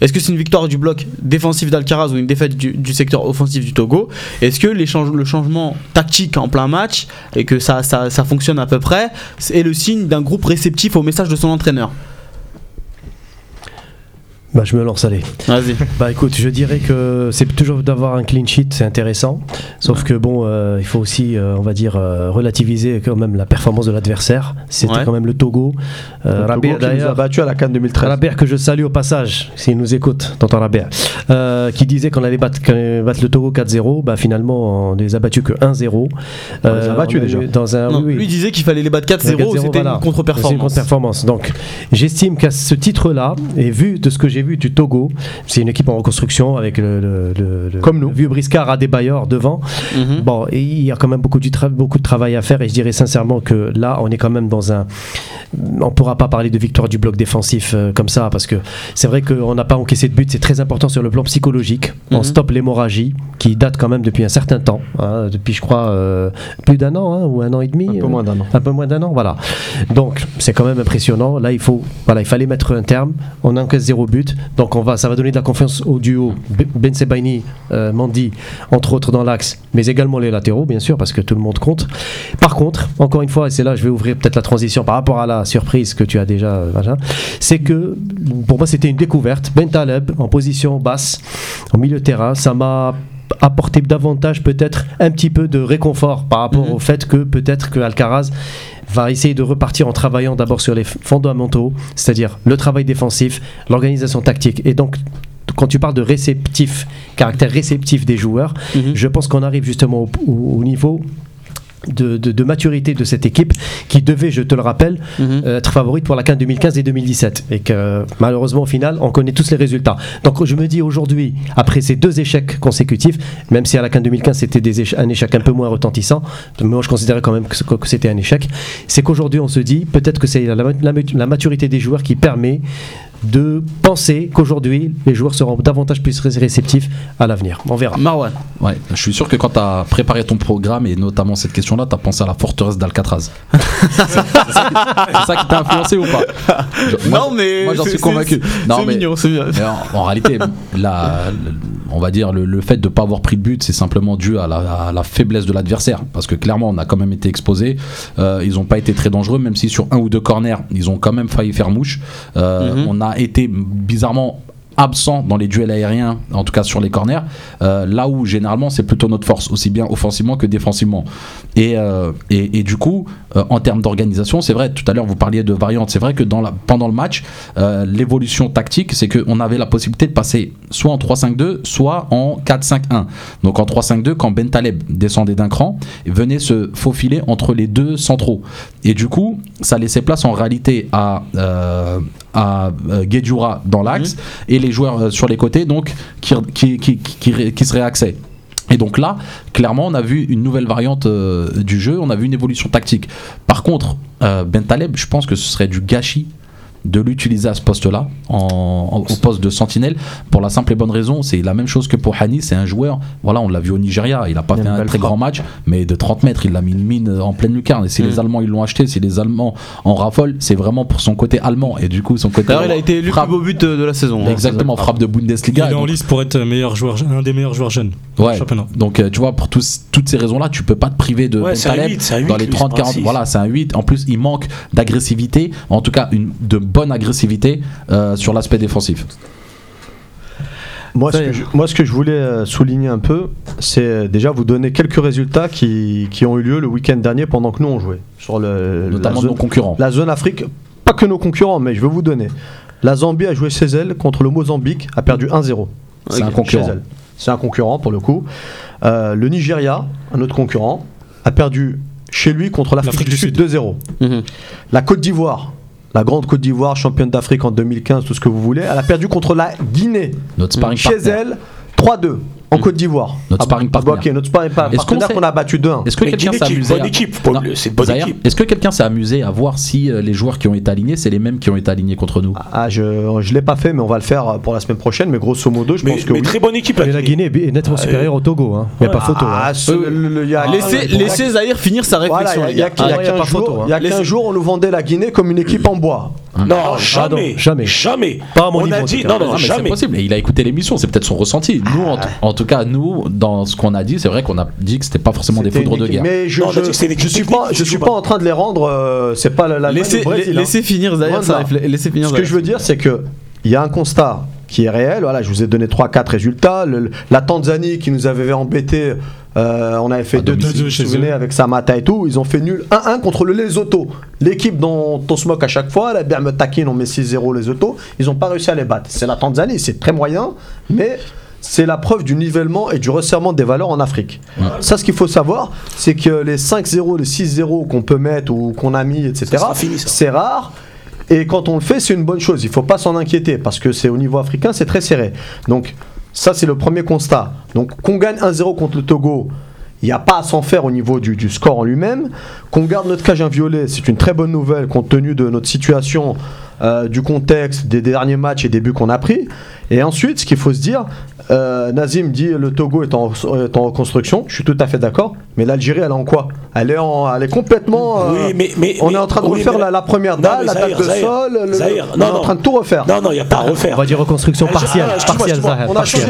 S1: Est-ce que c'est une victoire du bloc défensif d'Alcaraz ou une défaite du, secteur offensif du Togo? Est-ce que le changement tactique en plein match et que ça, ça, ça fonctionne à peu près est le signe d'un groupe réceptif au message de son entraîneur?
S3: Bah, je me lance, allez.
S1: Vas-y.
S3: Bah écoute, je dirais que c'est toujours d'avoir un clean sheet, c'est intéressant. Sauf que bon, euh, il faut aussi, euh, on va dire, euh, relativiser quand même la performance de l'adversaire. C'était
S1: Ouais.
S3: quand même le Togo. Euh, Rabia,
S5: qui nous a battu à la Cannes 2013.
S3: Rabia que je salue au passage, s'il nous écoute, tonton Rabia, euh, qui disait qu'on allait battre, qu'on allait battre le Togo 4-0. Bah finalement, on les a battus que 1-0.
S5: On les a battus déjà.
S3: Dans un,
S1: Non,
S3: oui, oui.
S1: Lui disait qu'il fallait les battre 4-0,
S3: 4-0,
S1: c'était
S3: voilà.
S1: une
S3: C'est une
S1: contre-performance.
S3: contre-performance. Donc, j'estime qu'à ce titre-là, et vu de ce que j'ai vu du Togo, c'est une équipe en reconstruction avec le, le- le- le-
S5: Comme nous.
S3: le vieux briscard à des bailleurs devant.
S1: Mhm.
S3: Bon, et il y a quand même beaucoup, du tra- beaucoup de travail à faire et je dirais sincèrement que là, on est quand même dans un. On pourra pas parler de victoire du bloc défensif euh, comme ça parce que c'est vrai qu'on n'a pas encaissé de but. C'est très important sur le plan psychologique. On
S1: Mhm.
S3: stoppe l'hémorragie qui date quand même depuis un certain temps, hein, depuis je crois euh, plus d'un an hein, ou un an et demi.
S5: Un peu
S3: euh,
S5: moins d'un an.
S3: un peu moins d'un an, voilà. Donc c'est quand même impressionnant. Là, il faut, voilà, il fallait mettre un terme. On encaisse zéro but, donc on va, ça va donner de la confiance au duo B- Ben Sebaini, euh, Mandi, entre autres dans l'axe, mais également les latéraux, bien sûr, parce que tout le monde compte. Par contre, encore une fois, et c'est là, je vais ouvrir peut-être la transition par rapport à la surprise que tu as déjà, euh, c'est que pour moi c'était une découverte. Ben Taleb en position basse, en milieu de terrain, ça m'a apporté davantage peut-être un petit peu de réconfort par rapport
S1: Mhm.
S3: au fait que peut-être que Alcaraz va essayer de repartir en travaillant d'abord sur les fondamentaux, c'est-à-dire le travail défensif, l'organisation tactique. Et donc, quand tu parles de réceptif, caractère réceptif des joueurs,
S1: Mhm.
S3: je pense qu'on arrive justement au, au- au niveau de, de- de maturité de cette équipe qui devait, je te le rappelle,
S1: Mhm.
S3: euh, être favorite pour la CAN 2015 et 2017 et que malheureusement au final on connaît tous les résultats donc je me dis aujourd'hui après ces deux échecs consécutifs même si à la CAN 2015 c'était un échec un peu moins retentissant mais moi je considérais quand même que, c'était un échec c'est qu'aujourd'hui on se dit peut-être que c'est la, la- la maturité des joueurs qui permet de penser qu'aujourd'hui les joueurs seront davantage plus ré- réceptifs à l'avenir. On verra.
S1: Marwan.
S2: Ouais, je suis sûr que quand tu as préparé ton programme et notamment cette question-là, tu as pensé à la forteresse d'Alcatraz. c'est ça qui- t'a influencé ou pas? Je- moi,
S1: non, mais.
S2: moi, j'en suis convaincu.
S1: c'est-
S2: Non,
S1: C'est
S2: mais-
S1: mignon, c'est mignon.
S2: mais en, en réalité, la, on va dire le, le fait de ne pas avoir pris de but, c'est simplement dû à la, à la faiblesse de l'adversaire. Parce que clairement, on a quand même été exposé. Euh, ils n'ont pas été très dangereux, même si sur un ou deux corners, ils ont quand même failli faire mouche. Euh,
S1: Mhm.
S2: On a été bizarrement absent dans les duels aériens, en tout cas sur les corners, euh, là où généralement c'est plutôt notre force, aussi bien offensivement que défensivement. Et, euh, et, et du coup, euh, en termes d'organisation, c'est vrai, tout à l'heure vous parliez de variantes, c'est vrai que dans la, pendant le match, euh, l'évolution tactique, c'est qu'on avait la possibilité de passer soit en 3-5-2, soit en 4-5-1. Donc en 3-5-2, quand Ben Taleb descendait d'un cran, il venait se faufiler entre les deux centraux. Et du coup, ça laissait place en réalité à, à Guedjura dans l'axe et les joueurs sur les côtés donc qui, qui, qui, qui, qui- qui se réaxaient. Et donc là, clairement, on a vu une nouvelle variante euh, du jeu, on a vu une évolution tactique. Par contre, euh, Ben Taleb, je pense que ce serait du gâchis de l'utiliser à ce poste-là, en, en- au poste de sentinelle, pour la simple et bonne raison, c'est la même chose que pour Hani, c'est un joueur, voilà, on l'a vu au Nigeria, il n'a pas
S3: Il a
S2: fait un très
S3: frappe.
S2: grand match, mais de 30 mètres, il a mis une mine en pleine lucarne. Et si
S1: Mm.
S2: les Allemands ils l'ont acheté, si les Allemands en raffolent, c'est vraiment pour son côté allemand. Et du coup, son côté.
S1: D'ailleurs, il a été élu le plus
S2: frappe,
S1: beau but de, de la saison. hein.
S2: Exactement, frappe de
S4: Il
S2: Bundesliga.
S4: est en
S2: Donc,
S4: lice pour être meilleur joueur, un des meilleurs joueurs jeunes
S2: Ouais. Donc, euh, tu vois, pour tous- toutes ces raisons-là, tu peux pas te priver de
S6: Ouais, c'est un
S2: Taleb
S6: 8, c'est un 8,
S2: dans les
S6: lui, c'est pas un
S2: 30-40.
S6: 6.
S2: Voilà, c'est un 8. En plus, il manque d'agressivité, en tout cas, une, de bonne agressivité euh, sur l'aspect défensif.
S5: Moi, ce que je, moi, ce que je voulais euh, souligner un peu, c'est euh, déjà vous donner quelques résultats qui, qui ont eu lieu le week-end dernier pendant que nous on jouait. Sur le,
S2: Notamment
S5: la,
S2: de nos
S5: zone,
S2: concurrents.
S5: la zone Afrique, pas que nos concurrents, mais je vais vous donner. La Zambie a joué chez elle contre le Mozambique, a perdu 1-0.
S2: C'est un
S5: Chez
S2: concurrent.
S5: elle. C'est un concurrent pour le coup. Euh, le Nigeria, un autre concurrent, a perdu chez lui contre l'Afrique du Sud 2-0.
S1: Mhm.
S5: La Côte d'Ivoire, la grande Côte d'Ivoire, championne d'Afrique en 2015, tout ce que vous voulez, elle a perdu contre la Guinée.
S2: Notre sparring
S5: chez
S2: partner.
S5: elle 3-2 en Côte d'Ivoire.
S2: Notre sparring
S5: Ah,
S2: partner.
S5: Ok, notre sparring
S2: qu'on
S5: a battu 2-1.
S2: Est-ce que
S6: Mais
S2: quelqu'un s'est amusé
S6: bonne
S2: à-
S6: équipe, Paul,
S2: Non,
S6: c'est une bonne
S2: Zahir,
S6: équipe.
S2: Est-ce que quelqu'un s'est amusé à voir si euh, les joueurs qui ont été alignés, c'est les mêmes qui ont été alignés contre nous?
S5: Ah, je ne l'ai pas fait, mais on va le faire pour la semaine prochaine. Mais grosso modo, je
S6: Mais,
S5: pense que
S6: mais
S5: oui.
S6: très bonne équipe la Guinée.
S3: Est nettement supérieure au Togo. hein. Il n'y a pas photo.
S5: Ah,
S3: hein.
S5: a-
S1: Laissez,
S5: Ah,
S1: Zahir finir sa réflexion.
S5: il y a-
S1: les
S5: il y a,
S1: gars.
S5: il y a
S3: Ah, il y a
S5: 15
S3: pas
S5: jours,
S3: photo, hein.
S5: il y a 15
S1: Laissez-
S5: jours, on nous vendait la Guinée comme une équipe en bois.
S6: Non,
S3: Ah,
S6: jamais.
S3: non, jamais.
S6: Jamais.
S3: Pas à mon
S6: On
S3: niveau,
S6: a dit, non,
S2: Non,
S6: non,
S2: mais c'est
S6: jamais.
S2: possible. Il a écouté l'émission, c'est peut-être son ressenti. Nous, en, en tout cas, nous, dans ce qu'on a dit, c'est vrai qu'on a dit que c'était pas forcément des foudres de guerre.
S5: Mais je,
S6: Non,
S5: je, suis pas, je suis pas en train de les rendre. euh, c'est pas la, la
S1: Laissez,
S5: Brésil, hein.
S1: laissez finir réflexion. Laissez finir
S5: Ce que je veux dire, c'est que il y a un constat qui est réel. Voilà, je vous ai donné 3-4 résultats. Le- la Tanzanie qui nous avait embêté, euh, on avait fait
S2: À
S5: 2 2
S2: domicile,
S5: vous
S4: chez
S5: vous souvenez,
S4: eux.
S5: avec Samata et tout. Ils ont fait nul 1-1 contre le Lesotho. L'équipe dont on se moque à chaque fois, la Berme taquine, on met 6-0 Lesotho. Ils n'ont pas réussi à les battre. C'est la Tanzanie, c'est très moyen, mais. C'est la preuve du nivellement et du resserrement des valeurs en Afrique.
S2: Ouais.
S5: Ça, ce qu'il faut savoir, c'est que les 5-0, les 6-0 qu'on peut mettre ou qu'on a mis, etc., c'est rare. Et quand on le fait, c'est une bonne chose. Il faut pas s'en inquiéter parce que c'est au niveau africain, c'est très serré. Donc ça, c'est le premier constat. Donc qu'on gagne 1-0 contre le Togo, il n'y a pas à s'en faire au niveau du, du score en lui-même. Qu'on garde notre cage inviolée, c'est une très bonne nouvelle compte tenu de notre situation, euh, du contexte, des derniers matchs et des buts qu'on a pris. Et ensuite, ce qu'il faut se dire, euh, Nazim dit le Togo est en, est en reconstruction. Je suis tout à fait d'accord. Mais l'Algérie, elle est en quoi? Elle est, en, elle est complètement. euh,
S6: Oui, mais, mais,
S5: on est en train de
S6: oui,
S5: refaire la, la première dalle, la dalle
S6: Zahir,
S5: de
S6: Zahir,
S5: sol. le-
S6: Zahir,
S5: on
S6: non,
S5: est en train de tout refaire.
S6: Non, non, il n'y a pas à refaire.
S3: On va dire reconstruction partielle.
S6: ah,
S5: On a changé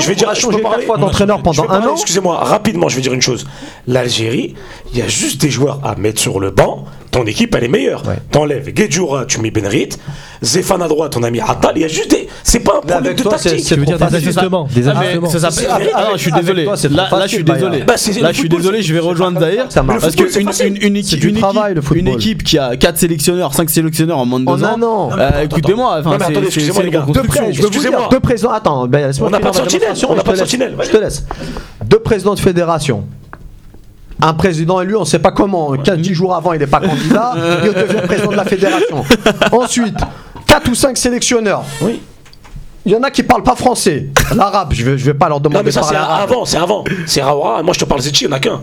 S6: je vais dire-
S5: on a fois d'entraîneur pendant un an.
S6: Excusez-moi, rapidement, je vais dire une chose. L'Algérie, il y a juste des joueurs à mettre sur le banc. Ton équipe, elle est meilleure. T'enlèves Guedjoura, tu mets Benrit. Zéphane à droite, ton ami Attal. Il y a juste des. C'est pas un problème
S5: avec
S6: de
S5: toi, c'est-
S6: tactique.
S5: c'est
S3: dire des ajustements Des
S1: Ah, mais
S3: ajustements.
S1: ça s'appelle-
S6: C'est-
S1: ah non, je suis
S5: avec
S1: désolé.
S5: trop
S1: Là, je suis désolé.
S6: Bah, c'est-
S1: Là, je suis désolé,
S6: c'est-
S1: je vais
S6: c'est
S1: rejoindre Zahir.
S5: ça marche.
S1: Parce
S6: c'est
S1: une, une, équipe- une équipe, une
S5: football.
S1: équipe qui a 4 sélectionneurs, 5 sélectionneurs en moins de
S5: En
S1: 2 ans. Écoutez-moi,
S6: excusez-moi,
S1: c'est
S6: les gars.
S5: Deux
S1: reconstruction.
S5: pré- je vais vous dire,
S6: Excusez-moi.
S5: deux présidents. Attends, ben,
S6: On n'a pas de sentinelle, on n'a pas de sentinelle,
S5: Je te laisse. Deux présidents de fédération. Un président élu, on ne sait pas comment. 15 jours avant, il n'est pas candidat. il devient président de la fédération. Ensuite, 4 ou 5 sélectionneurs.
S6: Oui.
S5: Il y en a qui parlent pas français. L'arabe, je vais, je vais pas leur demander
S6: Non, mais ça,
S5: de
S6: c'est
S5: parler arabe.
S6: avant, c'est avant. C'est Raoura. Moi, je te parle Zetchi, il n'y en a qu'un.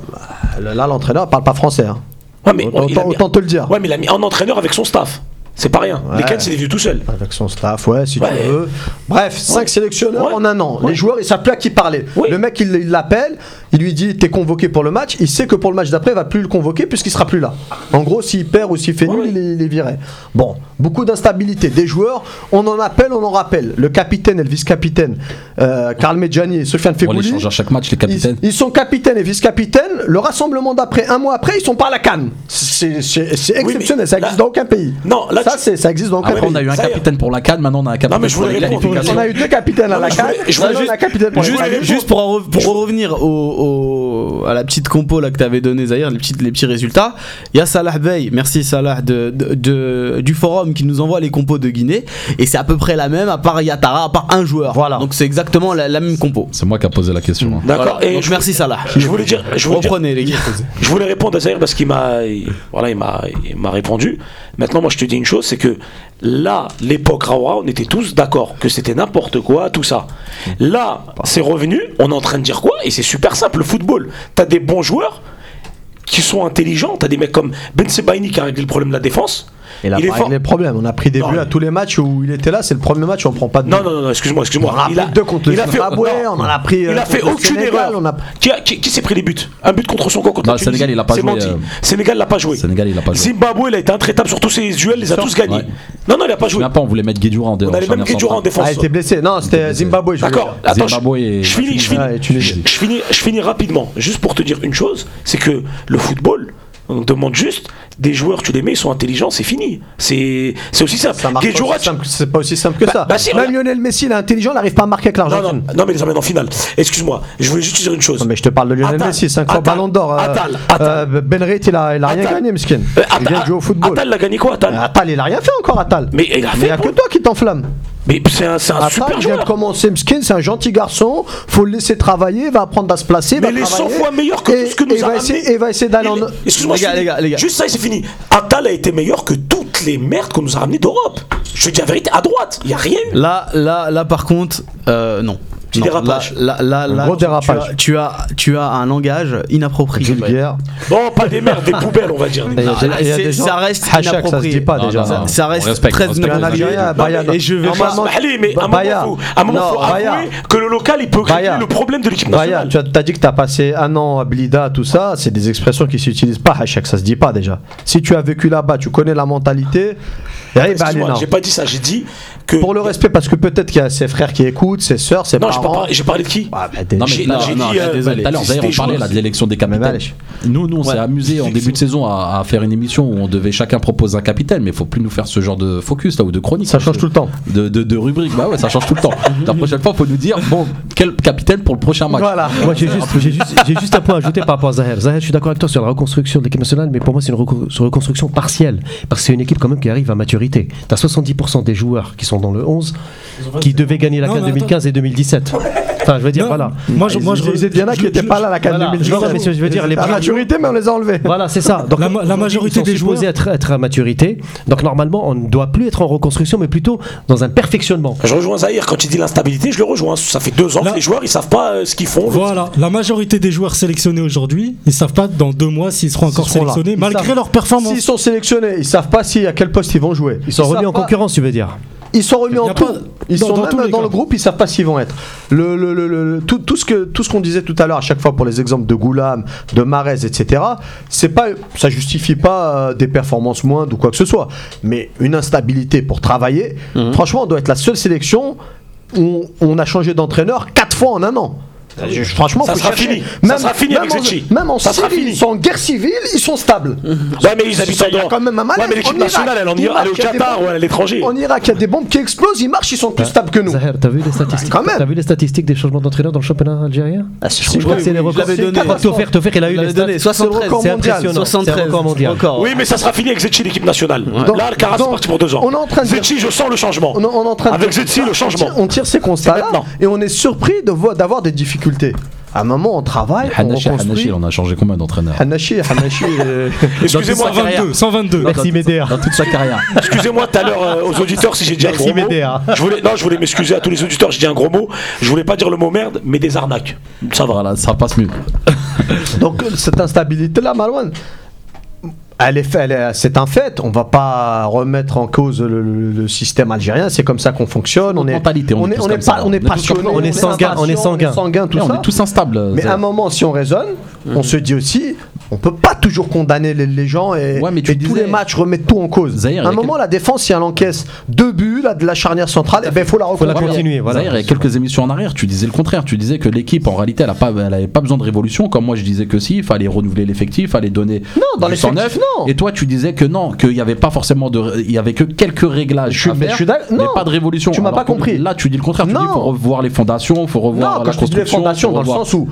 S5: Là, l'entraîneur parle pas français. hein.
S6: Ouais, mais,
S5: Autant,
S6: il a mis-
S5: autant te le dire.
S6: Ouais, mais il a mis un entraîneur avec son staff. C'est pas rien.
S5: Ouais.
S6: Les Ken, c'est des vieux tout seul.
S5: Avec son staff, ouais, si
S6: Ouais.
S5: tu veux. Bref, 5 sélectionneurs en un an. Les joueurs, ils savent plus à qui parler. Le mec, il l'appelle, il lui dit T'es convoqué pour le match. Il sait que pour le match d'après, il va plus le convoquer puisqu'il sera plus là. En gros, s'il perd ou s'il fait nul,
S6: ouais.
S5: il, est, il est viré. Bon, beaucoup d'instabilité. Des joueurs, on en appelle, on en rappelle. Le capitaine et le vice-capitaine, euh, Karl Medjani et Sofiane
S2: On les change à chaque match, les
S5: Ils,
S2: capitaines.
S5: ils sont capitaines et vice-capitaines. Le rassemblement d'après, un mois après, ils sont pas à la canne. C'est
S6: Oui,
S5: exceptionnel. ça
S6: là-
S5: existe dans aucun pays.
S6: Non, là,
S5: ça,
S6: tu-
S5: c'est- ça existe dans aucun
S2: Après,
S5: pays.
S2: on a eu un
S6: est.
S2: capitaine pour la canne, maintenant on a un capitaine
S6: mais je
S2: pour qualifications.
S5: On a eu deux capitaines à la canne.
S6: juste-
S5: pour
S1: revenir au, au- à la petite compo là que tu avais donné Zahir, les, petites, les petits résultats, il y a Salah Bey, merci Salah de, de- de- du forum qui nous envoie les compos de Guinée et c'est à peu près la même à part Yatara, à part un joueur.
S5: Voilà.
S1: Donc c'est exactement la, la même compo.
S2: C'est moi qui a posé la question. hein.
S6: D'accord.
S1: Voilà.
S6: Et
S1: Donc
S6: je,
S1: merci Salah.
S6: je voulais dire, je voulais dire-
S1: Reprenez les gars.
S6: je voulais répondre à Zahir parce qu'il m'a, il- voilà, il m'a, il m'a répondu. Maintenant, moi, je te dis une chose, c'est que là, l'époque Rawa, on était tous d'accord que c'était n'importe quoi, tout ça. Là, c'est revenu. On est en train de dire quoi? Et c'est super simple. Le football, t'as des bons joueurs qui sont intelligents. T'as des mecs comme Ben Sebaini qui a réglé le problème de la défense.
S5: Il a
S6: Il
S5: réglé le problème. On a pris des
S6: Non,
S5: buts
S6: mais-
S5: à tous les matchs où il était là. C'est le premier match où on prend pas de
S6: Non,
S5: buts.
S6: non, non, non, excuse-moi, excuse-moi.
S5: On a
S6: Il
S5: pris deux contre le
S6: il a fait,
S5: Zimbabwe,
S6: non,
S5: on en a pris,
S6: Il
S5: euh,
S6: a fait
S5: contre le
S6: aucune
S5: Sénégal,
S6: erreur.
S5: on a-
S6: Qui, a- qui- qui s'est pris les buts? Un but contre son camp contre
S2: Non,
S6: la
S2: le Sénégal, il a pas
S6: C'est
S2: joué,
S6: menti.
S2: euh,
S6: Sénégal l'a pas joué.
S2: Sénégal, il a pas joué.
S6: Zimbabwe, il a été intraitable sur tous ses duels, il les a tous gagnés.
S2: Ouais.
S6: Non, non, il a pas joué.
S2: pas, on voulait mettre Guédjoura en dé-
S6: On
S2: en
S6: avait même en défense.
S5: Ah, il était blessé. Non, c'était Zimbabwe.
S6: D'accord. Attends, je finis, je finis rapidement. Juste pour te dire une chose, c'est que le football, on demande juste des joueurs, tu les mets, ils sont intelligents, c'est fini. C'est, c'est aussi simple.
S5: Ça C'est pas aussi simple que
S6: Bah-
S5: ça.
S6: bah si,
S5: Même. Lionel Messi, il est intelligent, il n'arrive pas à marquer avec
S6: non,
S5: l'Argentine.
S6: non, non, mais les emmène en finale. Excuse-moi, je voulais juste te dire une chose.
S5: Non, mais je te parle de Lionel Messi, 5 fois ballon d'or. euh,
S6: Attal, Attal.
S5: euh, Ben Reit, il a, il a rien gagné, Miskin.
S6: Euh,
S5: Il vient de jouer au football.
S6: Attal l'a gagné quoi, Attal
S5: Attal, il a rien fait encore, Attal.
S6: Mais il a
S5: il
S6: fait.
S5: n'y a
S6: pour-
S5: que toi qui t'enflamme.
S6: Mais c'est un, c'est un
S5: Attal
S6: super
S5: vient de commencer, Miskin, c'est un gentil garçon. faut le laisser travailler, il va apprendre à se placer. il
S6: Mais
S5: va
S6: il est 100
S5: travailler.
S6: fois meilleur que
S5: Et-
S6: tout ce que
S5: et
S6: nous
S5: il
S6: a
S5: va essayer-
S6: ramené.
S5: Et va essayer d'aller en.
S6: Excuse-moi,
S1: Les gars, les gars, les gars.
S6: Juste ça et c'est fini. Attal a été meilleur que toutes les merdes qu'on nous a ramenées d'Europe. Je te dis la vérité, à droite, il n'y a rien eu.
S1: Là, là, là, par contre, euh, non.
S6: Petit
S1: Non,
S6: dérapage.
S1: Là, là, là,
S5: Un
S1: là,
S5: gros
S1: tu- tu,
S5: dérapage.
S1: as, tu, as, tu as un langage inapproprié.
S5: Vulgaire.
S6: Non, pas des merdes, des poubelles, on va dire.
S1: Non,
S5: gens-
S1: ça reste
S5: Hachak, ça se
S1: inapproprié.
S5: dit pas déjà.
S2: non,
S1: Ça,
S2: non.
S1: ça reste
S2: respecte,
S1: très inapproprié. Et je vais pas.
S6: Allez, mais à un moment, faut, à un moment,
S5: Non,
S6: faut avouer que le local, il peut régler
S5: Baya.
S6: le problème de l'équipe
S5: Baya,
S6: nationale.
S5: tu as, dit que tu as passé un an à Blida, tout ça, c'est des expressions qui s'utilisent pas, Hachak, ça se dit pas déjà. Si tu as vécu là-bas, tu connais la mentalité, eh ben,
S6: Excuse-moi,
S5: allez,
S6: j'ai pas dit ça, j'ai dit que.
S5: Pour le respect, parce que peut-être qu'il y a ses frères qui écoutent, ses sœurs, ses
S6: Non, j'ai pas
S5: parents.
S6: parlé- j'ai parlé de qui
S5: Ah, bah, des-
S2: Non, mais
S6: J'ai-
S2: là,
S6: j'ai
S2: non,
S6: dit,
S2: là,
S6: euh,
S2: désolé. Tout à l'heure,
S6: c'était
S2: d'ailleurs, on parlait là, de l'élection des
S5: Mais
S2: capitaines.
S5: allez.
S2: Nous, nous, on s'est amusé en début de saison à, à faire une émission où on devait chacun proposer un capitaine, mais il faut plus nous faire ce genre de focus là ou de chronique.
S5: Ça change tout le temps.
S2: De, de, de rubrique, bah ouais, ça change tout le temps. La prochaine fois, il faut nous dire, bon, quel capitaine pour le prochain match
S5: Voilà.
S3: Moi, j'ai juste, j'ai juste, j'ai juste un point à ajouter par rapport à Zahir. Zahir, je suis d'accord avec toi sur la reconstruction de l'équipe nationale, mais pour moi, c'est une reco- sur reconstruction partielle. Parce que c'est une équipe quand même qui arrive à maturité. Tu as 70% des joueurs qui sont dans le 11 qui devaient gagner la CAN
S4: mais attends.
S3: 2015 et 2017. Enfin, je veux dire,
S4: Non,
S3: voilà.
S4: Moi, je, moi, je,
S5: Il y en a qui n'étaient pas là à la CAN
S3: Voilà.
S5: 2010.
S3: Non, mais ce que je veux dire, les
S5: la
S3: plus-
S5: maturité, mais on les a enlevés.
S3: Voilà, c'est ça. Donc,
S4: La ma- la
S3: aujourd'hui,
S4: majorité
S3: ils sont
S4: des
S3: supposés
S4: joueurs-
S3: être, être à maturité. Donc, normalement, on ne doit plus être en reconstruction, mais plutôt dans un perfectionnement.
S6: Je rejoins Zahir quand il dit l'instabilité, je le rejoins. Ça fait deux ans
S4: Là-
S6: que les joueurs ils savent pas euh, ce qu'ils font.
S4: Voilà, la majorité des joueurs sélectionnés aujourd'hui, ils savent pas dans deux mois s'ils seront encore
S5: seront là.
S4: sélectionnés,
S5: Ils
S4: malgré
S5: savent.
S4: leur performance.
S5: S'ils sont sélectionnés, ils savent pas si à quel poste ils vont jouer.
S3: Ils sont remis en
S5: pas-
S3: concurrence, tu veux dire
S5: Ils sont remis en
S4: pas-
S5: Ils
S4: dans-
S5: sont
S4: dans
S5: même dans le groupe, ils savent pas s'ils vont être. Le, le- le- le- tout, tout ce que tout ce qu'on disait tout à l'heure à chaque fois pour les exemples de Goulam, de Marez, etc. C'est pas, ça justifie pas euh, des performances moindres ou quoi que ce soit. Mais une instabilité pour travailler,
S6: Mhm.
S5: franchement, on doit être la seule sélection où on a changé d'entraîneur quatre fois en un an. Je- Franchement,
S6: Ça sera
S5: chercher.
S6: fini. Ça sera fini avec
S5: en,
S6: Zetchi.
S5: même en
S6: Ça sera
S5: Syrie,
S6: fini.
S5: ils sont en guerre civile, ils sont stables.
S6: Ouais, mais ils habitent en
S5: quand même un malaise.
S6: Ouais, mais l'équipe nationale, elle, en Irak, elle est au
S5: Irak, il y a des
S6: Qatar
S5: bombes.
S6: ou est à l'étranger.
S5: En Irak, il y a des bombes qui explosent, ils marchent, ils sont plus stables que nous.
S3: Zahir, t'as vu les statistiques
S5: Quand même.
S3: T'as vu les statistiques des changements d'entraîneur dans le championnat algérien
S5: Ah,
S3: Je crois que c'est les records.
S1: l'avais donné.
S3: C'est Toffer, Toffer, il a eu les
S1: l'avais
S3: stats.
S1: donné,
S5: C'est
S1: 73.
S5: le record
S3: C'est
S5: mondial.
S3: impressionnant. C'est un
S1: 73.
S3: record mondial.
S1: Record.
S6: Oui, mais ça sera fini avec Zetchi, l'équipe nationale. Là, Alcaraz,
S5: donc,
S6: parti pour deux ans.
S5: on est en train de dire-
S6: Zetchi, je sens le changement.
S5: On, est- on est en train de
S6: Avec Zetchi, le changement.
S5: On tire ces constats-là
S6: maintenant.
S5: et on est surpris de voir- d'avoir des difficultés. À un moment, on travaille, on
S2: Hanashi, Hanashi,
S5: reconstruit.
S2: on a changé combien d'entraîneurs
S5: Hanashi, Hanashi. euh,
S6: Excusez-moi,
S4: 122, 122.
S3: Merci Médéa.
S2: Dans toute sa carrière.
S6: excusez-moi tout à l'heure euh, aux auditeurs si j'ai dit un gros mot.
S3: Médéa.
S6: Je voulais, non, je voulais m'excuser à tous les auditeurs, j'ai dit un gros mot. Je voulais pas dire le mot merde, mais des arnaques. Ça va.
S2: Voilà, ça passe mieux.
S5: Donc, cette instabilité-là, Marwan, Elle est elle c'est un fait. On va pas remettre en cause le, le- le système algérien. C'est comme ça qu'on fonctionne. On est,
S2: mentalité, on
S5: on
S2: est tous
S5: on est
S2: comme ça.
S5: pas, on est
S2: On
S5: passionné,
S2: ça.
S3: On est sanguin, on est sanguin.
S5: sanguin, tout
S2: Ouais,
S5: ça.
S2: on est tous instables.
S5: Mais à un moment, si on raisonne, on se dit aussi, on peut pas toujours condamner les, les gens et,
S2: Ouais, mais tu
S5: et tous les matchs remettre tout en cause.
S2: Zahir,
S5: à
S2: il y
S5: un
S2: a
S5: moment, la défense, si elle encaisse deux buts là, de la charnière centrale, il ben, faut la
S3: Faut la continuer, voilà.
S2: Zahir, il y a quelques émissions en arrière, tu disais le contraire. Tu disais que l'équipe, en réalité, elle n'avait pas besoin de révolution. Comme moi, je disais que si, il fallait renouveler l'effectif, il fallait donner
S5: Non, dans les
S2: 109.
S5: non.
S2: Et toi, tu disais que non, qu'il n'y avait pas forcément de. Il y avait que quelques réglages.
S5: Je suis-
S2: à
S5: mais
S2: faire,
S5: je suis d'ac-
S2: mais
S5: non.
S2: pas de révolution.
S5: Tu m'as pas compris.
S2: Là, tu dis le contraire. Tu dis
S5: Non.
S2: qu'il faut revoir les fondations, il faut revoir
S5: Non,
S2: la
S5: quand je te dis les
S2: construction.
S5: fondations, dans le sens où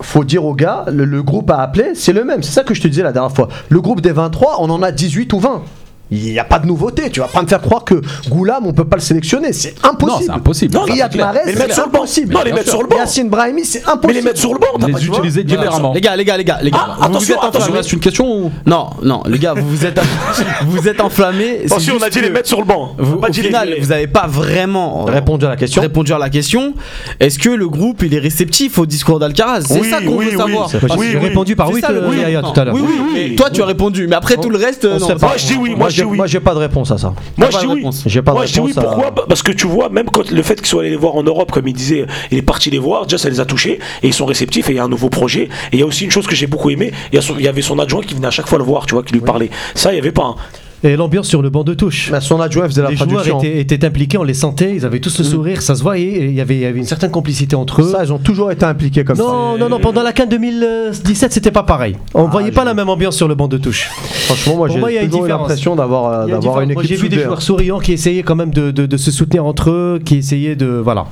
S5: faut dire aux gars, le, groupe à appeler, c'est le même. C'est ça que je te disais la dernière fois. Le groupe des 23, on en a 18 ou 20. Il n'y a pas de nouveauté. Tu vas pas me faire croire que Goulam, on peut pas le sélectionner. C'est
S2: Non,
S5: impossible.
S2: c'est impossible.
S6: Non,
S5: Riyad. Mahrez,
S6: Mais les
S5: c'est
S6: mettre sur le banc.
S5: impossible.
S6: Non, les mettre sur le banc.
S5: Yassine Brahimi, c'est
S6: Mais
S5: impossible.
S6: les mettre sur le banc,
S2: Les utiliser différemment.
S1: Les gars, les gars, les gars, les gars.
S6: Ah,
S1: vous vous
S6: attention,
S1: êtes
S6: attention.
S2: Reste une question ou
S1: Non, non, les gars, vous vous êtes, vous êtes enflammés.
S6: Attention, on a dit les mettre sur le banc.
S1: Vous,
S6: pas
S1: au
S6: dit
S1: final,
S6: les-
S1: vous n'avez pas vraiment
S5: Répondu à la question.
S1: répondu à la question. Est-ce que le groupe il est réceptif au discours d'Alcaraz? C'est ça qu'on veut savoir.
S3: J'ai
S6: Oui,
S3: répondu par oui,
S1: non.
S3: tout à l'heure.
S6: Oui, oui, oui.
S1: Mais toi, tu as répondu, mais après tout le reste,
S5: On
S1: non.
S6: Moi, je dis oui, moi, je oui.
S5: Moi, j'ai pas de réponse à ça.
S6: Moi, je
S1: pas
S6: dis
S1: de
S6: oui.
S1: réponse.
S5: J'ai pas
S6: Moi,
S5: de
S6: je dis oui.
S5: réponse à-
S6: Pourquoi Parce que tu vois, même quand le fait qu'ils soient allés les voir en Europe, comme il disait, il est parti les voir, déjà ça les a touchés et ils sont réceptifs et il y a un nouveau projet. Et il y a aussi une chose que j'ai beaucoup aimé, il y, avait son adjoint qui venait à chaque fois le voir, tu vois, qui lui parlait. Ça, il y avait pas. hein.
S3: Et l'ambiance sur le banc de touche.
S5: Son adjoint faisait la
S3: Les joueurs étaient, étaient impliqués, on les sentait, ils avaient tous le sourire, ça se voyait, il y avait, il y avait une certaine complicité entre eux.
S5: Ça, ils ont toujours été impliqués comme ça.
S3: non, non, non, pendant la CAN 2017, c'était pas pareil. On
S5: Ah,
S3: voyait pas la même ambiance sur le banc de touche.
S5: Franchement, moi, j'ai toujours l'impression d'avoir euh, d'avoir une équipe
S3: J'ai vu des joueurs souriants qui essayaient quand même de, de- de se soutenir entre eux, qui essayaient de. Voilà.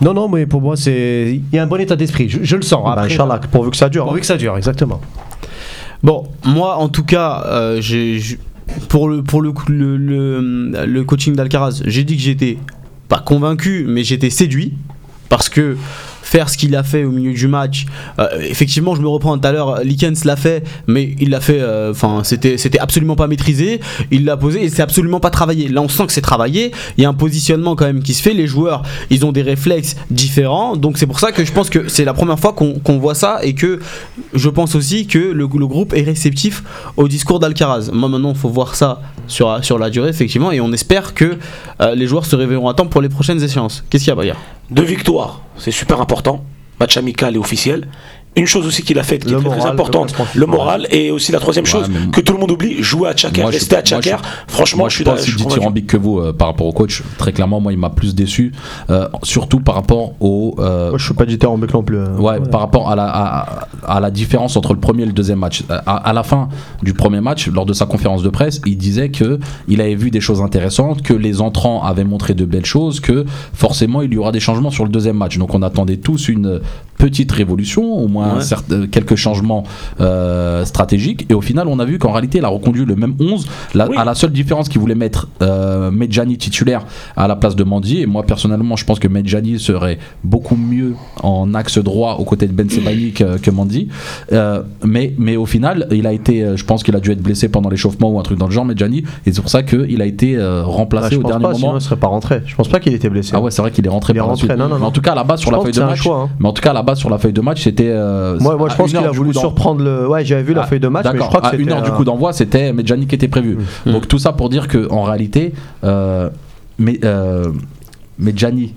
S3: Non, non, mais pour moi, c'est. Il y a un bon état d'esprit, je, je le sens.
S5: Bah, Inch'Allah, pourvu que ça dure.
S3: Pourvu que ça dure, exactement.
S1: Bon, moi en tout cas, euh, j'ai- pour le pour le le coaching d'Alcaraz, j'ai dit que j'étais pas convaincu, mais j'étais séduit parce que faire ce qu'il a fait au milieu du match, euh, effectivement, je me reprends tout à l'heure, Likens l'a fait, mais il l'a fait, euh, enfin, c'était absolument pas maîtrisé, il l'a posé et c'est absolument pas travaillé. Là, on sent que c'est travaillé, il y a un positionnement quand même qui se fait, les joueurs, ils ont des réflexes différents, donc c'est pour ça que je pense que c'est la première fois qu'on voit ça et que je pense aussi que le, le groupe est réceptif au discours d'Alcaraz. Moi maintenant, il faut voir ça sur, sur la durée, effectivement, et on espère que euh, les joueurs se réveilleront à temps pour les prochaines échéances. Qu'est-ce qu'il y a, Bayard?
S6: Deux victoires, c'est super important. Match amical et officiel. Une chose aussi qu'il a faite qui
S5: Le
S6: est très, importante,
S5: le
S6: moral et aussi la troisième chose que tout le monde oublie, jouer à
S2: je-
S6: rester à Tchaker. Franchement,
S2: moi,
S6: je
S2: je
S6: suis
S2: pas aussi dithyrambique que vous euh, par rapport au coach. Très clairement, moi, il m'a plus déçu, euh, surtout par rapport au. euh,
S5: Moi, je suis pas dithyrambique non plus. euh.
S2: Ouais, par rapport à la, à, à la différence entre le premier et le deuxième match. À, à la fin du premier match, lors de sa conférence de presse, il disait que il avait vu des choses intéressantes, que les entrants avaient montré de belles choses, que forcément il y aura des changements sur le deuxième match. Donc on attendait tous une petite révolution, au moins
S1: Ouais.
S2: certain- quelques changements euh, stratégiques. Et au final, on a vu qu'en réalité, il a reconduit le même 11. La,
S6: Oui.
S2: À la seule différence qu'il voulait mettre euh, Medjani titulaire à la place de Mandi. Et moi, personnellement, je pense que Medjani serait beaucoup mieux en axe droit aux côtés de Ben Sebaini que, que Mandi. Euh, mais, mais au final, il a été, euh, je pense qu'il a dû être blessé pendant l'échauffement ou un truc dans le genre, Medjani. Et c'est pour ça qu'il a été euh, remplacé au
S5: pense
S2: dernier
S5: pas, sinon
S2: moment.
S5: il serait pas rentré. Je pense pas qu'il était blessé.
S2: Ah ouais, c'est vrai qu'il est rentré
S5: Il est rentré,
S2: suite.
S5: non, non,
S2: Mais
S5: non.
S2: en tout cas, là-bas sur
S5: Je
S2: la feuille de match.
S5: choix, hein.
S2: Mais en tout cas, là-bas sur la feuille de match, c'était. euh,
S5: Moi, moi je pense qu'il a voulu surprendre le. Ouais, j'avais vu la
S2: Ah,
S5: feuille de match, mais je crois que
S2: à une heure du
S5: un-
S2: coup d'envoi, c'était Medjani qui était prévu.
S1: Mm.
S2: Donc tout ça pour dire que en réalité, euh, mais, euh, Medjani,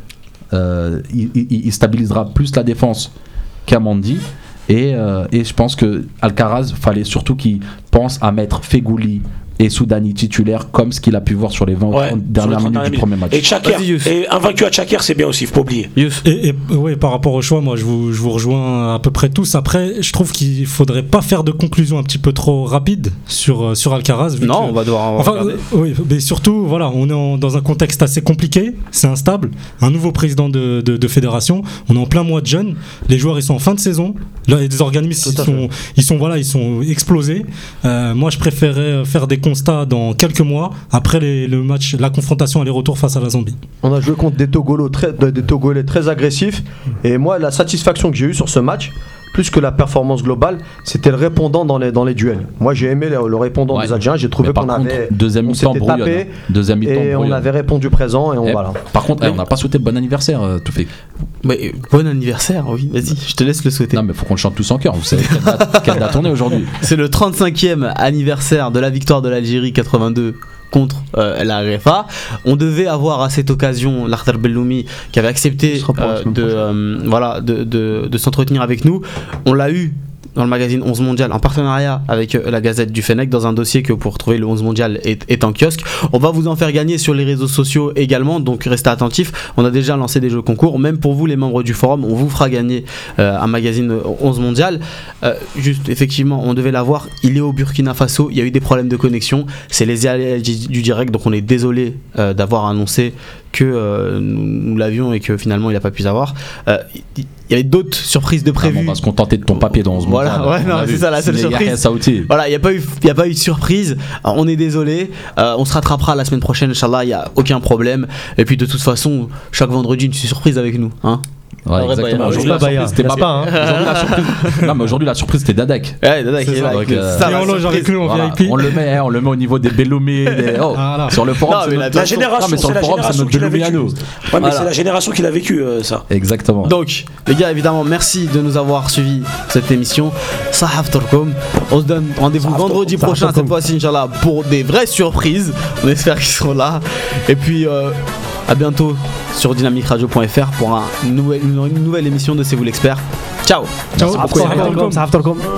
S2: euh, il, il- il stabilisera plus la défense qu'Amandi. Et, euh, et je pense que Alcaraz fallait surtout qu'il pense à mettre Fegouli et Soudani titulaires comme ce qu'il a pu voir sur les 20
S6: Ouais,
S2: dernières
S6: sur les 30
S2: minutes du premier match.
S6: Et
S1: Youssef.
S6: et invaincu à Tchaker, c'est bien aussi, faut pas oublier.
S4: Et, et ouais, par rapport au choix, moi je vous, je vous rejoins à peu près tous. Après, je trouve qu'il faudrait pas faire de conclusion un petit peu trop rapide sur, euh, sur Alcaraz. vu
S1: Non,
S4: que-
S1: on va devoir.
S4: Enfin,
S1: regarder.
S4: euh, oui, mais surtout, voilà, on est en- dans un contexte assez compliqué, c'est instable. Un nouveau président de, de- de fédération, on est en plein mois de jeûne, les joueurs ils sont en fin de saison, là, les organismes ils sont, ils sont voilà, ils sont explosés. Euh, moi, je préférais faire des constats dans quelques mois après le match, la confrontation aller-retour face à la Zambie.
S5: On a joué contre des des Togolais très agressifs. Et moi, la satisfaction que j'ai eue sur ce match, plus que la performance globale, c'était le répondant dans les, dans les duels. Moi, j'ai aimé le, le répondant
S2: Ouais.
S5: des Algériens. J'ai trouvé qu'on avait,
S2: deuxième
S5: on
S2: mi-temps
S5: tapé
S2: hein. Deuxième mi-temps
S5: et on avait répondu présent et on
S2: Eh,
S5: voilà.
S2: Par contre, eh, on n'a pas souhaité le bon anniversaire, euh, tout fait.
S1: Mais, euh, bon anniversaire, oui, vas-y, je te laisse le souhaiter.
S2: Non, mais faut qu'on le chante tous en cœur. Vous savez quelle date, quelle date on est aujourd'hui?
S1: C'est le 35e anniversaire de la victoire de l'Algérie 82 contre euh, la RFA. On devait avoir à cette occasion l'Arthar Belloumi qui avait accepté euh, de, euh, voilà, de, de- de s'entretenir avec nous. On l'a eu dans le magazine 11 mondial en partenariat avec euh, la Gazette du Fennec dans un dossier que vous pouvez retrouver le 11 mondial est, est en kiosque. On va vous en faire gagner sur les réseaux sociaux également, donc restez attentifs. On a déjà lancé des jeux concours, même pour vous les membres du forum, on vous fera gagner euh, un magazine 11 mondial. Euh, juste, effectivement, on devait l'avoir. Il est au Burkina Faso. Il y a eu des problèmes de connexion. C'est les aléas du direct, donc on est désolé d'avoir annoncé que euh, nous, nous l'avions et que finalement il n'a pas pu avoir. Euh, Il y avait d'autres surprises de
S2: Ah, bon,
S1: prévues.
S2: on va se contenter de ton papier dans 11 mois.
S1: Voilà, ouais, c'est ça, la seule surprise. Voilà, il n'y a, pas eu- il y a pas eu de surprise. Alors, on est désolé. Euh, on se rattrapera la semaine prochaine, Inch'Allah. Il n'y a aucun problème. Et puis, de toute façon, chaque vendredi, une surprise avec nous. Hein
S2: Ouais,
S1: Ouais,
S2: exactement.
S1: bah,
S2: Aujourd'hui, la surprise, c'était pas,
S3: hein
S2: Aujourd'hui, la surprise- Non, mais aujourd'hui, la surprise, c'était Dadek.
S1: Ouais, Dada, qui
S2: C'est
S1: est là
S2: euh,
S4: on
S2: le met, on le met au niveau des Bellumi. des- oh. Sur le forum, c'est
S1: la-
S6: génération,
S2: sur
S6: c'est
S2: le
S6: la
S2: forum, c'est
S6: génération
S2: notre
S6: qui l'a vécu.
S2: Bellumi à nous.
S6: Ouais, mais
S1: Voilà.
S6: c'est la génération qui l'a vécu, euh, ça.
S2: Exactement.
S1: Donc, les gars, évidemment, merci de nous avoir suivis cette émission. Sahaf Turkom. On se donne rendez-vous vendredi prochain, cette fois-ci, Inch'Allah, pour des vraies surprises. On espère qu'ils seront là. Et puis, à bientôt sur dynamicradio.fr pour un nouvel- une nouvelle émission de C'est vous l'expert. Ciao
S4: Ciao.